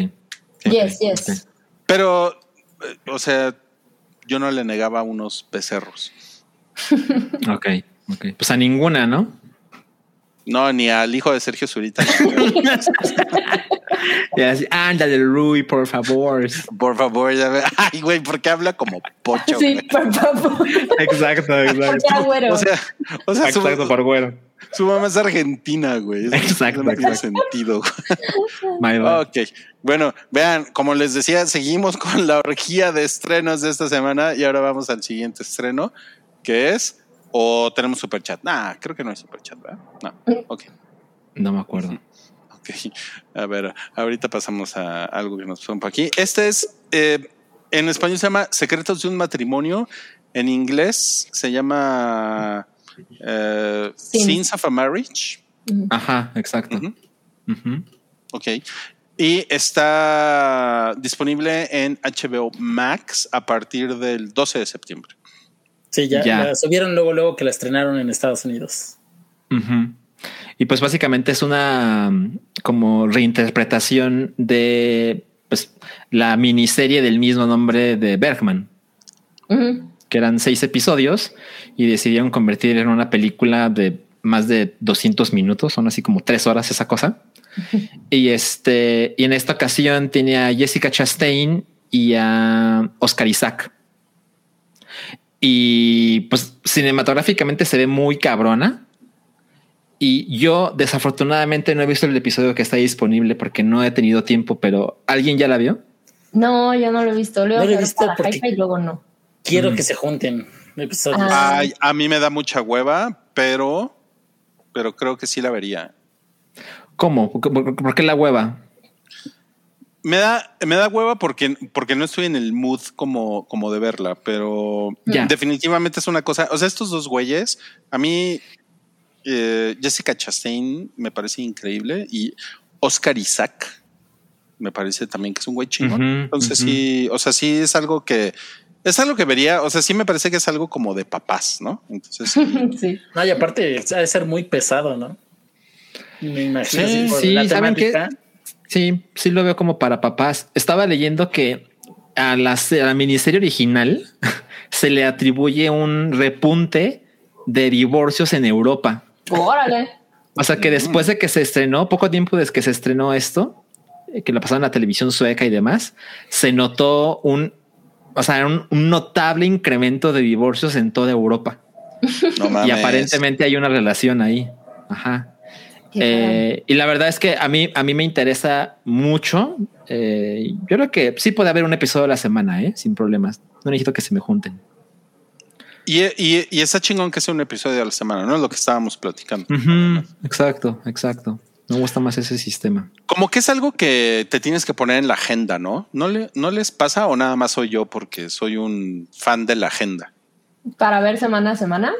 yes, yes. Pero, eh, o sea, yo no le negaba unos becerros. Ok, ok. Pues a ninguna, ¿no? No, ni al hijo de Sergio Zurita. Y así, ándale, Rui, por favor. Por favor, ya ve. Ay, güey, ¿por qué habla como pocho? Sí, güey? por favor. Exacto, güero. O sea, o sea su, Exacto, por güero. su mamá es argentina, güey. Eso Exacto, No tiene exacto. sentido. güey. My bad. Ok. Bueno, vean, como les decía, seguimos con la orgía de estrenos de esta semana y ahora vamos al siguiente estreno, que es. O tenemos superchat. Nah, creo que no hay superchat, ¿verdad? No. Ok. No me acuerdo. Ok, a ver, ahorita pasamos a algo que nos por aquí. Este es, eh, en español se llama Secretos de un matrimonio, en inglés se llama eh, Sins. Sins of a Marriage. Ajá, exacto. Ujú. Ok. Y está disponible en HBO Max a partir del 12 de septiembre. Sí, ya, Ya. la subieron luego, luego que la estrenaron en Estados Unidos. Ujú. Y pues básicamente es una como reinterpretación de pues, la miniserie del mismo nombre de Bergman, que eran seis episodios y decidieron convertir en una película de más de 200 minutos, son así como tres horas esa cosa. y este, y en esta ocasión tiene a Jessica Chastain y a Oscar Isaac. Y pues cinematográficamente se ve muy cabrona. Y yo desafortunadamente no he visto el episodio que está disponible porque no he tenido tiempo, pero ¿alguien ya la vio? No, yo no lo he visto. Luego No lo he visto porque- y luego no. Quiero Mm. que se junten episodios. Ah. Ay, a mí me da mucha hueva, pero, pero creo que sí la vería. ¿Cómo? ¿Por, qué la hueva? Me da, me da hueva porque, porque no estoy en el mood como, como de verla, pero Ya. definitivamente es una cosa. O sea, estos dos güeyes, a mí, eh, Jessica Chastain me parece increíble y Oscar Isaac me parece también que es un güey chingón. Entonces, sí, o sea, sí es algo que es algo que vería. O sea, sí me parece que es algo como de papás, ¿no? Entonces, sí. sí. No, y aparte ha de ser muy pesado, ¿no? Me imagino Sí, por sí, la ¿saben qué? temática. Sí, sí lo veo como para papás. Estaba leyendo que a la, a la miniserie original se le atribuye un repunte de divorcios en Europa. Órale. O sea que después de que se estrenó, poco tiempo desde que se estrenó esto, eh, que lo pasaron en la televisión sueca y demás, se notó un, o sea, un, un notable incremento de divorcios en toda Europa. no Y aparentemente hay una relación ahí. Ajá. Eh, y la verdad es que a mí, a mí me interesa mucho. Eh, yo creo que sí puede haber un episodio a la semana, ¿eh? sin problemas. No necesito que se me junten. Y, y, y está chingón que sea un episodio a la semana, ¿no? Es lo que estábamos platicando. Exacto, exacto. Me gusta más ese sistema. Como que es algo que te tienes que poner en la agenda, ¿no? ¿No, le, ¿No les pasa o nada más soy yo porque soy un fan de la agenda? Para ver semana a semana.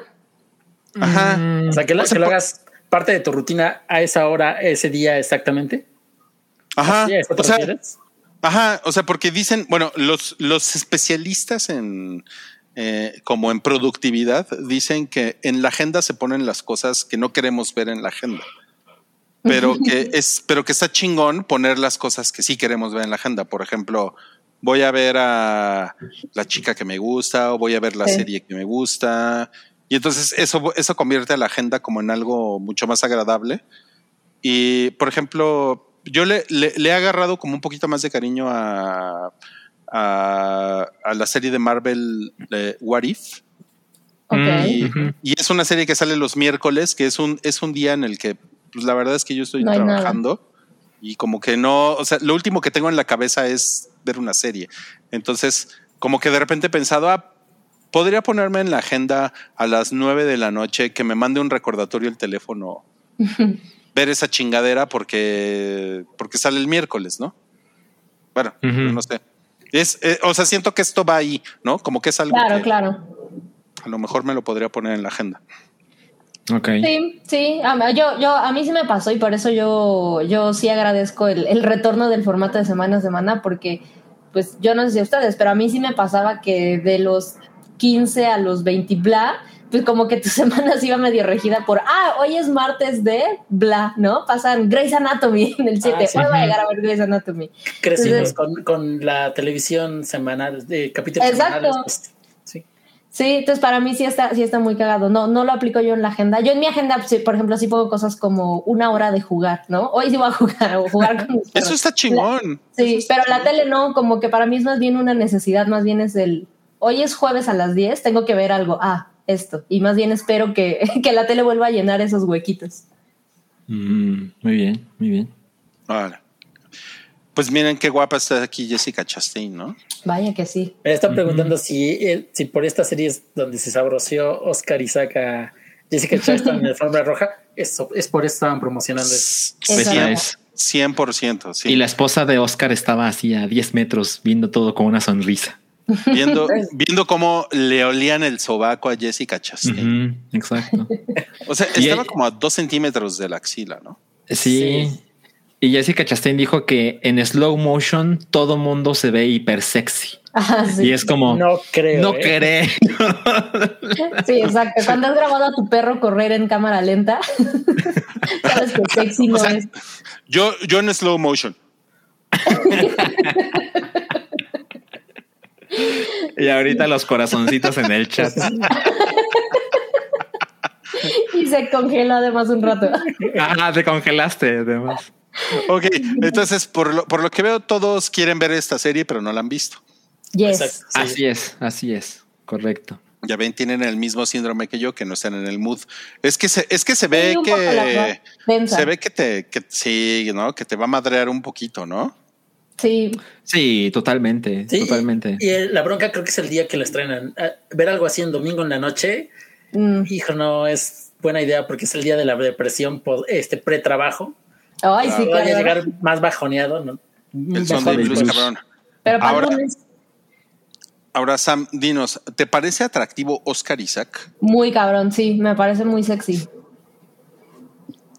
Ajá. Mm, O sea, que, lo, O sea, que lo por- hagas parte de tu rutina a esa hora, ese día exactamente. Ajá. ¿Así, ¿A eso te O sea, ajá. O sea, porque dicen, bueno, los, los especialistas en eh, como en productividad dicen que en la agenda se ponen las cosas que no queremos ver en la agenda. Pero que es, pero que está chingón poner las cosas que sí queremos ver en la agenda. Por ejemplo, voy a ver a la chica que me gusta o voy a ver la Sí. serie que me gusta. Y entonces eso, eso convierte a la agenda como en algo mucho más agradable. Y, por ejemplo, yo le, le- le he agarrado como un poquito más de cariño a, a, a la serie de Marvel eh, What If. Mm. Y, es una serie que sale los miércoles, que es un, es un día en el que pues la verdad es que yo estoy No hay nada. trabajando y como que no, o sea, lo último que tengo en la cabeza es ver una serie. Entonces, como que de repente he pensado, ah, podría ponerme en la agenda a las nueve de la noche que me mande un recordatorio el teléfono ver esa chingadera porque, porque sale el miércoles, ¿no? Bueno, no sé. Es, eh, o sea, siento que esto va ahí, ¿no? Como que es algo Claro, que claro. a lo mejor me lo podría poner en la agenda. Ok. Sí, sí, a, yo, yo, a mí sí me pasó y por eso yo, yo sí agradezco el, el retorno del formato de semana a semana porque, pues yo no sé si a ustedes, pero a mí sí me pasaba que de los 15 a los 20 bla, pues como que tu semana se iba medio regida por, ah, hoy es martes de bla, ¿no? Pasan Grey's Anatomy en el 7, Ah, sí. hoy voy a llegar a ver Grey's Anatomy. Crecimos Entonces- con, con la televisión semanal, de capítulos Exacto. semanales. pues, sí. Sí, entonces para mí sí está, sí está muy cagado. No, no lo aplico yo en la agenda. Yo en mi agenda, sí, por ejemplo, sí pongo cosas como una hora de jugar, ¿no? Hoy sí voy a jugar o jugar con mis Eso está chingón. Sí, pero la tele no, como que para mí es más bien una necesidad, más bien es el, hoy es jueves a las 10, tengo que ver algo, ah, esto, y más bien espero que, que la tele vuelva a llenar esos huequitos. Mm, muy bien, muy bien. Vale. Pues miren qué guapa está aquí Jessica Chastain, ¿no? Vaya que sí. Me está preguntando si, eh, si por esta serie es donde se sabroció Oscar y saca Jessica Chastain en la alfombra roja. Eso, es por eso estaban promocionando eso. No. es. 100%, sí. Y la esposa de Oscar estaba así a 10 metros viendo todo con una sonrisa. Viendo, viendo cómo le olían el sobaco a Jessica Chastain. Exacto. O sea, estaba como a dos centímetros de la axila, ¿no? Sí. Sí. Y Jessica Chastain dijo que en slow motion todo mundo se ve hiper sexy. Ah, sí. Y es como, no, No creo. ¿eh? cree. Sí, exacto. Cuando has grabado a tu perro correr en cámara lenta, sabes que sexy no O sea, es. Yo, yo en slow motion. Y ahorita los corazoncitos en el chat. Y se congeló además un rato. Ah, te congelaste, además. Ok, entonces por lo, por lo que veo, todos quieren ver esta serie, pero no la han visto. Yes. Sí. Así es, así es. Correcto. Ya ven, tienen el mismo síndrome que yo, que no están en el mood. Es que se, es que se ve Sí, que se ve que te, que sí, ¿no? Que te va a madrear un poquito, ¿no? Sí, Sí, totalmente, Sí, totalmente. Y el- la bronca creo que es el día que la estrenan. Ah, Ver algo así en domingo en la noche, Mm. hijo, no es buena idea porque es el día de la depresión, po- este pre-trabajo. Ay, sí, Voy a llegar más bajoneado. ¿no? El son Mejor de blues, cabrón. Pero para Ahora- Ahora, Sam, dinos, ¿te parece atractivo Oscar Isaac? muy cabrón, sí, me parece muy sexy.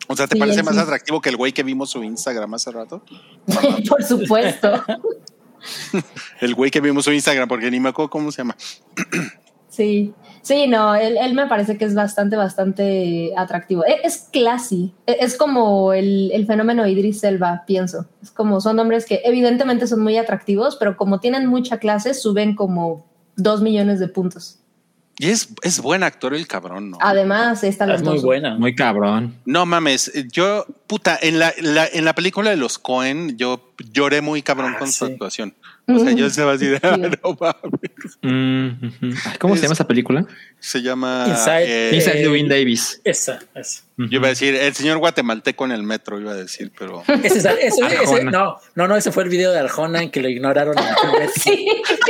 O sea, ¿te Sí, parece más sí. atractivo que el güey que vimos su Instagram hace rato? Por supuesto. El güey que vimos su Instagram, porque ni me acuerdo cómo se llama. Sí, sí, no, él, él me parece que es bastante, bastante atractivo. E- Es, classy, E- es como el, el fenómeno Idris Elba, pienso. Es como son hombres que evidentemente son muy atractivos, pero como tienen mucha clase, suben como dos millones de puntos. Y es, es buen actor el cabrón, ¿no? Además, está Es muy buena. Muy cabrón. No mames, yo, puta, en la, la- en la película de los Cohen, yo lloré muy cabrón Ah, con su sí. actuación. O sea, yo estaba así de, "Ah, no mames. Mm, ¿Cómo Es- se llama esa película? Se llama. Inside- eh, Inside Eh, Davis. Esa, esa. yo iba a decir, el señor guatemalteco en el metro, iba a decir, pero. Ese, es- ese- ese- no, no, no, ese fue el video de Arjona en que lo ignoraron. en Sí,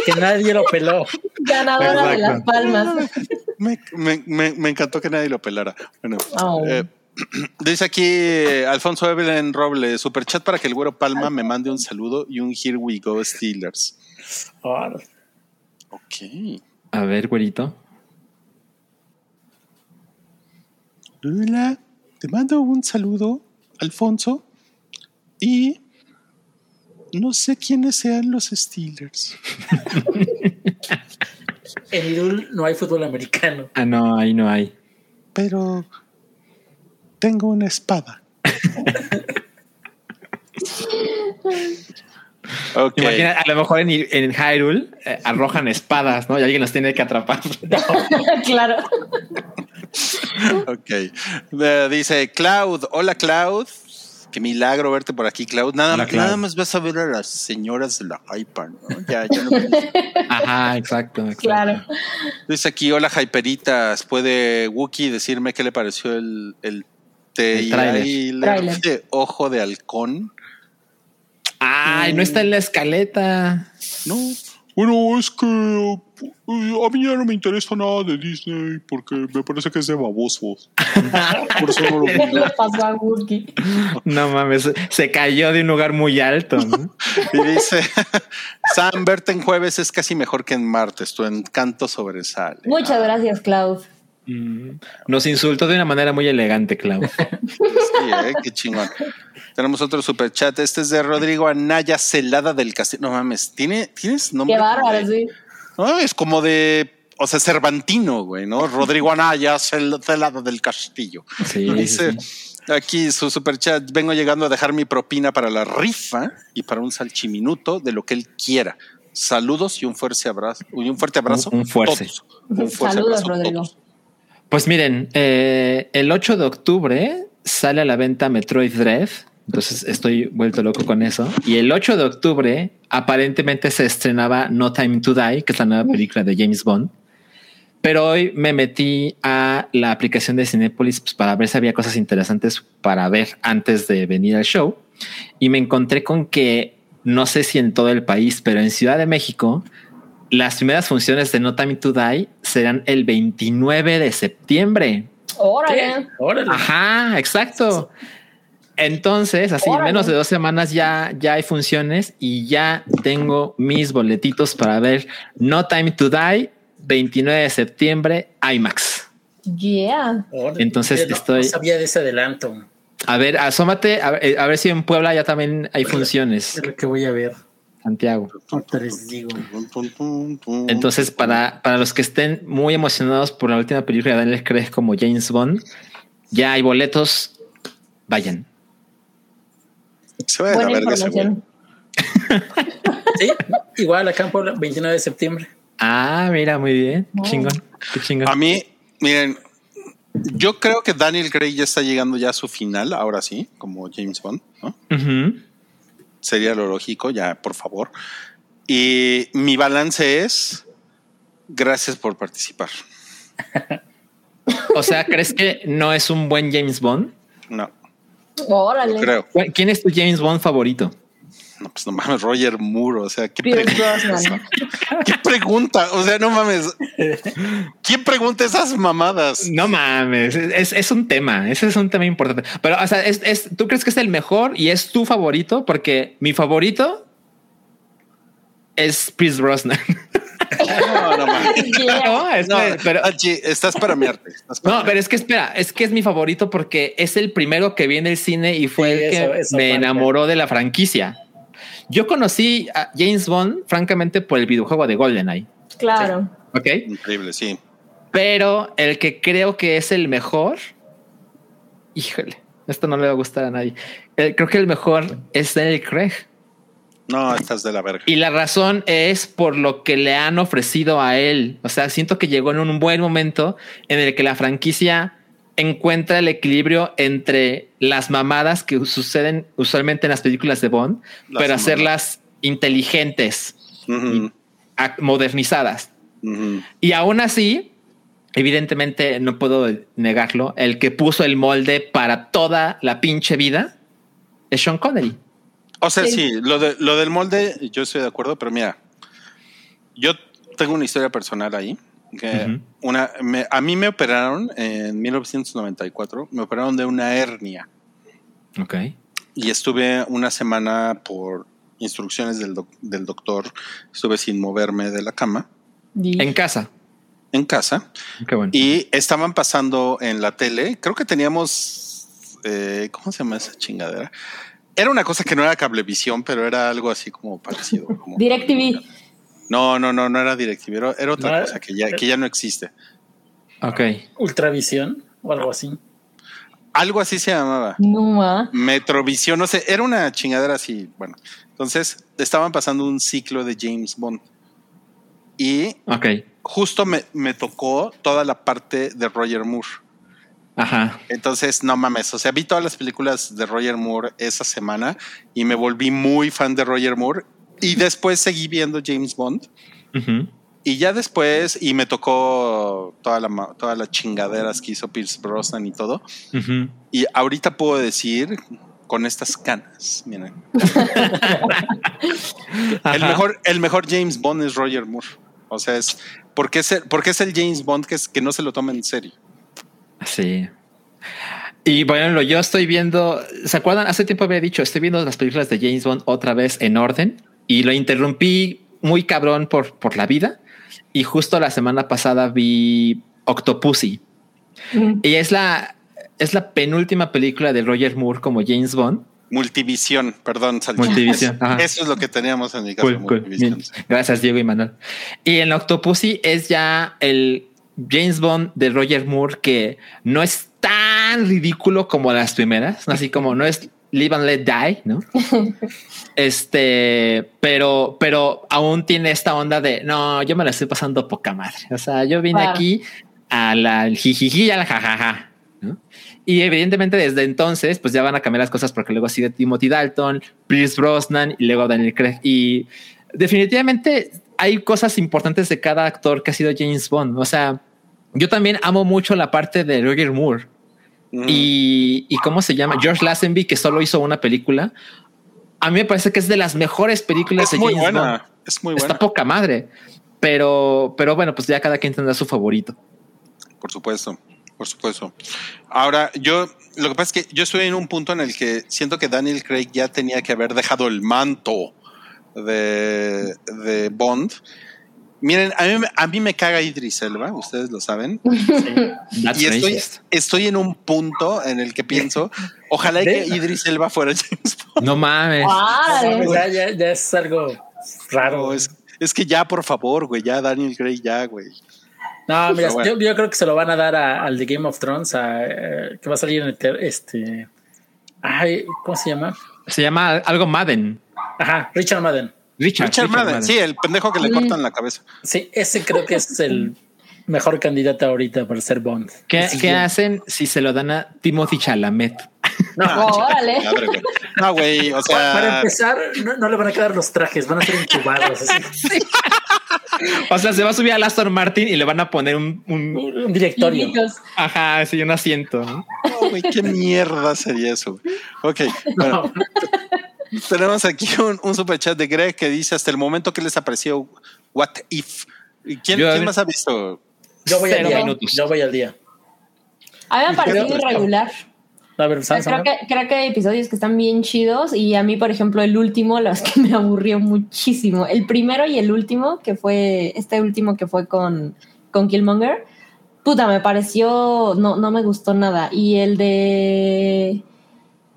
Que nadie lo peló. ganadora de las palmas. Me, me- me- me encantó que nadie lo pelara. Bueno, Oh. eh, dice aquí eh, Alfonso Evelyn Robles, superchat para que el güero Palma me mande un saludo y un Here We Go Steelers. Ok. A ver, güerito. Hola, te mando un saludo, Alfonso. Y no sé quiénes sean los Steelers. en Irul no hay fútbol americano. Ah, no, ahí no hay. pero tengo una espada. ok. Imagina, a lo mejor en, en Hyrule eh, arrojan espadas, ¿no? Y alguien las tiene que atrapar. claro. Ok. Eh, dice Cloud. Hola, Cloud. Qué milagro verte por aquí, Cloud. Nada, Hola, Cloud. nada más vas a ver a las señoras de la Hyper, ¿no? Ya, ya no. Ajá, exacto. exacto. Claro. Dice aquí, hola, Hyperitas. ¿Puede Wookie decirme qué le pareció el, el Este, El y ahí le ojo de halcón. Ay, no está en la escaleta. No. Bueno, es que eh, a mí ya no me interesa nada de Disney porque me parece que es de babosos. Por eso no lo ¿Qué vi. le pasó a Wookie? No mames, se cayó de un lugar muy alto. ¿no? Y dice, Sam, verte en jueves es casi mejor que en martes. Tu encanto sobresale. Muchas gracias, Klaus. Mm, Nos insultó de una manera muy elegante, Clau. Sí, eh, qué chingón. Tenemos otro super chat. Este es de Rodrigo Anaya Celada del Castillo. No mames, ¿tiene, ¿tienes nombre? Qué bárbaro, de- sí. No, es como de, o sea, Cervantino, güey, ¿no? Rodrigo Anaya Cel- Celada del Castillo. Sí, Dice sí, aquí su super chat. Vengo llegando a dejar mi propina para la rifa y para un salchiminuto de lo que él quiera. Saludos y un fuerte abrazo. Y un fuerte abrazo. Un- un fuerte. Todos. Un fuerte Saludos, abrazo Rodrigo. todos. Pues miren, eh, el 8 de octubre sale a la venta Metroid Dread. Entonces estoy vuelto loco con eso. Y el 8 de octubre aparentemente se estrenaba No Time to Die, que es la nueva película de James Bond. Pero hoy me metí a la aplicación de Cinepolis pues, para ver si había cosas interesantes para ver antes de venir al show. Y me encontré con que, no sé si en todo el país, pero en Ciudad de México, las primeras funciones de No Time to Die serán el 29 de septiembre. Órale. Órale. Ajá, exacto. Entonces, así en Órale. menos de dos semanas ya, ya hay funciones y ya tengo mis boletitos para ver No Time to Die, 29 de septiembre, IMAX. Yeah. Órale. Entonces no- estoy- No sabía de ese adelanto. A ver, asómate, a ver, eh, a ver si en Puebla ya también hay funciones, Es lo que voy a ver. Santiago. Digo. Entonces, para, para los que estén muy emocionados por la última película de Daniel Craig como James Bond, ya hay boletos. Vayan. Se va a la verga. Sí, igual acá en Puebla, 29 de septiembre. Ah, mira, muy bien. Qué Oh. chingón. Qué chingón. A mí, miren, yo creo que Daniel Craig ya está llegando ya a su final, ahora sí, como James Bond, ¿no? Sería lo lógico, ya, por favor. Y mi balance es, gracias por participar. O sea, ¿crees que no es un buen James Bond? No, Órale. creo. ¿Cu- ¿Quién es tu James Bond favorito? No, pues no mames, Roger Moore, o sea, ¿qué, Pierce pre- Brosnan. qué pregunta? O sea, no mames. ¿Quién pregunta esas mamadas? No mames, es, es un tema, ese es un tema importante. Pero, o sea, es, es- ¿tú crees que es el mejor y es tu favorito? Porque mi favorito es Pierce Brosnan. No, no mames. Yeah. no, es No, que- pero, estás para mi arte. estás para no, mi pero es que espera, es que es mi favorito porque es el primero que vi en el cine y fue Sí, el que eso- eso me enamoró de la franquicia. Yo conocí a James Bond, francamente, por el videojuego de GoldenEye. Claro. Ok. Increíble, sí. Pero el que creo que es el mejor, híjole, esto no le va a gustar a nadie. Eh, creo que el mejor es Daniel Craig. No, estás de la verga. Y la razón es por lo que le han ofrecido a él. O sea, siento que llegó en un buen momento en el que la franquicia encuentra el equilibrio entre las mamadas que suceden usualmente en las películas de Bond, Las pero mamadas. hacerlas inteligentes, modernizadas. Y aún así, evidentemente no puedo negarlo, el que puso el molde para toda la pinche vida es Sean Connery. O sea, Sí. sí, lo, de, lo del molde, yo estoy de acuerdo, pero mira, yo tengo una historia personal ahí. Que Ujú. una, me- a mí me operaron en 1994, me operaron de una hernia Ok. y estuve una semana por instrucciones del, doc- del doctor, estuve sin moverme de la cama Y- En casa. en casa Qué bueno. y estaban pasando en la tele, creo que teníamos, eh, ¿cómo se llama esa chingadera? Era una cosa que no era cablevisión, pero era algo así como parecido. Como, DirecTV. No, no, no, no era DirecTV, era, era otra No, cosa que ya, que ya no existe. ok. Ultravisión o algo así. Algo así se llamaba. No ma. Metrovisión, no sé, era una chingadera así. Bueno, entonces estaban pasando un ciclo de James Bond y Ok. justo me, me tocó toda la parte de Roger Moore. Ajá. Entonces, no mames, o sea, vi todas las películas de Roger Moore esa semana y me volví muy fan de Roger Moore y después seguí viendo James Bond. Y ya después, y me tocó toda la, todas las chingaderas que hizo Pierce Brosnan y todo. Y ahorita puedo decir con estas canas, miren. El mejor, el mejor James Bond es Roger Moore. O sea, es porque es el, porque es el James Bond que, es, que no se lo toma en serio. Sí. Y bueno, yo estoy viendo, ¿se acuerdan? Hace tiempo había dicho, estoy viendo las películas de James Bond otra vez en orden y lo interrumpí muy cabrón por, por la vida. Y justo la semana pasada vi Octopussy. Mm. Y es la, es la penúltima película de Roger Moore como James Bond. Multivisión, perdón. Multivisión, Eso, es lo que teníamos en mi caso. Cool, cool. Multivisión. Bien. Gracias, Diego y Manuel. Y en Octopussy es ya el James Bond de Roger Moore que no es tan ridículo como las primeras, así como no es Live and Let Die, ¿no? este, pero, pero aún tiene esta onda de no, yo me la estoy pasando poca madre. O sea, yo vine aquí a la jijiji y a la jajaja. ¿no? Y evidentemente desde entonces, pues ya van a cambiar las cosas porque luego sigue Timothy Dalton, Pierce Brosnan y luego Daniel Craig. Y definitivamente hay cosas importantes de cada actor que ha sido James Bond. O sea, yo también amo mucho la parte de Roger Moore Mm. y, y cómo se llama George Lazenby, que solo hizo una película. A mí me parece que es de las mejores películas es de muy James buena. Bond. Es muy Está buena, poca madre, pero, pero bueno, pues ya cada quien tendrá su favorito. por supuesto. Por supuesto. Ahora, yo, lo que pasa es que yo estoy en un punto en el que siento que Daniel Craig ya tenía que haber dejado el manto de, de Bond. Miren, a mí, me- a mí me caga Idris Elba, ustedes lo saben. Y estoy, estoy en un punto en el que pienso, ojalá y que Idris Elba fuera James Bond. No mames. Ya, ya, ya es algo raro. No, es, es que ya, por favor, güey, ya Daniel Craig, ya, güey. No, mira, bueno. yo, yo creo que se lo van a dar a- al de Game of Thrones, a, eh, que va a salir en el este. Ay, ¿cómo se llama? Se llama algo Madden. Ajá, Richard Madden. Richard, Richard Madden, sí, el pendejo que le Mm. cortan la cabeza. Sí, ese creo que es el mejor candidato ahorita para ser Bond. ¿Qué, Sí, qué sí. hacen si se lo dan a Timothy Chalamet? No, Órale. güey. No, güey, o Pa- Para sea, empezar, no, no le van a quedar los trajes, van a ser incubados. así. O sea, se va a subir a Aston Martin y le van a poner un, un Un directorio. Ajá, sí, un asiento. ¿no? güey, qué mierda sería eso. Ok, bueno, No, tenemos aquí un, un super chat de Greg que dice hasta el momento que les apreció What If. ¿Y ¿Quién, Yo- quién más ha visto? yo voy al día. minutos. Yo voy al día. A mí me ha parecido irregular. A ver, Creo Samsung. que, creo que hay episodios que están bien chidos y a mí, por ejemplo, el último, los que me aburrió muchísimo. El primero y el último, que fue este último que fue con, con Killmonger, puta, me pareció, no, no me gustó nada. Y el de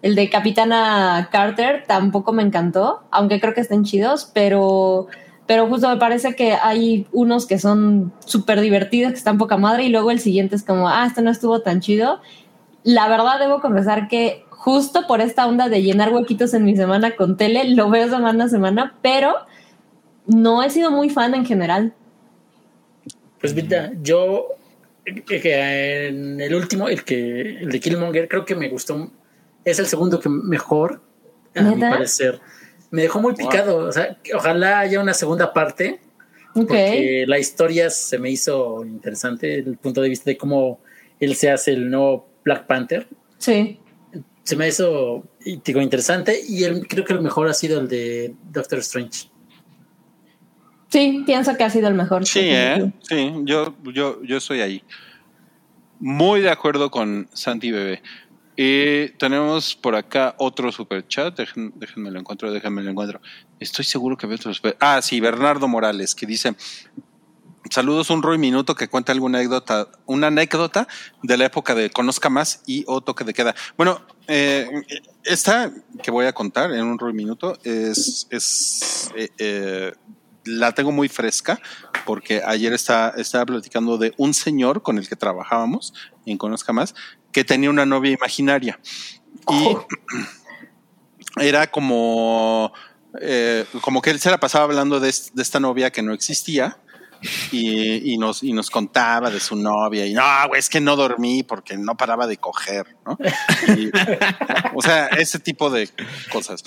el de Capitana Carter tampoco me encantó, aunque creo que estén chidos, pero pero justo me parece que hay unos que son súper divertidos, que están poca madre, y luego el siguiente es como, ah, este no estuvo tan chido. La verdad debo confesar que justo por esta onda de llenar huequitos en mi semana con tele, lo veo semana a semana, pero no he sido muy fan en general. Pues mira, yo en el último, el que el de Killmonger, creo que me gustó. Es el segundo que mejor, a mi parecer. Me dejó muy picado. O sea, ojalá haya una segunda parte. Porque la historia se me hizo interesante desde el punto de vista de cómo él se hace el nuevo Black Panther. Sí. Se me hizo digo, interesante y el, creo que el mejor ha sido el de Doctor Strange. Sí, pienso que ha sido el mejor. Sí, ¿eh? Sí, yo, yo, yo estoy ahí. Muy de acuerdo con Santi Bebé. Y tenemos por acá otro super chat. Déjenme lo encuentro, déjenme lo encuentro. Estoy seguro que veo otro super- Ah, sí, Bernardo Morales, que dice: Saludos, un Roy Minuto que cuenta alguna anécdota, una anécdota de la época de Conozca Más y o Toque de Queda. Bueno, eh, esta que voy a contar en un Roy Minuto es, es eh, eh, la tengo muy fresca porque ayer estaba platicando de un señor con el que trabajábamos en Conozca Más que tenía una novia imaginaria. Y era como, eh, como que él se la pasaba hablando de, es- de esta novia que no existía. Y, y nos, y nos contaba de su novia. Y no, güey, es que no dormí porque no paraba de coger, ¿no? Y, o sea, ese tipo de cosas.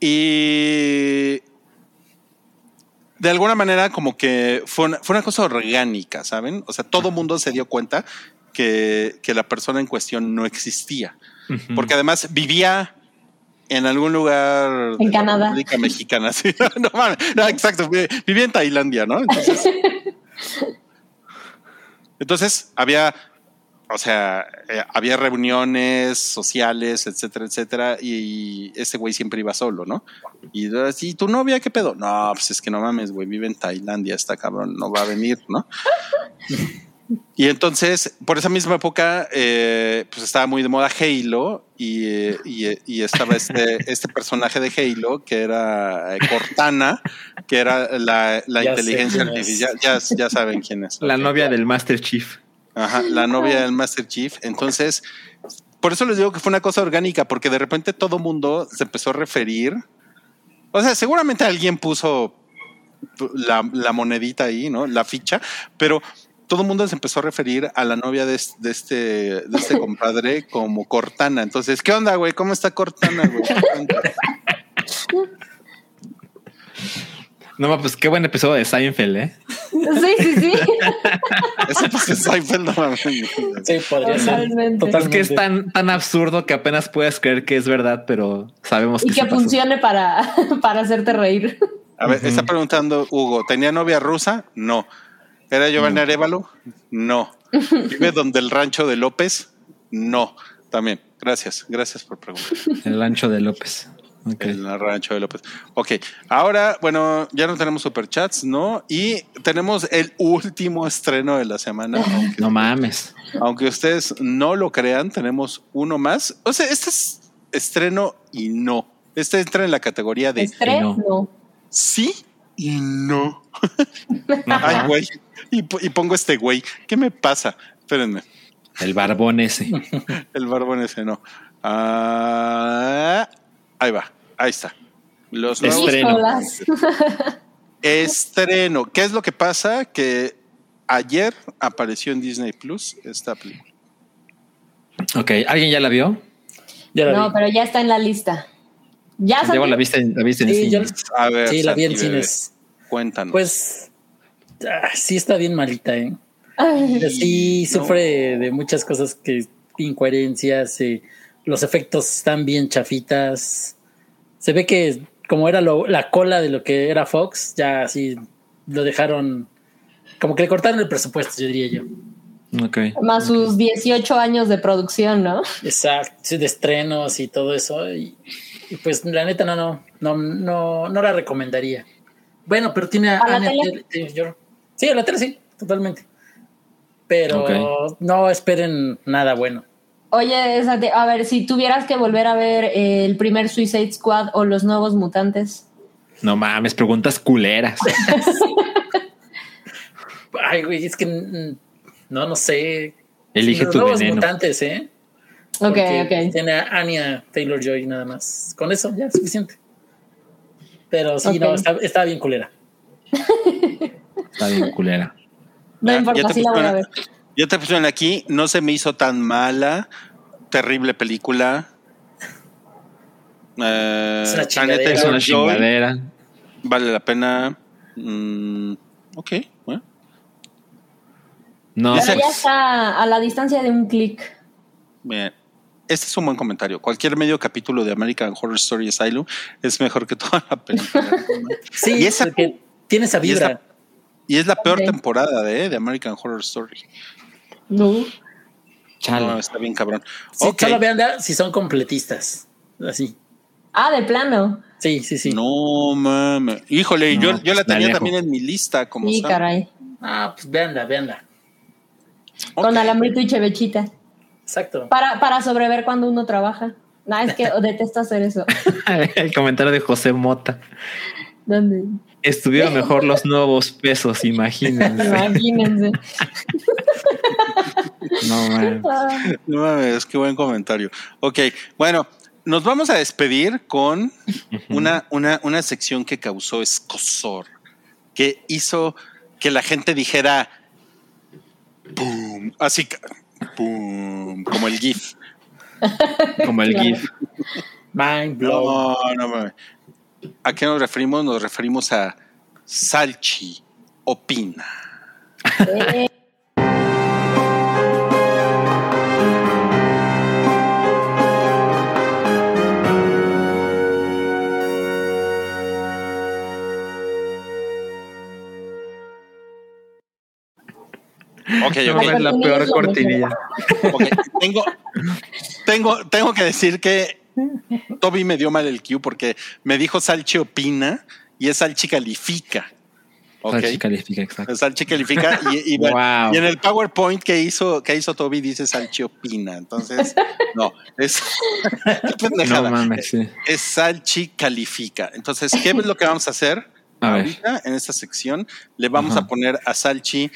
Y de alguna manera como que fue una, fue una cosa orgánica, ¿saben? O sea, todo mundo se dio cuenta que, que la persona en cuestión no existía. Porque además vivía en algún lugar En de la Canadá. República Mexicana. sí. no, no, exacto. vi- Vivía en Tailandia, ¿no? Entonces, entonces había, o sea, eh, había reuniones sociales, etcétera, etcétera, y ese güey siempre iba solo, ¿no? Y así, ¿tu novia qué pedo? No, pues es que no mames, güey, vive en Tailandia, está cabrón, no va a venir, ¿no? Y entonces, por esa misma época, eh, pues estaba muy de moda Halo y, eh, y, y estaba este, este personaje de Halo que era eh, Cortana, que era la, inteligencia artificial. Ya, ya saben quién es. La novia del Master Chief. Ajá, la novia del Master Chief. Entonces, por eso les digo que fue una cosa orgánica, porque de repente todo mundo se empezó a referir. O sea, seguramente alguien puso la, la monedita ahí, ¿no? La ficha, pero todo el mundo se empezó a referir a la novia de, es- de este, de este compadre como Cortana. Entonces, ¿qué onda, güey? ¿Cómo está Cortana, güey? No, pues qué buen episodio de Seinfeld, ¿eh? Sí, sí, sí. Ese pues es Seinfeld, no mames. Sí, podría ser. Totalmente. Es que es tan, tan absurdo que apenas puedes creer que es verdad, pero sabemos Y que que sí pasó. funcione para, para hacerte reír. A ver, está preguntando Hugo, ¿tenía novia rusa? No. ¿Era Giovanni Arevalo? No. ¿Vive donde el rancho de López? No. También. Gracias. Gracias por preguntar. El ancho de López. Ok. El rancho de López. Ok. Ahora, bueno, ya no tenemos superchats, ¿no? Y tenemos el último estreno de la semana. Aunque, No mames. aunque ustedes no lo crean, tenemos uno más. O sea, este es estreno y no. Este entra en la categoría de Estrés, no. no. sí y no. Ay, güey. Y, po- y pongo este güey. ¿Qué me pasa? Espérenme. El barbón ese. El barbón ese no. Ah, ahí va. Ahí está. Los Estreno. Estreno. ¿Qué es lo que pasa? Que ayer apareció en Disney Plus esta película. Ok, ¿alguien ya la vio? Ya la No, vi. pero ya está en la lista. ¿Ya salió? la viste, la viste en Sí, cine. yo- A ver, sí, la vi en cines. Cuéntanos. Pues ah, sí está bien malita, ¿eh? Ay, Sí, No. sufre de muchas cosas que incoherencias, eh, los efectos están bien chafitas. Se ve que como era lo- la cola de lo que era Fox, ya así lo dejaron, como que le cortaron el presupuesto, yo diría yo. Ok. Más sus 18 años de producción, ¿no? Exacto, sí, de estrenos y todo eso. Y, y pues la neta no, no, no, no, no la recomendaría. Bueno, pero tiene a ¿A Anya. Sí, a la tele sí, totalmente. Pero Ok. no esperen nada bueno. Oye, a ver, si tuvieras que volver a ver el primer Suicide Squad o los nuevos mutantes. No mames, preguntas culeras. Ay, güey, es que no, no sé. Elige Los tu nuevos veneno. mutantes, ¿eh? Ok, Porque ok. Tiene a Anya Taylor Joy nada más. Con eso ya es suficiente. Pero sí, Ok. no, está, está bien culera. Está bien culera. No Ya- importa, ya te sí la voy a ver. Ya te pusieron aquí, no se me hizo tan mala. Terrible película. Eh, Es una chingadera. Es una Taylor-Joy, chingadera. Vale la pena. Mm, ok, bueno. No, Pero Dice- ya está a la distancia de un clic. Bien. Este es un buen comentario. Cualquier medio capítulo de American Horror Story Asylum es mejor que toda la película. Sí, Y esa- porque tiene esa- vibra. Y es la peor temporada de, de American Horror Story. No. chale. No, está bien cabrón. Sí, Ok. Solo veanla si son completistas. Así. Ah, de plano. Sí, sí, sí. No mames. Híjole, No, yo, yo la tenía también en mi lista. Como Sí, saben. caray. Ah, pues veanla, veanla. Ok. Con alambrito y chevechita. Exacto. Para, para sobrever cuando uno trabaja. No, es que detesto hacer eso. El comentario de José Mota. ¿Dónde? Estuvieron mejor los nuevos pesos, imagínense. Imagínense. No mames. No mames, qué buen comentario. Ok, bueno, nos vamos a despedir con una, una, una sección que causó escosor, que hizo que la gente dijera ¡pum! Así, que, ¡pum! Como el GIF. Como el Claro. GIF. Mind blow. No, no mames. ¿A qué nos referimos? Nos referimos a Salchi opina. Eh, Ok, No, es la peor cortinilla. ok. Tengo, tengo, tengo que decir que Toby me dio mal el cue porque me dijo Salchi opina y es Salchi califica. Salchi califica, exacto. Salchi califica y, y- Wow. y en el PowerPoint que hizo, que hizo Toby dice Salchi opina. Entonces, no, es. No mames, sí. es Salchi califica. Entonces, ¿qué es lo que vamos a hacer? A ver. Ahorita en esta sección le vamos Ajá. a poner a Salchi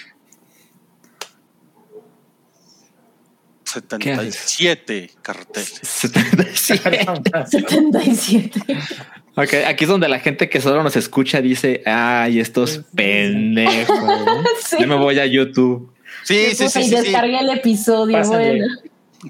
77 carteles. 77. 77. Ok, aquí es donde la gente que solo nos escucha dice, ay, estos pendejos. Yo me voy a YouTube. Sí, sí, sí, y sí, sí. descargué el episodio. Pásale. Bueno.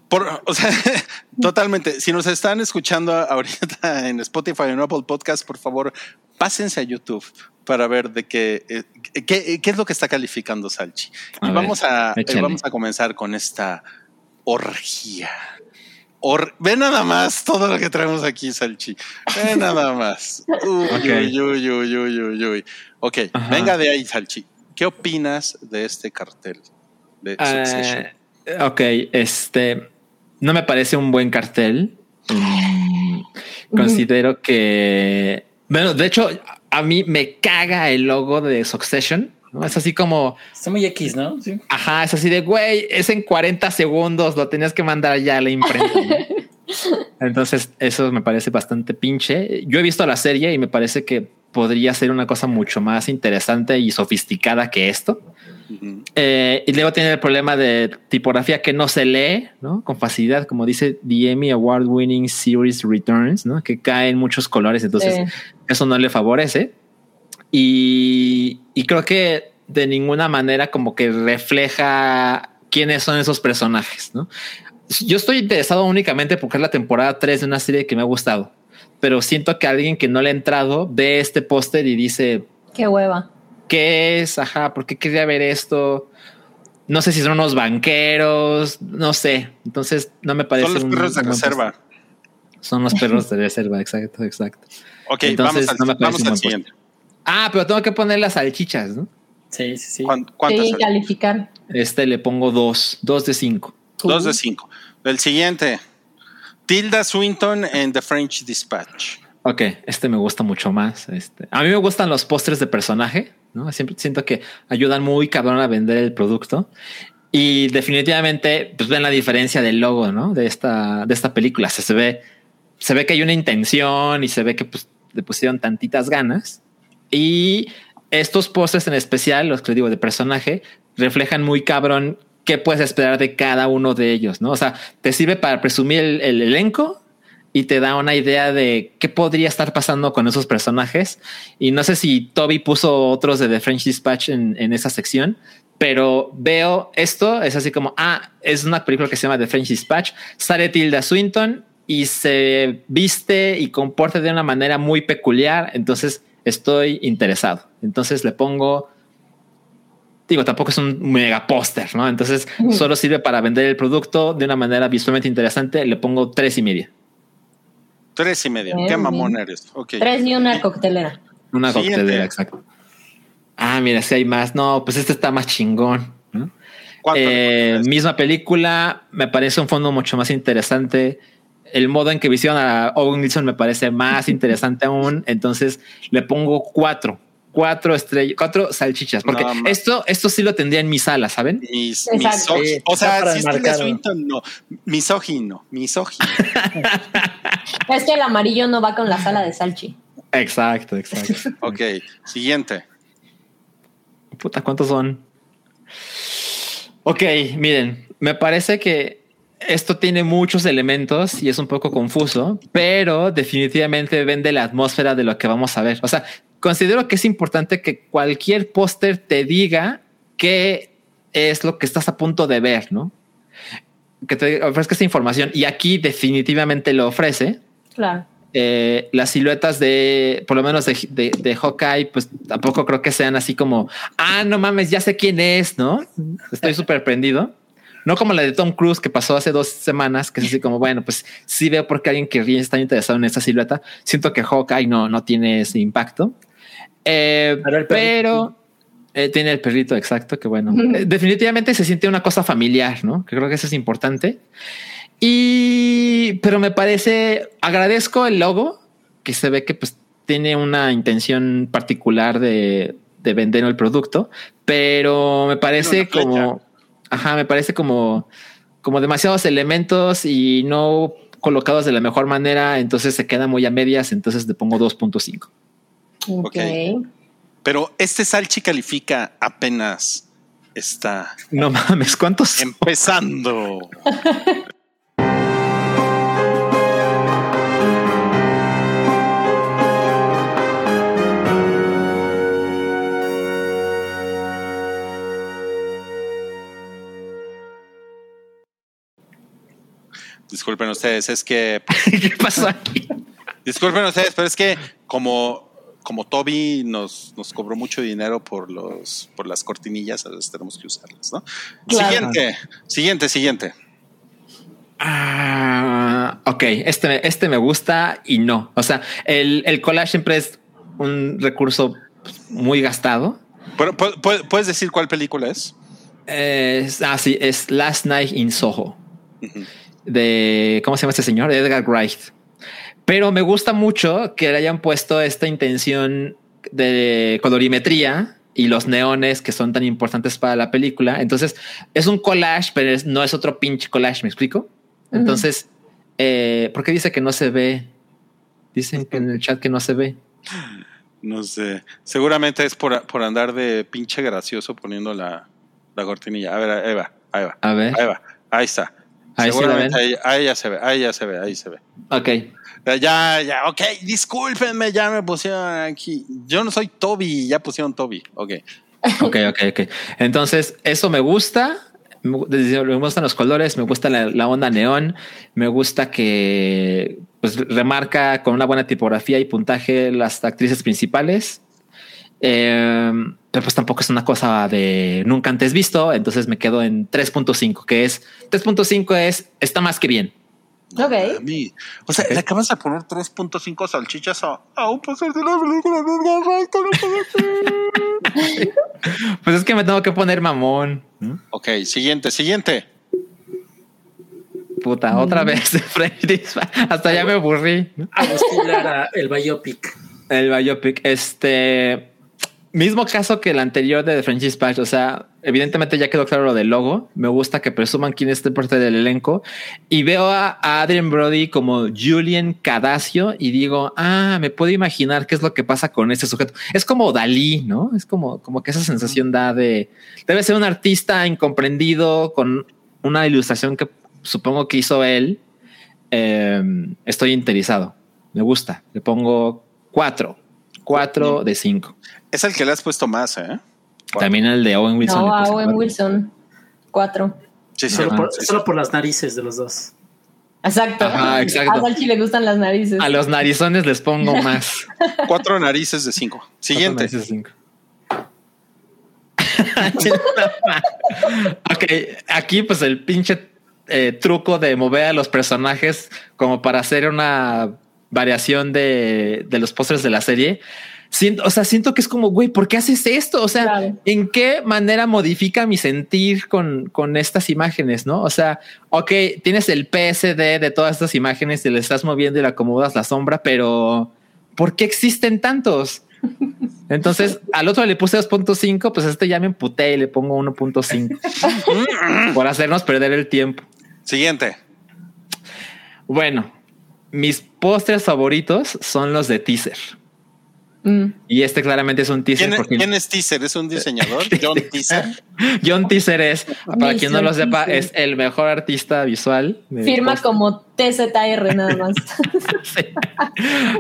Por- o sea, totalmente. Si nos están escuchando ahorita en Spotify o en Apple Podcast, por favor, pásense a YouTube para ver de qué, eh, qué, qué es lo que está calificando Salchi. A y ver, vamos a, eh, vamos a comenzar con esta orgía. Or- Ve nada más todo lo que traemos aquí, Salchi. Ve nada más. Uy, Ok. uy, uy, uy, uy, uy, uy. Ok, Ajá. venga de ahí, Salchi. ¿Qué opinas de este cartel de Succession? Eh, ok, este no me parece un buen cartel. Mm, Considero que, bueno, de hecho, a mí me caga el logo de Succession. ¿No? Es así como, Está muy X, ¿no? Sí. ajá, es así de güey, es en 40 segundos, lo tenías que mandar ya a la imprenta. ¿no? Entonces, eso me parece bastante pinche. Yo he visto la serie y me parece que podría ser una cosa mucho más interesante y sofisticada que esto. Eh, y luego tiene el problema de tipografía que no se lee ¿no? con facilidad, como dice The Emmy Award Winning Series Returns, ¿no? que caen muchos colores, entonces Sí. eso no le favorece. Y, y creo que de ninguna manera como que refleja quiénes son esos personajes. ¿no? Yo estoy interesado únicamente porque es la temporada 3 de una serie que me ha gustado, pero siento que alguien que no le ha entrado ve este póster y dice, Qué hueva. ¿qué es? Ajá, ¿por qué quería ver esto? No sé si son unos banqueros, no sé. Entonces no me parece. Son los un- perros de un reserva. Son los perros de reserva, exacto, exacto. Ok, Entonces, vamos al, no me parece vamos al siguiente. Ah, pero tengo que poner las salchichas, ¿no? Sí, sí, sí. ¿Cuán- ¿Cuántas? Sí, calificar. Este le pongo dos, dos de cinco. Dos de cinco. El siguiente. Tilda Swinton en The French Dispatch. Ok, este me gusta mucho más. Este, a mí me gustan los postres de personaje, ¿no? Siempre siento que ayudan muy cabrón a vender el producto. Y definitivamente, pues ven la diferencia del logo, ¿no? De esta, de esta película. Se, se ve, se ve que hay una intención y se ve que pues, le pusieron tantitas ganas. Y estos postres en especial, los que les digo de personaje, reflejan muy cabrón qué puedes esperar de cada uno de ellos, ¿no? O sea, te sirve para presumir el, el elenco y te da una idea de qué podría estar pasando con esos personajes. Y no sé si Toby puso otros de The French Dispatch en, en esa sección, pero veo esto, es así como, ah, es una película que se llama The French Dispatch, sale Tilda Swinton y se viste y comporta de una manera muy peculiar, entonces estoy interesado. Entonces le pongo, digo, tampoco es un mega póster, ¿no? Entonces solo sirve para vender el producto de una manera visualmente interesante, le pongo tres y media. Tres y media. Qué mamón eres. Ok. Tres y una coctelera. Una Siguiente. coctelera, exacto. Ah, mira, si hay más. No, pues este está más chingón. ¿no? ¿Cuánto le Eh, misma película, me parece un fondo mucho más interesante. El modo en que visión a Owen Wilson me parece más interesante aún. Entonces le pongo cuatro, cuatro estrellas, cuatro salchichas, porque No, esto, esto sí lo tendría en mi sala, ¿saben? Mis. Sí, O sea, si es. Swinton, no. Misógino. Misógino. Es que el amarillo no va con la sala de Salchi. Exacto, exacto. ok. Siguiente. Puta, ¿cuántos son? Ok, miren, me parece que esto tiene muchos elementos y es un poco confuso, pero definitivamente vende la atmósfera de lo que vamos a ver. O sea, considero que es importante que cualquier póster te diga qué es lo que estás a punto de ver, ¿no? Que te ofrezca esa información y aquí definitivamente lo ofrece. Claro. Eh, las siluetas de, por lo menos de, de, de, Hawkeye, pues tampoco creo que sean así como, ah, no mames, ya sé quién es, ¿no? Estoy súper prendido. No como la de Tom Cruise que pasó hace dos semanas, que es así como, bueno, pues sí veo por qué alguien que está interesado en esa silueta. Siento que Hawkeye no, no tiene ese impacto. Eh, pero eh, tiene el perrito exacto, que bueno, eh, definitivamente se siente una cosa familiar, ¿no? Que creo que eso es importante. Y, pero me parece, agradezco el logo, que se ve que pues tiene una intención particular de, de vender el producto, pero me parece como, ajá, me parece como, como demasiados elementos y no colocados de la mejor manera, entonces se queda muy a medias, entonces le pongo 2.5. Ok. okay. Pero este Salchi califica apenas está. No mames, ¿cuántos? Empezando. Disculpen ustedes, es que. ¿Qué pasó aquí? Disculpen ustedes, pero es que como, como Toby nos, nos cobró mucho dinero por los por las cortinillas, a veces tenemos que usarlas, ¿no? Claro. Siguiente, siguiente, siguiente. Ah, ok, este, este me gusta y no. O sea, el, el collage siempre es un recurso muy gastado. Pero, ¿Puedes decir cuál película es? Eh, ah, sí, es Last Night in Soho. Uh -huh de cómo se llama este señor Edgar Wright. Pero me gusta mucho que le hayan puesto esta intención de colorimetría y los neones que son tan importantes para la película. Entonces es un collage, pero es, no es otro pinche collage. Me explico. Entonces, uh -huh. eh, ¿por qué dice que no se ve? Dicen que en el chat que no se ve. No sé. Seguramente es por, por andar de pinche gracioso poniendo la, la cortinilla. A ver, ahí va, ahí va. A ver. Ahí va. Ahí está. Ahí, Seguramente ahí, ahí, ya se ve, ahí ya se ve, ahí se ve. Ok. Ya, ya, ok, discúlpenme, ya me pusieron aquí. Yo no soy Toby, ya pusieron Toby. Ok. Ok, ok, ok. Entonces, eso me gusta. Me gustan los colores, me gusta la, la onda neón, me gusta que pues, remarca con una buena tipografía y puntaje las actrices principales. Eh, pero pues tampoco es una cosa de nunca antes visto, entonces me quedo en 3.5, que es 3.5 es está más que bien. Ok. O sea, okay. le acabas de poner 3.5 salchichas a, a un pasar de la película de Pues es que me tengo que poner mamón. Ok, siguiente, siguiente. Puta, mm. otra vez Hasta ya me aburrí. Que era el biopic. El biopic. Este mismo caso que el anterior de The French Dispatch. O sea, evidentemente ya quedó claro lo del logo. Me gusta que presuman quién es parte del elenco y veo a Adrian Brody como Julian Cadacio y digo, ah, me puedo imaginar qué es lo que pasa con este sujeto. Es como Dalí, no? Es como, como que esa sensación da de debe ser un artista incomprendido con una ilustración que supongo que hizo él. Eh, estoy interesado. Me gusta. Le pongo cuatro, cuatro de cinco. Es el que le has puesto más, ¿eh? También el de Owen Wilson. No, a Owen cuatro. Wilson. Cuatro. Sí, sí, solo, por, sí, solo por las narices de los dos. Exacto. Ajá, exacto. A Salchi le gustan las narices. A los narizones les pongo más. Cuatro narices de cinco. Siguiente. Narices de cinco. ok, aquí pues el pinche eh, truco de mover a los personajes como para hacer una variación de, de los pósters de la serie siento, o sea, siento que es como, güey, ¿por qué haces esto? O sea, claro. ¿en qué manera modifica mi sentir con, con estas imágenes? No, o sea, ok, tienes el PSD de todas estas imágenes y le estás moviendo y le acomodas la sombra, pero ¿por qué existen tantos? Entonces al otro le puse 2.5, pues a este ya me emputé y le pongo 1.5 por hacernos perder el tiempo. Siguiente. Bueno, mis pósters favoritos son los de teaser. Mm. Y este claramente es un teaser. ¿Quién, porque... ¿Quién, es teaser? ¿Es un diseñador? John Teaser. John Teaser es, para quien no lo sepa, es el mejor artista visual. Firma post. como TZR nada más. sí.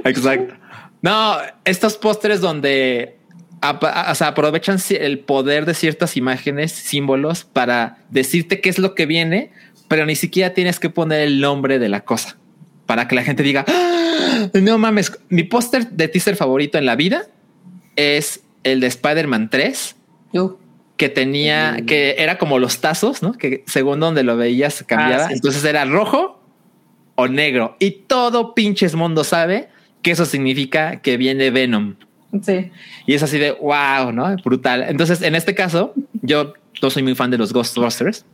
Exacto. No, estos pósteres donde o sea, aprovechan el poder de ciertas imágenes, símbolos para decirte qué es lo que viene, pero ni siquiera tienes que poner el nombre de la cosa. Para que la gente diga, "Ah, no mames, mi póster de teaser favorito en la vida es el de Spider-Man 3, Uh, que tenía, que era como los tazos, ¿no? Que según donde lo veías cambiaba. Ah, sí. Entonces era rojo o negro. Y todo pinches mundo sabe que eso significa que viene Venom. sí. Y es así de wow, ¿no? Brutal. Entonces, en este caso, yo no soy muy fan de los Ghostbusters,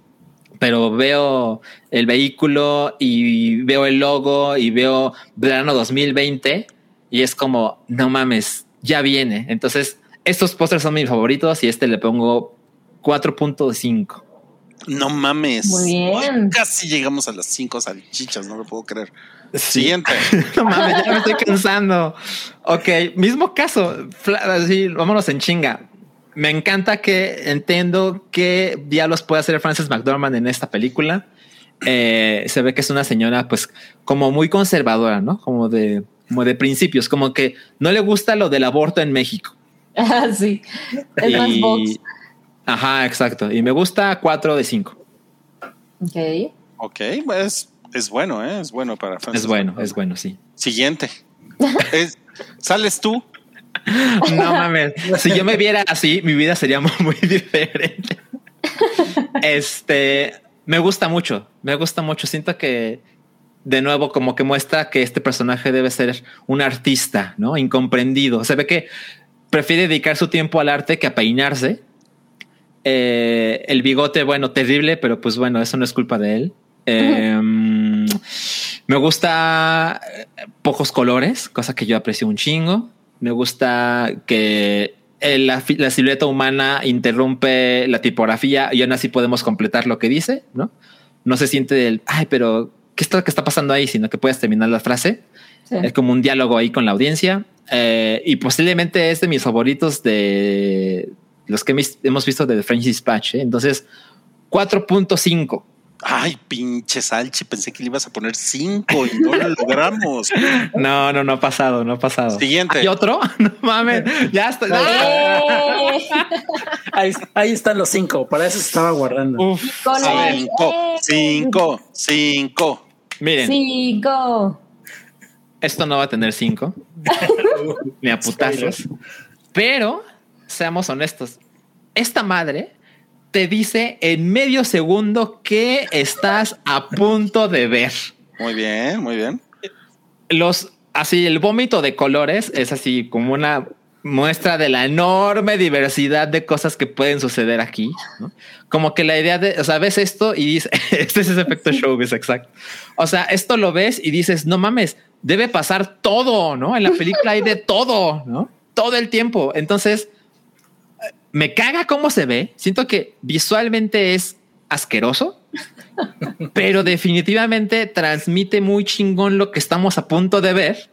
pero veo el vehículo y veo el logo y veo verano 2020 y es como, no mames, ya viene. Entonces, estos pósters son mis favoritos y este le pongo 4.5. No mames. Muy bien. Ay, casi llegamos a las cinco salchichas, no lo puedo creer. Siguiente. No mames, ya me estoy cansando. Ok, mismo caso. Así, vámonos en chinga. Me encanta que entiendo qué diablos puede hacer Frances McDormand en esta película. Eh, se ve que es una señora, pues, como muy conservadora, ¿no? Como de, como de principios, como que no le gusta lo del aborto en México. Ah, sí. Es más Y- box. Ajá, exacto. Y me gusta 4 de 5. Ok. Ok, pues es bueno, ¿eh? es bueno para Francis Es bueno, McDormand. es bueno, sí. Siguiente. Es- ¿Sales tú? No mames. Si yo me viera así, mi vida sería muy, diferente. Este me gusta mucho. Me gusta mucho. Siento que de nuevo, como que muestra que este personaje debe ser un artista, no incomprendido. Se ve que prefiere dedicar su tiempo al arte que a peinarse. Eh, el bigote, bueno, terrible, pero pues bueno, eso no es culpa de él. Eh, me gusta eh, pocos colores, cosa que yo aprecio un chingo. Me gusta que el- la, silueta humana interrumpe la tipografía y aún así podemos completar lo que dice, ¿no? No se siente del, ay, pero ¿qué está, qué está pasando ahí? Sino que puedes terminar la frase. Sí. Es como un diálogo ahí con la audiencia. Eh, y posiblemente es de mis favoritos de los que hemos- hemos visto de The French Dispatch. ¿eh? Entonces, 4.5. Ay, pinche Salchi, pensé que le ibas a poner cinco y no lo logramos. No, no, no ha pasado, no ha pasado. Siguiente. ¿Hay otro? No mames, ya está. Ahí, ahí están los cinco. Para eso se estaba guardando. Uf, Cinco, cinco, cinco. miren, Cinco. esto no va a tener cinco, ni a putazos, pero seamos honestos. Esta madre te dice en medio segundo que estás a punto de ver. Muy bien, muy bien. Los así, el vómito de colores es así como una muestra de la enorme diversidad de cosas que pueden suceder aquí. ¿no? Como que la idea de, o sea, ves esto y dices, este es ese efecto showbiz, exacto. O sea, esto lo ves y dices, no mames, debe pasar todo, ¿no? En la película hay de todo, ¿no? Todo el tiempo. Entonces, me caga cómo se ve. Siento que visualmente es asqueroso, pero definitivamente transmite muy chingón lo que estamos a punto de ver.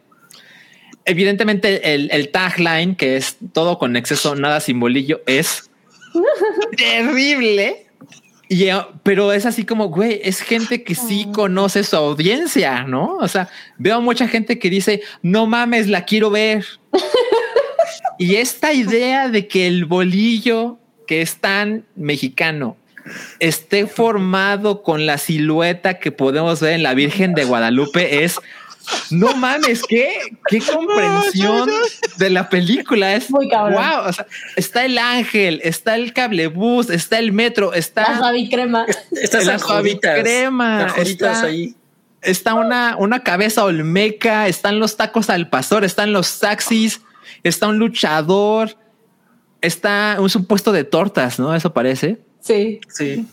Evidentemente, el, el tagline, que es todo con exceso, nada simbolillo, es terrible. Eh, pero es así como, güey, es gente que sí conoce su audiencia, ¿no? O sea, veo mucha gente que dice, no mames, la quiero ver. y esta idea de que el bolillo que es tan mexicano esté formado con la silueta que podemos ver en la Virgen de Guadalupe es no mames, qué, qué comprensión de la película es Muy cabrón. Wow, o sea, está el ángel, está el cablebús, está el metro, La está, Juditas. suavicrema, San Juditas está- ahí. está una, una cabeza olmeca, están los tacos al pastor, están los taxis, está un luchador, está un supuesto de tortas, ¿no? Eso parece. Sí. Sí.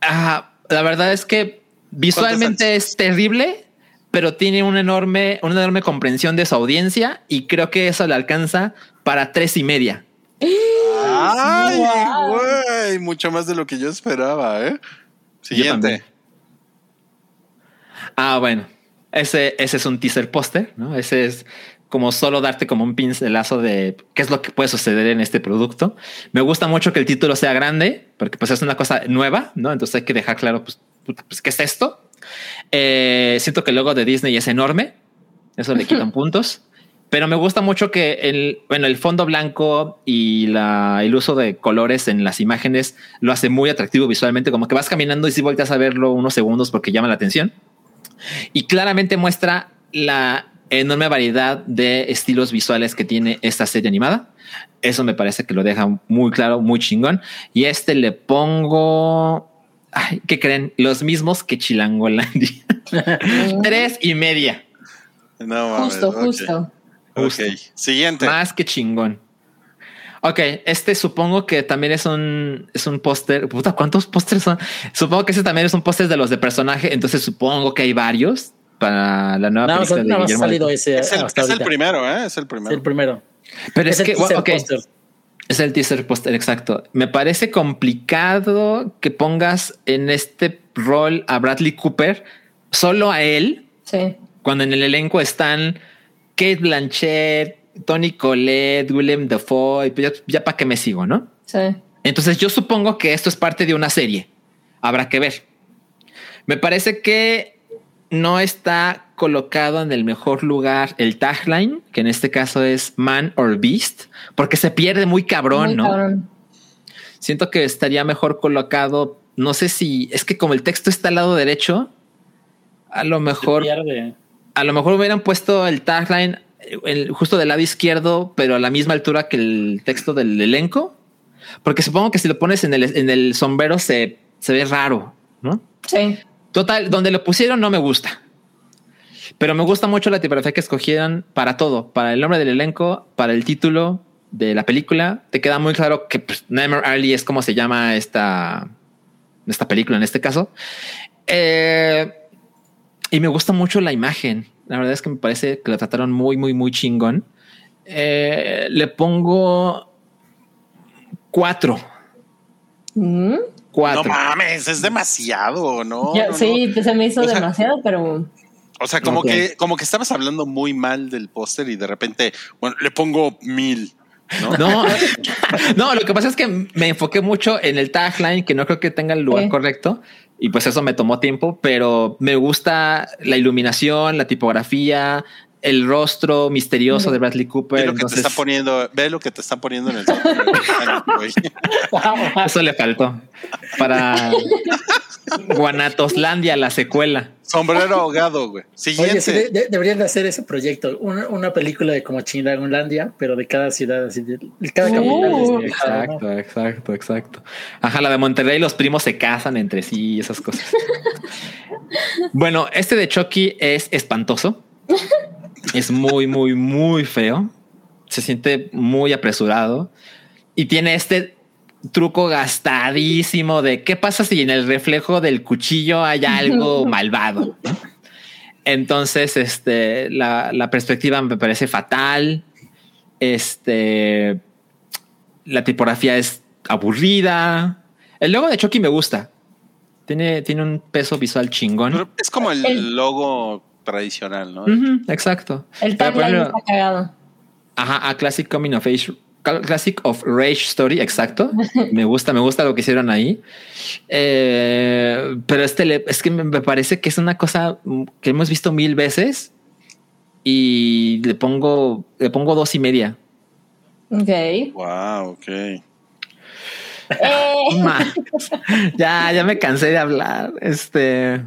Ah, la verdad es que visualmente es terrible, pero tiene una enorme, una enorme comprensión de su audiencia y creo que eso le alcanza para tres y media. Ay, Wow. güey, mucho más de lo que yo esperaba, ¿eh? Siguiente. Ah, bueno, ese, ese es un teaser póster, ¿no? Ese es como solo darte como un pincelazo de qué es lo que puede suceder en este producto. Me gusta mucho que el título sea grande, porque pues es una cosa nueva, ¿no? Entonces hay que dejar claro, pues, puta, pues ¿qué es esto? Eh, siento que el logo de Disney es enorme, eso le quitan puntos. Pero me gusta mucho que el, bueno, el fondo blanco y la, el uso de colores en las imágenes lo hace muy atractivo visualmente, como que vas caminando y si volteas a verlo unos segundos porque llama la atención. Y claramente muestra la enorme variedad de estilos visuales que tiene esta serie animada. Eso me parece que lo deja muy claro, muy chingón. Y este le pongo. Ay, ¿Qué creen? Los mismos que Chilangolandia. Tres y media. No, mames, Justo, justo. Ok, siguiente. Más que chingón. Ok, este supongo que también es un, es un póster. Puta, ¿cuántos pósters son? Supongo que ese también es un póster de los de personaje. Entonces supongo que hay varios para la nueva más, película de más ha Guillermo del salido ese Es el, es primero, ¿eh? Es el Es primero. el primero. Pero es, el que, teaser ok, póster. es el teaser póster, exacto. Me parece complicado que pongas en este rol a Bradley Cooper, solo a él, Sí. cuando en el elenco están Kate Blanchett, Tony Collette, William Dafoe, pues ya, ya para qué me sigo, ¿no? Sí. Entonces yo supongo que esto es parte de una serie. Habrá que ver. Me parece que no está colocado en el mejor lugar el tagline, que en este caso es Man or Beast, porque se pierde muy cabrón, Muy ¿no? cabrón. Siento que estaría mejor colocado. No sé si es que como el texto está al lado derecho, a lo mejor, Pierde. a lo mejor hubieran puesto el tagline el- justo del lado izquierdo, pero a la misma altura que el texto del elenco. Porque supongo que si lo pones en el, en el sombrero se, se ve raro, ¿no? Sí. Total, donde lo pusieron no me gusta. Pero me gusta mucho la tipografía que escogieron para todo, para el nombre del elenco, para el título de la película. Te queda muy claro que pues, Nightmare Alley es como se llama esta, esta película en este caso. Eh, y me gusta mucho la imagen. La verdad es que me parece que la trataron muy, muy, muy chingón. Eh, le pongo cuatro. Mm. Cuatro. No mames, es demasiado, ¿no? Sí, no. pues se me hizo O sea, demasiado, pero O sea, como que, como que estabas hablando muy mal del póster y de repente, bueno, le pongo mil. ¿no? No, no, lo que pasa es que me enfoqué mucho en el tagline, que no creo que tenga el lugar correcto. Y pues eso me tomó tiempo, pero me gusta la iluminación, la tipografía, el rostro misterioso de Bradley Cooper. Ve lo que Entonces, te está poniendo, ve lo que te están poniendo en el eso le faltó para Guanatoslandia, la secuela. Sombrero ahogado, güey. Siguiente. Oye, sí, de- de- deberían de hacer ese proyecto, una, una película de como Chingalandia, pero de cada ciudad, así de, de cada Uh, capital. de- Exacto, exacto, exacto. Ajá, la de Monterrey, los primos se casan entre sí y esas cosas. bueno, este de Chucky es espantoso. Es muy, muy, muy feo. Se siente muy apresurado y tiene este truco gastadísimo de qué pasa si en el reflejo del cuchillo hay algo malvado. ¿no? Entonces, este, la, la perspectiva me parece fatal. Este, la tipografía es aburrida. El logo de Chucky me gusta. Tiene, tiene un peso visual chingón. Pero es como el, El- logo tradicional, ¿no? Exacto. el tagline está cagado. Ajá, a Classic Coming of Age. Classic of Rage Story, exacto. Me gusta, me gusta lo que hicieron ahí. Eh, pero este le- es que me parece que es una cosa que hemos visto mil veces y le pongo, le pongo dos y media. Ok. Wow, ok. Eh, ya, ya me cansé de hablar. Este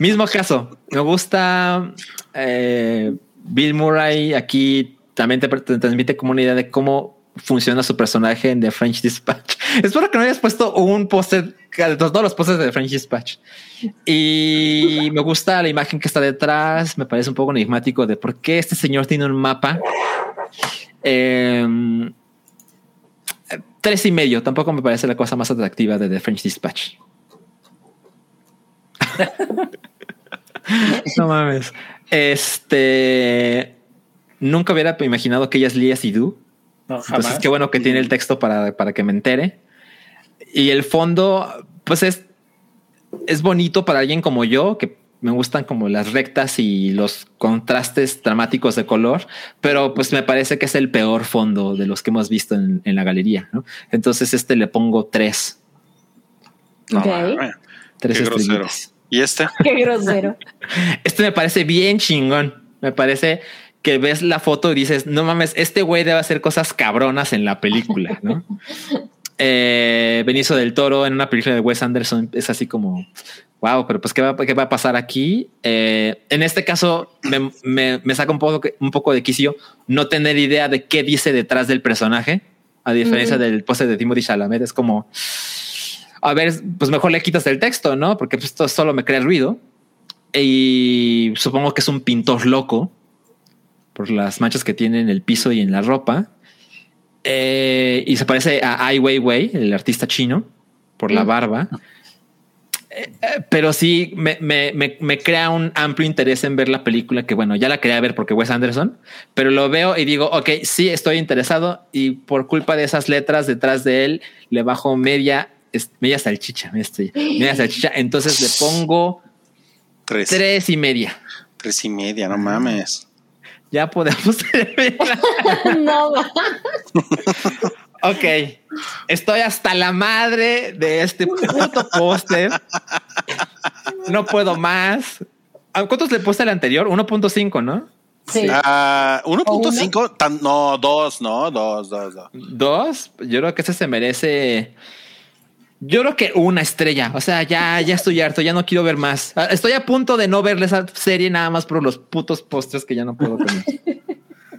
mismo caso. Me gusta eh, Bill Murray. Aquí también te, te transmite como una idea de cómo funciona su personaje en The French Dispatch. Espero que no hayas puesto un póster todos los pósters de The French Dispatch. Y me gusta la imagen que está detrás. Me parece un poco enigmático de por qué este señor tiene un mapa. Em, Tres y medio. Tampoco me parece la cosa más atractiva de The French Dispatch. no mames. Este. Nunca hubiera imaginado que ella es Lia Sidhu. No, Entonces, jamás. qué bueno que tiene el texto para, para que me entere. Y el fondo, pues es, es bonito para alguien como yo, que me gustan como las rectas y los contrastes dramáticos de color, pero pues me parece que es el peor fondo de los que hemos visto en, en la galería. ¿no? Entonces, este le pongo tres. No, Ok. mames. Tres Qué grosero. estrellitas. ¿Y este? qué grosero. Este me parece bien chingón. Me parece que ves la foto y dices, no mames, este güey debe hacer cosas cabronas en la película, ¿no? eh, Benicio del Toro en una película de Wes Anderson es así como, wow, pero pues, ¿qué va, qué va a pasar aquí? Eh, en este caso, me, me, me saca un poco, un poco de quicio no tener idea de qué dice detrás del personaje, a diferencia Mm. del pose de Timothy Chalamet. Es como, a ver, pues mejor le quitas el texto, ¿no? Porque pues, esto solo me crea ruido. Y supongo que es un pintor loco por las manchas que tiene en el piso y en la ropa. Eh, y se parece a Ai Weiwei, el artista chino, por la Mm. barba. Eh, eh, pero sí me, me, me, me crea un amplio interés en ver la película que bueno, ya la quería ver porque Wes Anderson, pero lo veo y digo, ok, sí estoy interesado y por culpa de esas letras detrás de él le bajo media, es- media salchicha, este, media salchicha, entonces le pongo Tres. tres y media. Tres y media, no mames. Ya podemos no, va. Ok, estoy hasta la madre de este puto póster. No puedo más. ¿A ¿Cuántos le puse el anterior? 1.5, ¿no? Sí. Ah, ¿O 1.5, tan- no, dos, no, dos, dos, dos. Dos. Yo creo que ese se merece. Yo creo que una estrella. O sea, ya, ya estoy harto, ya no quiero ver más. Ah, Estoy a punto de no ver esa serie nada más por los putos pósters que ya no puedo comer.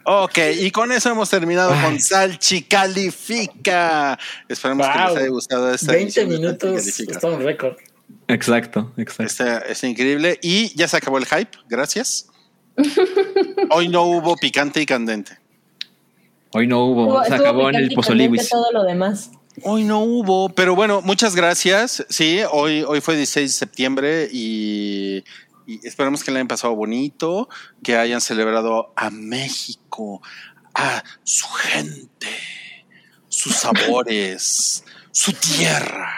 Ok, y con eso hemos terminado Ay. con Salchi Califica. Esperemos que les haya gustado esta 20 edición de Salchi minutos, está un récord. exacto, exacto. Está, está increíble. Y ya se acabó el hype. Gracias. Hoy no hubo picante y candente. Hoy no hubo, se acabó en el pozoliwis. todo lo demás. Hoy no hubo, pero bueno, muchas gracias. Sí, hoy, hoy fue 16 de septiembre y, y esperamos que le hayan pasado bonito, que hayan celebrado a México, a su gente, sus sabores, su tierra.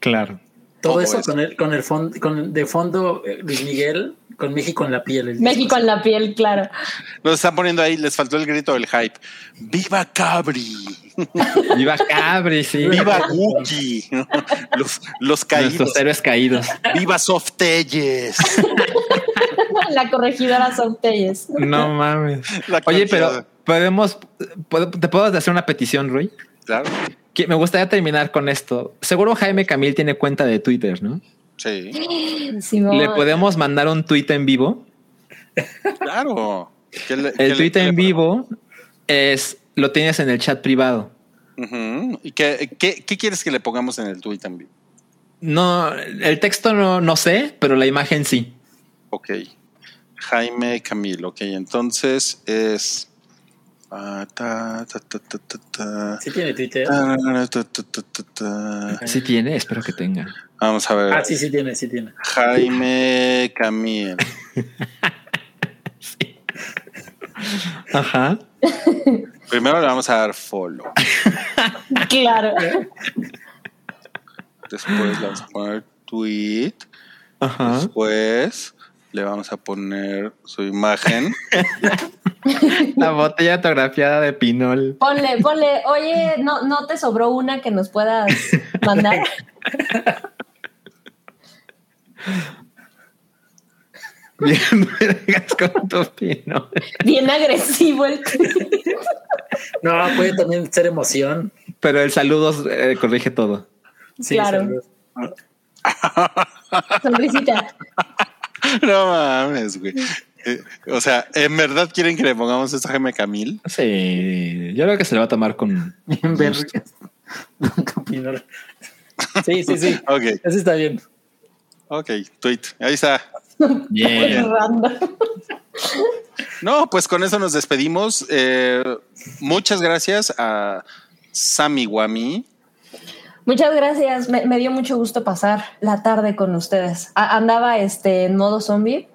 Claro. Todo, Todo eso eso. con el, con el fondo, con el- de fondo eh, Luis Miguel, con México en la piel. el México en la piel, claro. Nos están poniendo ahí, les faltó el grito del hype. ¡Viva Cabri! Viva Cabri, sí. ¡Viva Guki! Los, los caídos. Nuestros héroes caídos. ¡Viva Softelles! la corregidora Soutelles. No mames. Oye, pero podemos, te puedo hacer una petición, Rui. Claro, Que me gustaría terminar con esto. Seguro Jaime Camil tiene cuenta de Twitter, ¿no? Sí, Simón. Le podemos mandar un tweet en vivo. claro. ¿Qué le- qué El le en vivo es lo tienes en el chat privado. ¿Y qué, qué, qué quieres que le pongamos en el tweet también? No, el texto no, no sé, pero la imagen sí. Ok. Jaime Camilo. Ok, entonces es. Sí tiene Twitter. Sí tiene, espero que tenga. Vamos a ver. Ah, sí, sí tiene, sí tiene. Jaime Camilo. Ajá. Primero le vamos a dar follow. Claro. Después le vamos a poner tweet. Ajá. Después le vamos a poner su imagen. La botella autografiada de Pinol. Ponle, ponle, oye, ¿no, ¿no te sobró una que nos puedas mandar? Bien, con tu Pinol. Bien agresivo el No, puede también ser emoción. Pero el saludo eh, corrige todo. Sí, Claro. saludos. sonrisita. no mames, güey. Eh, o sea, ¿en verdad quieren que le pongamos esto a Jaime Camil? Sí, yo creo que se le va a tomar con. Bien. Sí, sí, sí. Ok, Eso está bien. ok, tweet. Ahí está. Bien. No, pues con eso nos despedimos. Eh, muchas gracias a Sammy Wami. Muchas gracias. Me, me dio mucho gusto pasar la tarde con ustedes. A- andaba este en modo zombie.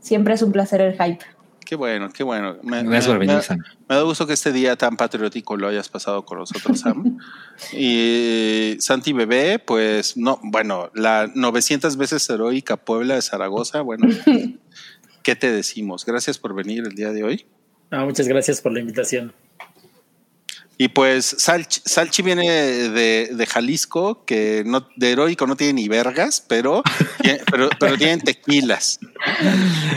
Siempre es un placer el hype. Qué bueno, qué bueno. Me, Gracias por venir, me- Sam. me da gusto que este día tan patriótico lo hayas pasado con nosotros, Sam. y Santi Bebé, pues no, bueno, la 900 veces heroica Puebla de Zaragoza, bueno, ¿qué te decimos? Gracias por venir el día de hoy. No, muchas gracias por la invitación. Y pues Salchi, Salchi viene de, de Jalisco, que no, de heroico no tiene ni vergas, pero, pero, pero tienen tequilas.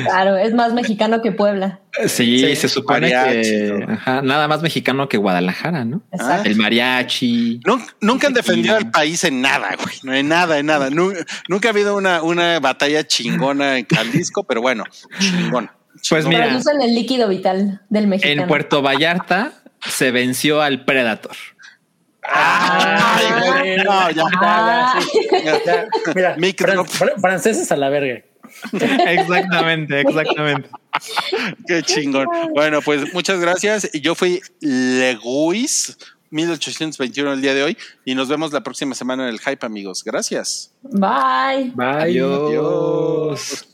Claro, es más mexicano que Puebla. Sí, Sí, se supone mariachi, que ¿no? ajá, nada más mexicano que Guadalajara, ¿no? Exacto. El mariachi. Nunca, nunca han defendido al país en nada, güey. No en nada, en nada. Nu- Nunca, ha habido una, una batalla chingona en Jalisco, pero bueno, chingona. Pues mira, Producen el líquido vital del mexicano. en Puerto Vallarta se venció al Predator. Ay, güey, no, ya. Ah, Ya, mira, Micro- fran- fran- franceses a la verga. exactamente, exactamente. Qué chingón. Bueno, pues muchas gracias. Yo fui Leguis 1821 el día de hoy y nos vemos la próxima semana en el Hype, amigos. Gracias. Bye. Bye. Adiós.